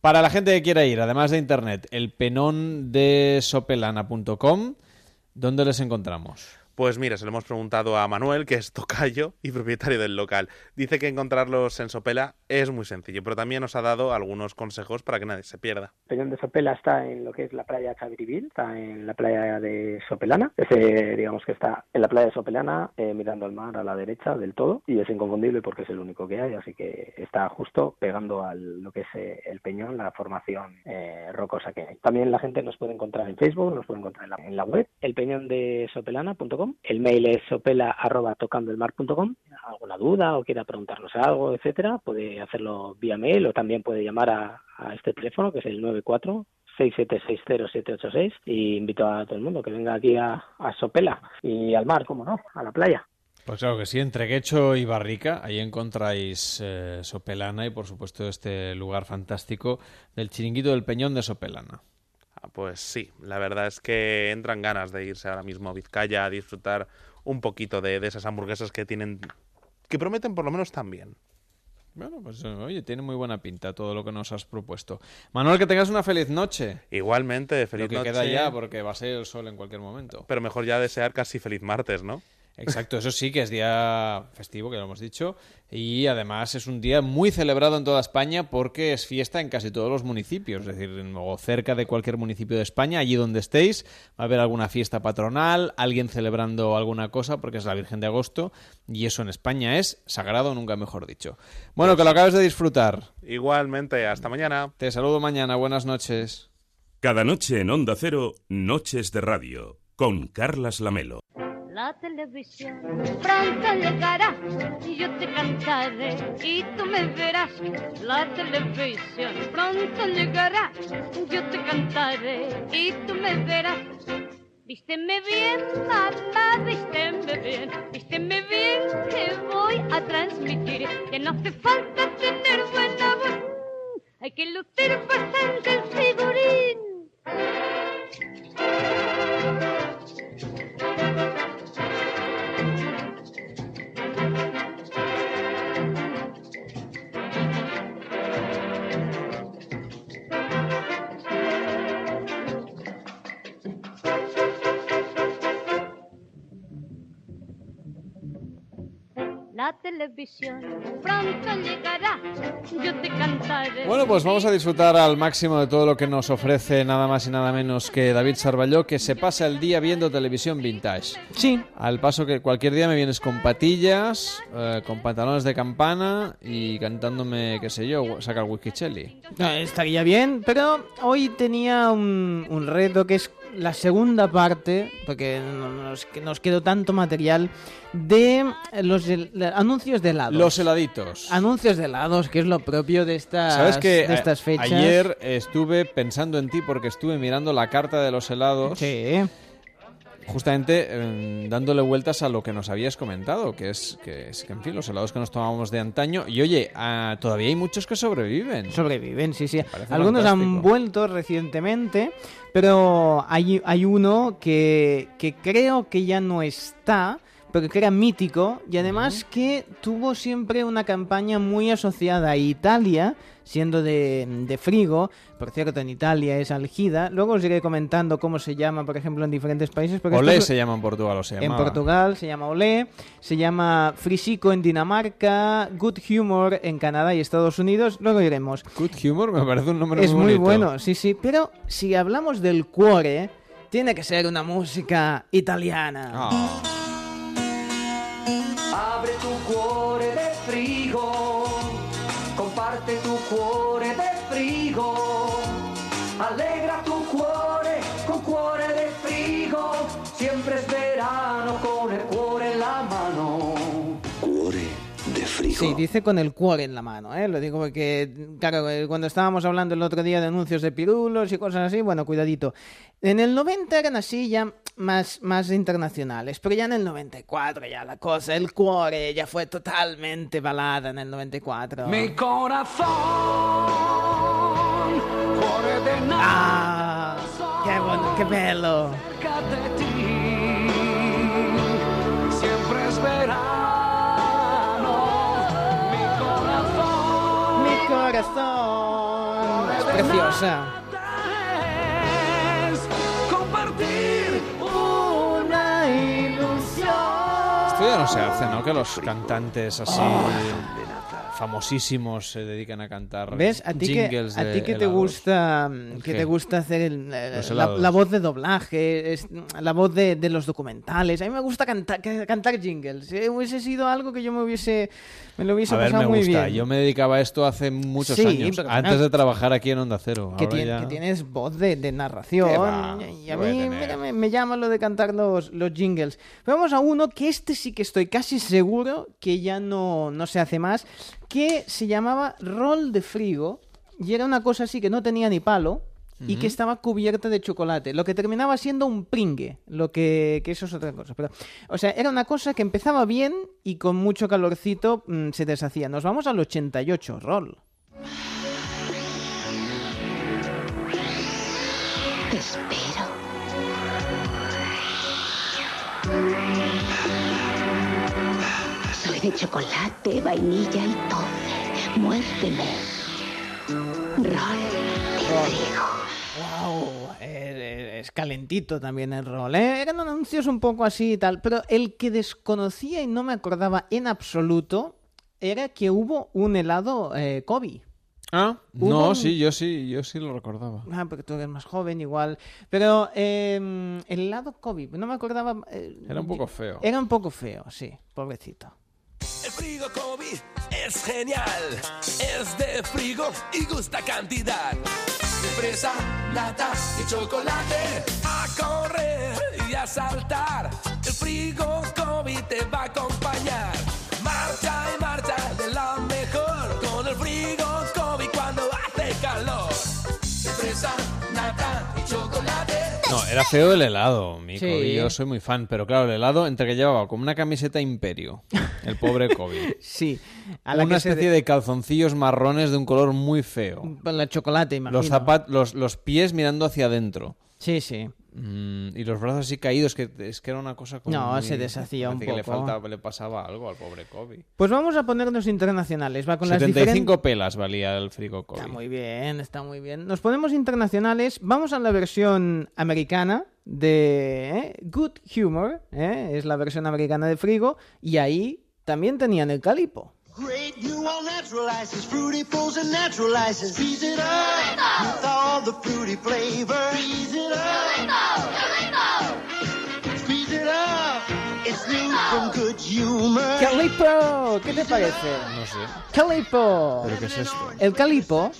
para la gente que quiera ir, además de internet, el penón de sopelana.com, ¿dónde les encontramos? Pues mira, se lo hemos preguntado a Manuel, que es tocayo y propietario del local. Dice que encontrarlos en Sopela es muy sencillo, pero también nos ha dado algunos consejos para que nadie se pierda. Peñón de Sopela está en lo que es la playa Chaviribil, está en la playa de Sopelana. Ese, digamos que está en la playa de Sopelana, eh, mirando al mar a la derecha del todo, y es inconfundible porque es el único que hay, así que está justo pegando a lo que es eh, el peñón, la formación eh, rocosa que hay. También la gente nos puede encontrar en Facebook, nos puede encontrar en la, en la web, elpeñondesopelana.com, el mail es sopela arroba alguna duda o quiera preguntarnos algo, etcétera, puede hacerlo vía mail o también puede llamar a, este teléfono que es el 94 6760786 y invito a todo el mundo que venga aquí a, Sopela y al mar, cómo no, a la playa. Pues claro que sí, entre Guecho y Barrica, ahí encontráis eh, Sopelana y por supuesto este lugar fantástico del chiringuito del Peñón de Sopelana. Ah, pues sí, la verdad es que entran ganas de irse ahora mismo a Vizcaya a disfrutar un poquito de, de esas hamburguesas que tienen, que prometen por lo menos tan bien. Bueno, pues eh, oye, tiene muy buena pinta todo lo que nos has propuesto. Manuel, que tengas una feliz noche. Igualmente, feliz Lo que noche. queda ya, porque va a ser el sol en cualquier momento. Pero mejor ya desear casi feliz martes, ¿no? Exacto, eso sí que es día festivo, que lo hemos dicho, y además es un día muy celebrado en toda España porque es fiesta en casi todos los municipios, es decir, en- o cerca de cualquier municipio de España, allí donde estéis, va a haber alguna fiesta patronal, alguien celebrando alguna cosa porque es la Virgen de Agosto, y eso en España es sagrado, nunca mejor dicho. Bueno, que lo acabes de disfrutar. Igualmente, hasta mañana. Te saludo mañana, buenas noches. Cada noche en Onda Cero, Noches de Radio, con Carlas Lamelo. La televisión pronto llegará yo te cantaré y tú me verás. La televisión pronto llegará, yo te cantaré y tú me verás. Vísteme bien, mamá, vísteme bien, vísteme bien que voy a transmitir que no hace falta tener buena voz, hay que lucir bastante el figurín. La televisión pronto llegará, yo te cantaré. Bueno, pues vamos a disfrutar al máximo de todo lo que nos ofrece nada más y nada menos que David Sarballó, que se pasa el día viendo televisión vintage. Sí. Al paso que cualquier día me vienes con patillas, eh, con pantalones de campana y cantándome, qué sé yo, saca el whisky chelly. No, estaría bien, pero hoy tenía un, un reto que es la segunda parte, porque no- nos, nos quedó tanto material, de los de anuncios de helados. Los heladitos. Anuncios de helados, que es lo propio de estas, ¿Sabes que de estas fechas. ayer estuve pensando en ti porque estuve mirando la carta de los helados? Sí. Justamente eh, dándole vueltas a lo que nos habías comentado, que es que, es que, en fin, los helados que nos tomábamos de antaño. Y oye, ah, todavía hay muchos que sobreviven. Sobreviven, sí, sí. Algunos han vuelto recientemente, pero hay, hay uno que, que creo que ya no está, pero que era mítico y además que tuvo siempre una campaña muy asociada a Italia, siendo de, de frigo. Por cierto, en Italia es algida. Luego os iré comentando cómo se llama, por ejemplo, en diferentes países. porque Olé esto es- se llama en Portugal, o se en llamaba. Portugal se llama Olé, se llama Frisico en Dinamarca, Good Humor en Canadá y Estados Unidos. Luego iremos. Good Humor me parece un nombre Es muy muy bonito. bueno, sí, sí. Pero si hablamos del cuore, tiene que ser una música italiana. Ah. Cuore de frigo, comparte tu cuore de frigo, allegra tu cuore con cuore de frigo, siempre es verano con el cuore en la mano. Cuore de frigo. Sí, dice con el cuore en la mano, ¿eh? Lo digo porque, claro, eh, cuando estábamos hablando el otro día de anuncios de pirulos y cosas así, bueno, cuidadito. En el 90 eran así ya más, más internacionales, pero ya en el 94 ya la cosa, el cuore ya fue totalmente balada en el 94. Mi corazón, cuore de Ah, qué bueno, qué bello. cerca de ti, siempre es verano. Mi corazón, Mi corazón es preciosa. No se hace, ¿no? Que los cantantes así famosísimos se dedican a cantar ¿Ves? A ti que, jingles a de ti que te gusta mm, que ¿Qué? te gusta hacer el- eh, la, voz de doblaje, es- la voz de, de los documentales. A mí me gusta cantar, ca- cantar jingles. Eh, hubiese sido algo que yo me hubiese me lo hubiese A ver, pasado me muy gusta. bien. Yo me dedicaba a esto hace muchos Sí, años, pero antes de trabajar aquí en Onda Cero. que, Ahora tien- ya- que tienes voz de, de narración. Y ¿Qué a voy a mí mira, me, me llama lo de cantar los, los jingles. Pero vamos a uno que este sí que estoy casi seguro que ya no, no se hace más, que se llamaba Roll de Frigo y era una cosa así que no tenía ni palo. Y que estaba cubierta de chocolate, lo que terminaba siendo un pringue, lo que, que eso es otra cosa. Pero, o sea, era una cosa que empezaba bien y con mucho calorcito mm, se deshacía. Nos vamos al 88, roll. De chocolate, vainilla y toce. Muérdeme. Rol de frigo. Wow, es, es calentito también el rol. ¿eh? Eran anuncios un poco así y tal, pero el que desconocía y no me acordaba en absoluto era que hubo un helado eh, Kobe. Ah, Hubo no, un- sí, yo sí, yo sí lo recordaba. Ah, porque tú eres más joven igual. Pero eh, el helado Kobe, no me acordaba... eh, Era un poco feo. Era un poco feo, sí, pobrecito. Frigo Kobe es genial, es de frigo y gusta cantidad. De fresa, nata y chocolate, a correr y a saltar. El frigo Kobe te va a acompañar. No, era feo el helado, Mico. Sí. Y yo soy muy fan, pero claro, el helado entre que llevaba como una camiseta Imperio, el pobre Kobe. Sí. a la una que se especie de- de calzoncillos marrones de un color muy feo. La chocolate, imagino. Los, zapat los, los pies mirando hacia adentro. Sí, sí. Mm, y los brazos así caídos, que es que era una cosa como No, muy- se deshacía un parece que le, poco. faltaba, le pasaba algo al pobre Kobe. Pues vamos a ponernos internacionales. Va con las 75 diferentes... pelas valía el frigo Kobe. Está muy bien, está muy bien. Nos ponemos internacionales. Vamos a la versión americana de ¿eh? Good Humor. ¿eh? Es la versión americana de Frigo. Y ahí también tenían el calipo. Great new all natural ices, fruity pulls and natural ices. Squeeze it up with all the fruity flavor. Squeeze it up. Squeeze it up. It's new from good humor. ¡Calipo! ¿Qué te parece? No sé. ¡Calipo! ¿Pero qué es esto? El calipo,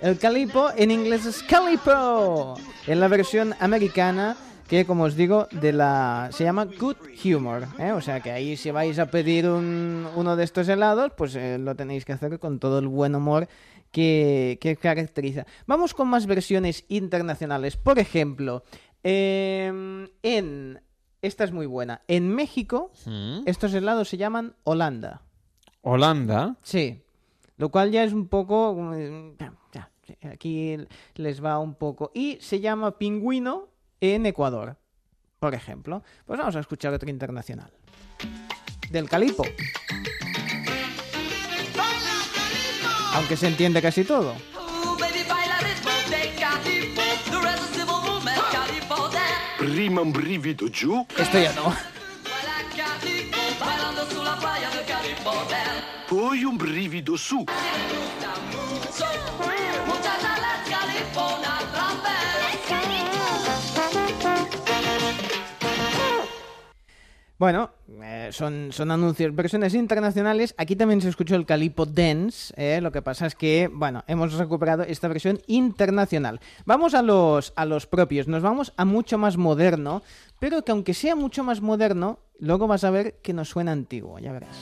el calipo en inglés es calipo. En la versión americana, que como os digo, de la se llama Good Humor. ¿eh? O sea que ahí si vais a pedir un- uno de estos helados, pues eh, lo tenéis que hacer con todo el buen humor que, que caracteriza. Vamos con más versiones internacionales. Por ejemplo, em, en... Esta es muy buena. En México, ¿Mm? estos helados se llaman Holanda. Holanda. Sí. Lo cual ya es un poco... mm, aquí les va un poco. Y se llama pingüino en Ecuador, por ejemplo. Pues vamos a escuchar otro internacional. Del calipo. Aunque se entiende casi todo. Esto ya no. Poi un brivido su. Bueno, eh, son, son anuncios, versiones internacionales. Aquí también se escuchó el Calipo Dance. eh, Lo que pasa es que, bueno, hemos recuperado esta versión internacional. Vamos a los, a los propios. Nos vamos a mucho más moderno. Pero que aunque sea mucho más moderno, luego vas a ver que nos suena antiguo. Ya verás.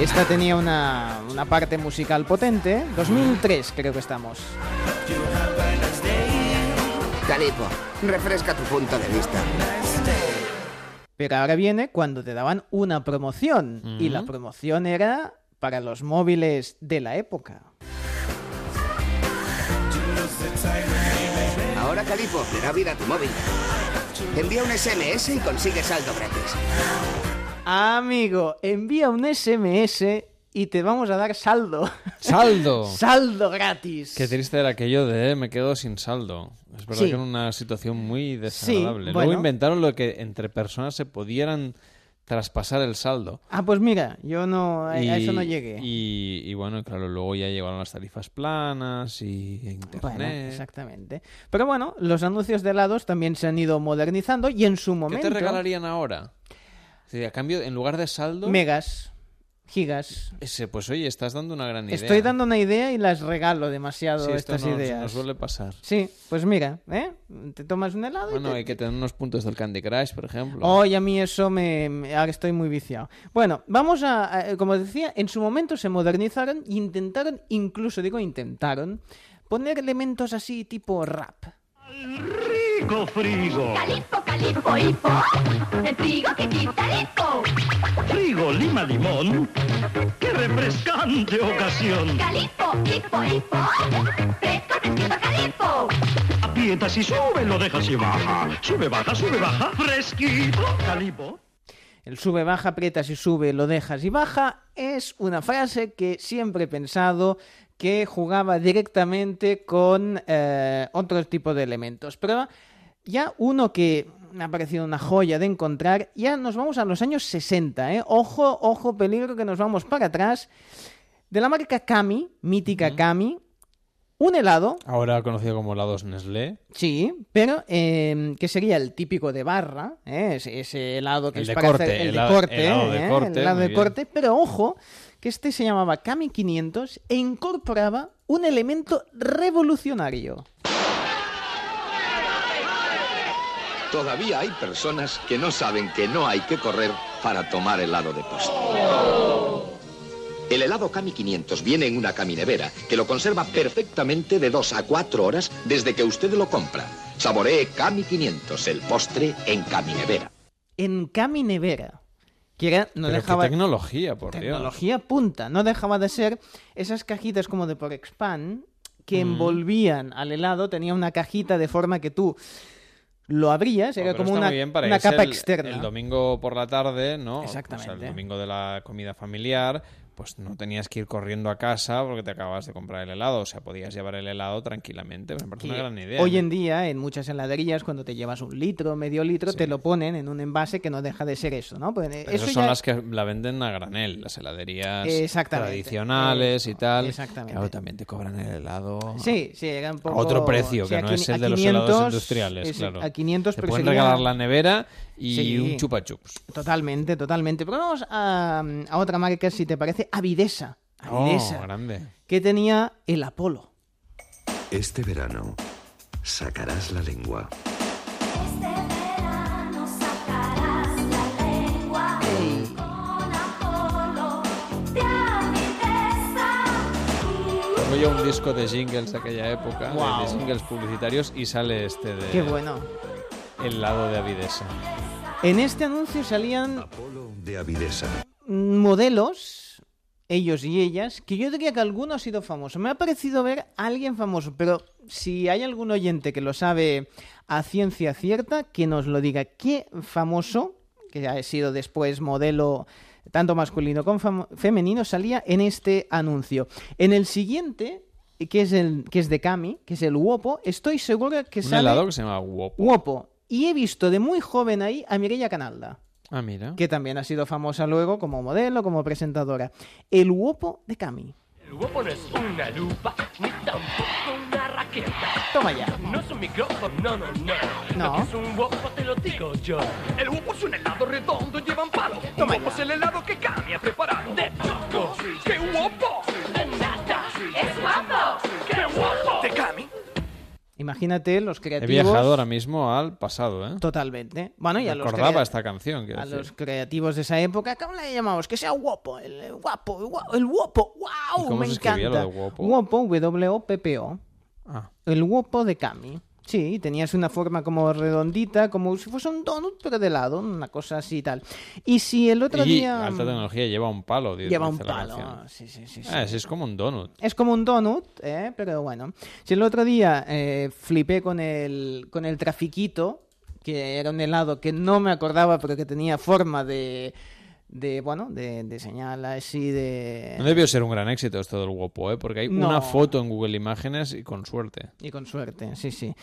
Esta tenía una, una parte musical potente. 2003 creo que estamos. Calipo, refresca tu punto de vista. Pero ahora viene cuando te daban una promoción. Y la promoción era para los móviles de la época. Ahora Calipo le da vida a tu móvil. Envía un SMS y consigue saldo gratis. Amigo, envía un SMS y te vamos a dar saldo. ¡Saldo! saldo gratis. Qué triste era aquello de eh, me quedo sin saldo. Es verdad Sí. que era una situación muy desagradable. bueno. Luego inventaron lo que entre personas se pudieran traspasar el saldo. Ah, pues mira, yo no a, a eso no llegué. Y, y bueno, claro, luego ya llegaron las tarifas planas y Bueno, internet. exactamente. Pero bueno, los anuncios de helados también se han ido modernizando y en su ¿Qué momento... te regalarían ahora? Sí, a cambio, en lugar de saldo... Megas, gigas. Ese, pues oye, estás dando una gran idea. Estoy dando una idea y las regalo demasiado Sí, esto estas nos- ideas. nos suele pasar. Sí, pues mira, ¿eh? Te tomas un helado y Bueno, te- hay que tener unos puntos del Candy Crush, por ejemplo. Hoy a mí eso me, ahora estoy muy viciado. Bueno, vamos a, a- como decía, en su momento se modernizaron e intentaron, incluso digo intentaron, poner elementos así tipo rap. Rico frigo. Calipo, calipo, hipo. El frigo que quita hipo. Frigo lima limón. Qué refrescante ocasión. Calipo, hipo, hipo. Fresco, fresquito, calipo. Aprietas y sube, lo dejas y baja. Sube, baja, sube, baja. Fresquito. Calipo. El sube, baja, aprietas y sube, lo dejas y baja es una frase que siempre he pensado que jugaba directamente con eh, otro tipo de elementos. Pero ya uno que me ha parecido una joya de encontrar, ya nos vamos a los años 60, ¿eh? Ojo, ojo, peligro que nos vamos para atrás. De la marca Kami, mítica Kami, un helado Ahora conocido como helados Nestlé. Sí, pero eh, que sería el típico de barra, ¿eh? ese, ese helado que El es de para corte, hacer el helado- de corte, helado de ¿eh? corte, el helado de corte, pero ojo que este se llamaba Kami 500 e incorporaba un elemento revolucionario. Todavía hay personas que no saben que no hay que correr para tomar helado de postre. El helado Cami 500 viene en una caminevera que lo conserva perfectamente de 2 a 4 horas desde que usted lo compra. Saboree Cami 500, el postre en caminevera. En Kami Nevera. Que era, no Pero dejaba... tecnología, por Dios. Tecnología punta. No dejaba de ser esas cajitas como de por expand que Mm. envolvían al helado. Tenía una cajita de forma que tú lo abrías. Era como una, para una capa el- externa. El domingo por la tarde, ¿no? Exactamente. O sea, el domingo de la comida familiar, pues no tenías que ir corriendo a casa porque te acabas de comprar el helado. O sea, podías llevar el helado tranquilamente. Me parece una gran idea. Hoy ¿no? en día, en muchas heladerías, cuando te llevas un litro, medio litro, te lo ponen en un envase que no deja de ser eso, ¿no? Pues, eh, Pero eso esas son ya- las que la venden a granel, las heladerías tradicionales y tal. exactamente. Claro, también te cobran el helado Sí, sí, era un a otro precio, sí, que no es el de los 500, helados industriales, es- claro. A 500, Te pueden regalar la nevera y Sí. un chupa chups. Totalmente, totalmente. Pero vamos a, a otra marca, si te parece, Avidesa. Avidesa. Oh, grande. que tenía el Apolo. Este verano sacarás la lengua. Tengo yo un disco de jingles de aquella época, de- Guau. de, jingles publicitarios, y sale este de... Qué bueno. El lado de Avidesa. En este anuncio salían De Avidesa. modelos, ellos y ellas, que yo diría que alguno ha sido famoso. Me ha parecido ver a alguien famoso, pero si hay algún oyente que lo sabe a ciencia cierta, que nos lo diga. ¿Qué famoso, que ha sido después modelo tanto masculino como femenino, salía en este anuncio? En el siguiente, que es, el, que es de Cami, que es el Wopo, estoy seguro que Un sale... helado que se llama Wopo. Wopo. Y he visto de muy joven ahí a Mireia Canalda Ah, mira. que también ha sido famosa luego como modelo, como presentadora. El Wopo de Cami. El guapo no es una lupa, ni tampoco una raqueta. Toma ya. No es un micrófono, no, no, no. No. Lo que es un guapo te lo digo yo. El guapo es un helado redondo, lleva un palo. Un guapo es el helado que Cami ha preparado. De ¡qué guapo! Imagínate los He creativos. viajado ahora mismo al pasado, ¿eh? Totalmente. Bueno, y a los, Recordaba esta canción, a decir. los creativos de esa época, ¿cómo le llamamos? Que sea guapo, el guapo, el guapo. ¡Wow! ¿Y cómo me se encanta. lo de guapo? Guapo, W-O-P-P-O. Ah. El guapo de Cami. Sí, tenías una forma como redondita, como si fuese un donut, pero de lado, una cosa así y tal. Y si el otro y día... alta tecnología lleva un palo. dice Lleva un palo, sí, sí, sí, Ah, sí. sí, es como un donut. Es como un donut, ¿eh? pero bueno. Si el otro día eh, flipé con el, con el trafiquito, que era un helado que no me acordaba, pero que tenía forma de, de bueno, de, de señal así de... No debió ser un gran éxito esto del Wopo, ¿eh? Porque hay No. una foto en Google Imágenes y con suerte. Y con suerte, sí, sí.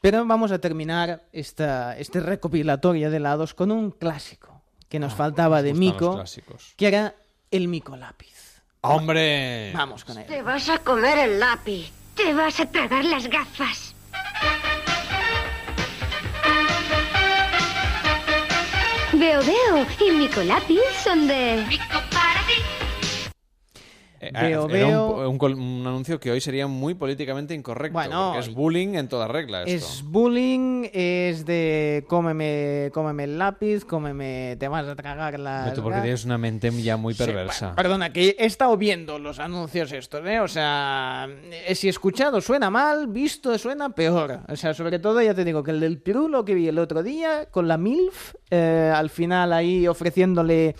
Pero vamos a terminar esta, este recopilatorio de helados con un clásico que nos faltaba de Ah, gustan los Mico, clásicos. que era el Mico lápiz. ¡Hombre! Vamos con él. Te vas a comer el lápiz. Te vas a tragar las gafas. Veo, veo. Y Micolápiz son de... Veo, era un- veo. Un, anuncio que hoy sería muy políticamente incorrecto. Bueno, porque es bullying en toda regla esto. Es bullying, es de cómeme, cómeme el lápiz, cómeme, te vas a tragar las Tú porque tienes una mente ya muy perversa. Perdona, que he estado viendo los anuncios estos, ¿eh? O sea, eh, si escuchado suena mal, visto suena peor. O sea, sobre todo ya te digo que el del pirulo que vi el otro día con la MILF, eh, al final ahí ofreciéndole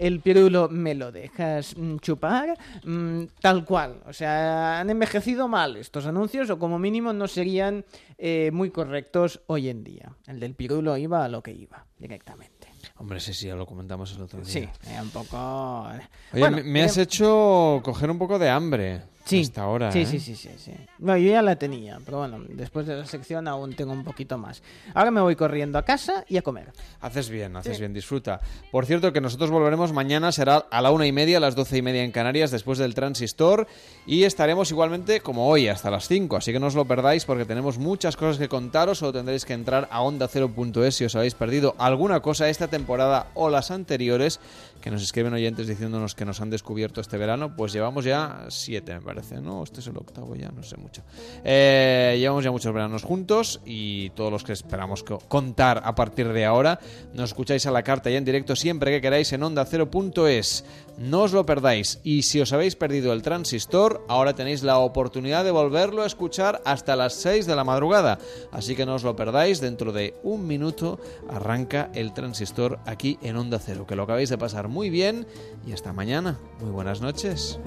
el pirulo, me lo dejas mm, chupar, Mm, tal cual. O sea, han envejecido mal estos anuncios o como mínimo no serían eh, muy correctos hoy en día. El del pirulo iba a lo que iba, directamente. Hombre, sí, sí, ya lo comentamos el otro día. Sí, un poco... Oye, Bueno, me, me has eh, hecho coger un poco de hambre. Sí, Hasta ahora, sí, ¿eh? sí, sí, sí, sí. No, yo ya la tenía, pero bueno, después de la sección aún tengo un poquito más. Ahora me voy corriendo a casa y a comer. Haces bien, haces Sí. bien, disfruta. Por cierto, que nosotros volveremos mañana, será a la una y media, a las doce y media en Canarias, después del Transistor, y estaremos igualmente como hoy, hasta las 5, así que no os lo perdáis porque tenemos muchas cosas que contaros, solo tendréis que entrar a onda0.es si os habéis perdido alguna cosa esta temporada o las anteriores, que nos escriben oyentes diciéndonos que nos han descubierto este verano, pues llevamos ya siete, me parece, ¿no? Este es el octavo ya, no sé mucho. Eh, llevamos ya muchos veranos juntos y todos los que esperamos co- contar a partir de ahora, nos escucháis a la carta y en directo siempre que queráis en onda0.es. No os lo perdáis. Y si os habéis perdido el transistor, ahora tenéis la oportunidad de volverlo a escuchar hasta las 6 de la madrugada. Así que no os lo perdáis. Dentro de un minuto arranca el transistor aquí en Onda Cero. Que lo acabéis de pasar muy bien y hasta mañana. Muy buenas noches.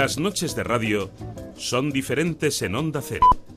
Las noches de radio son diferentes en Onda Cero.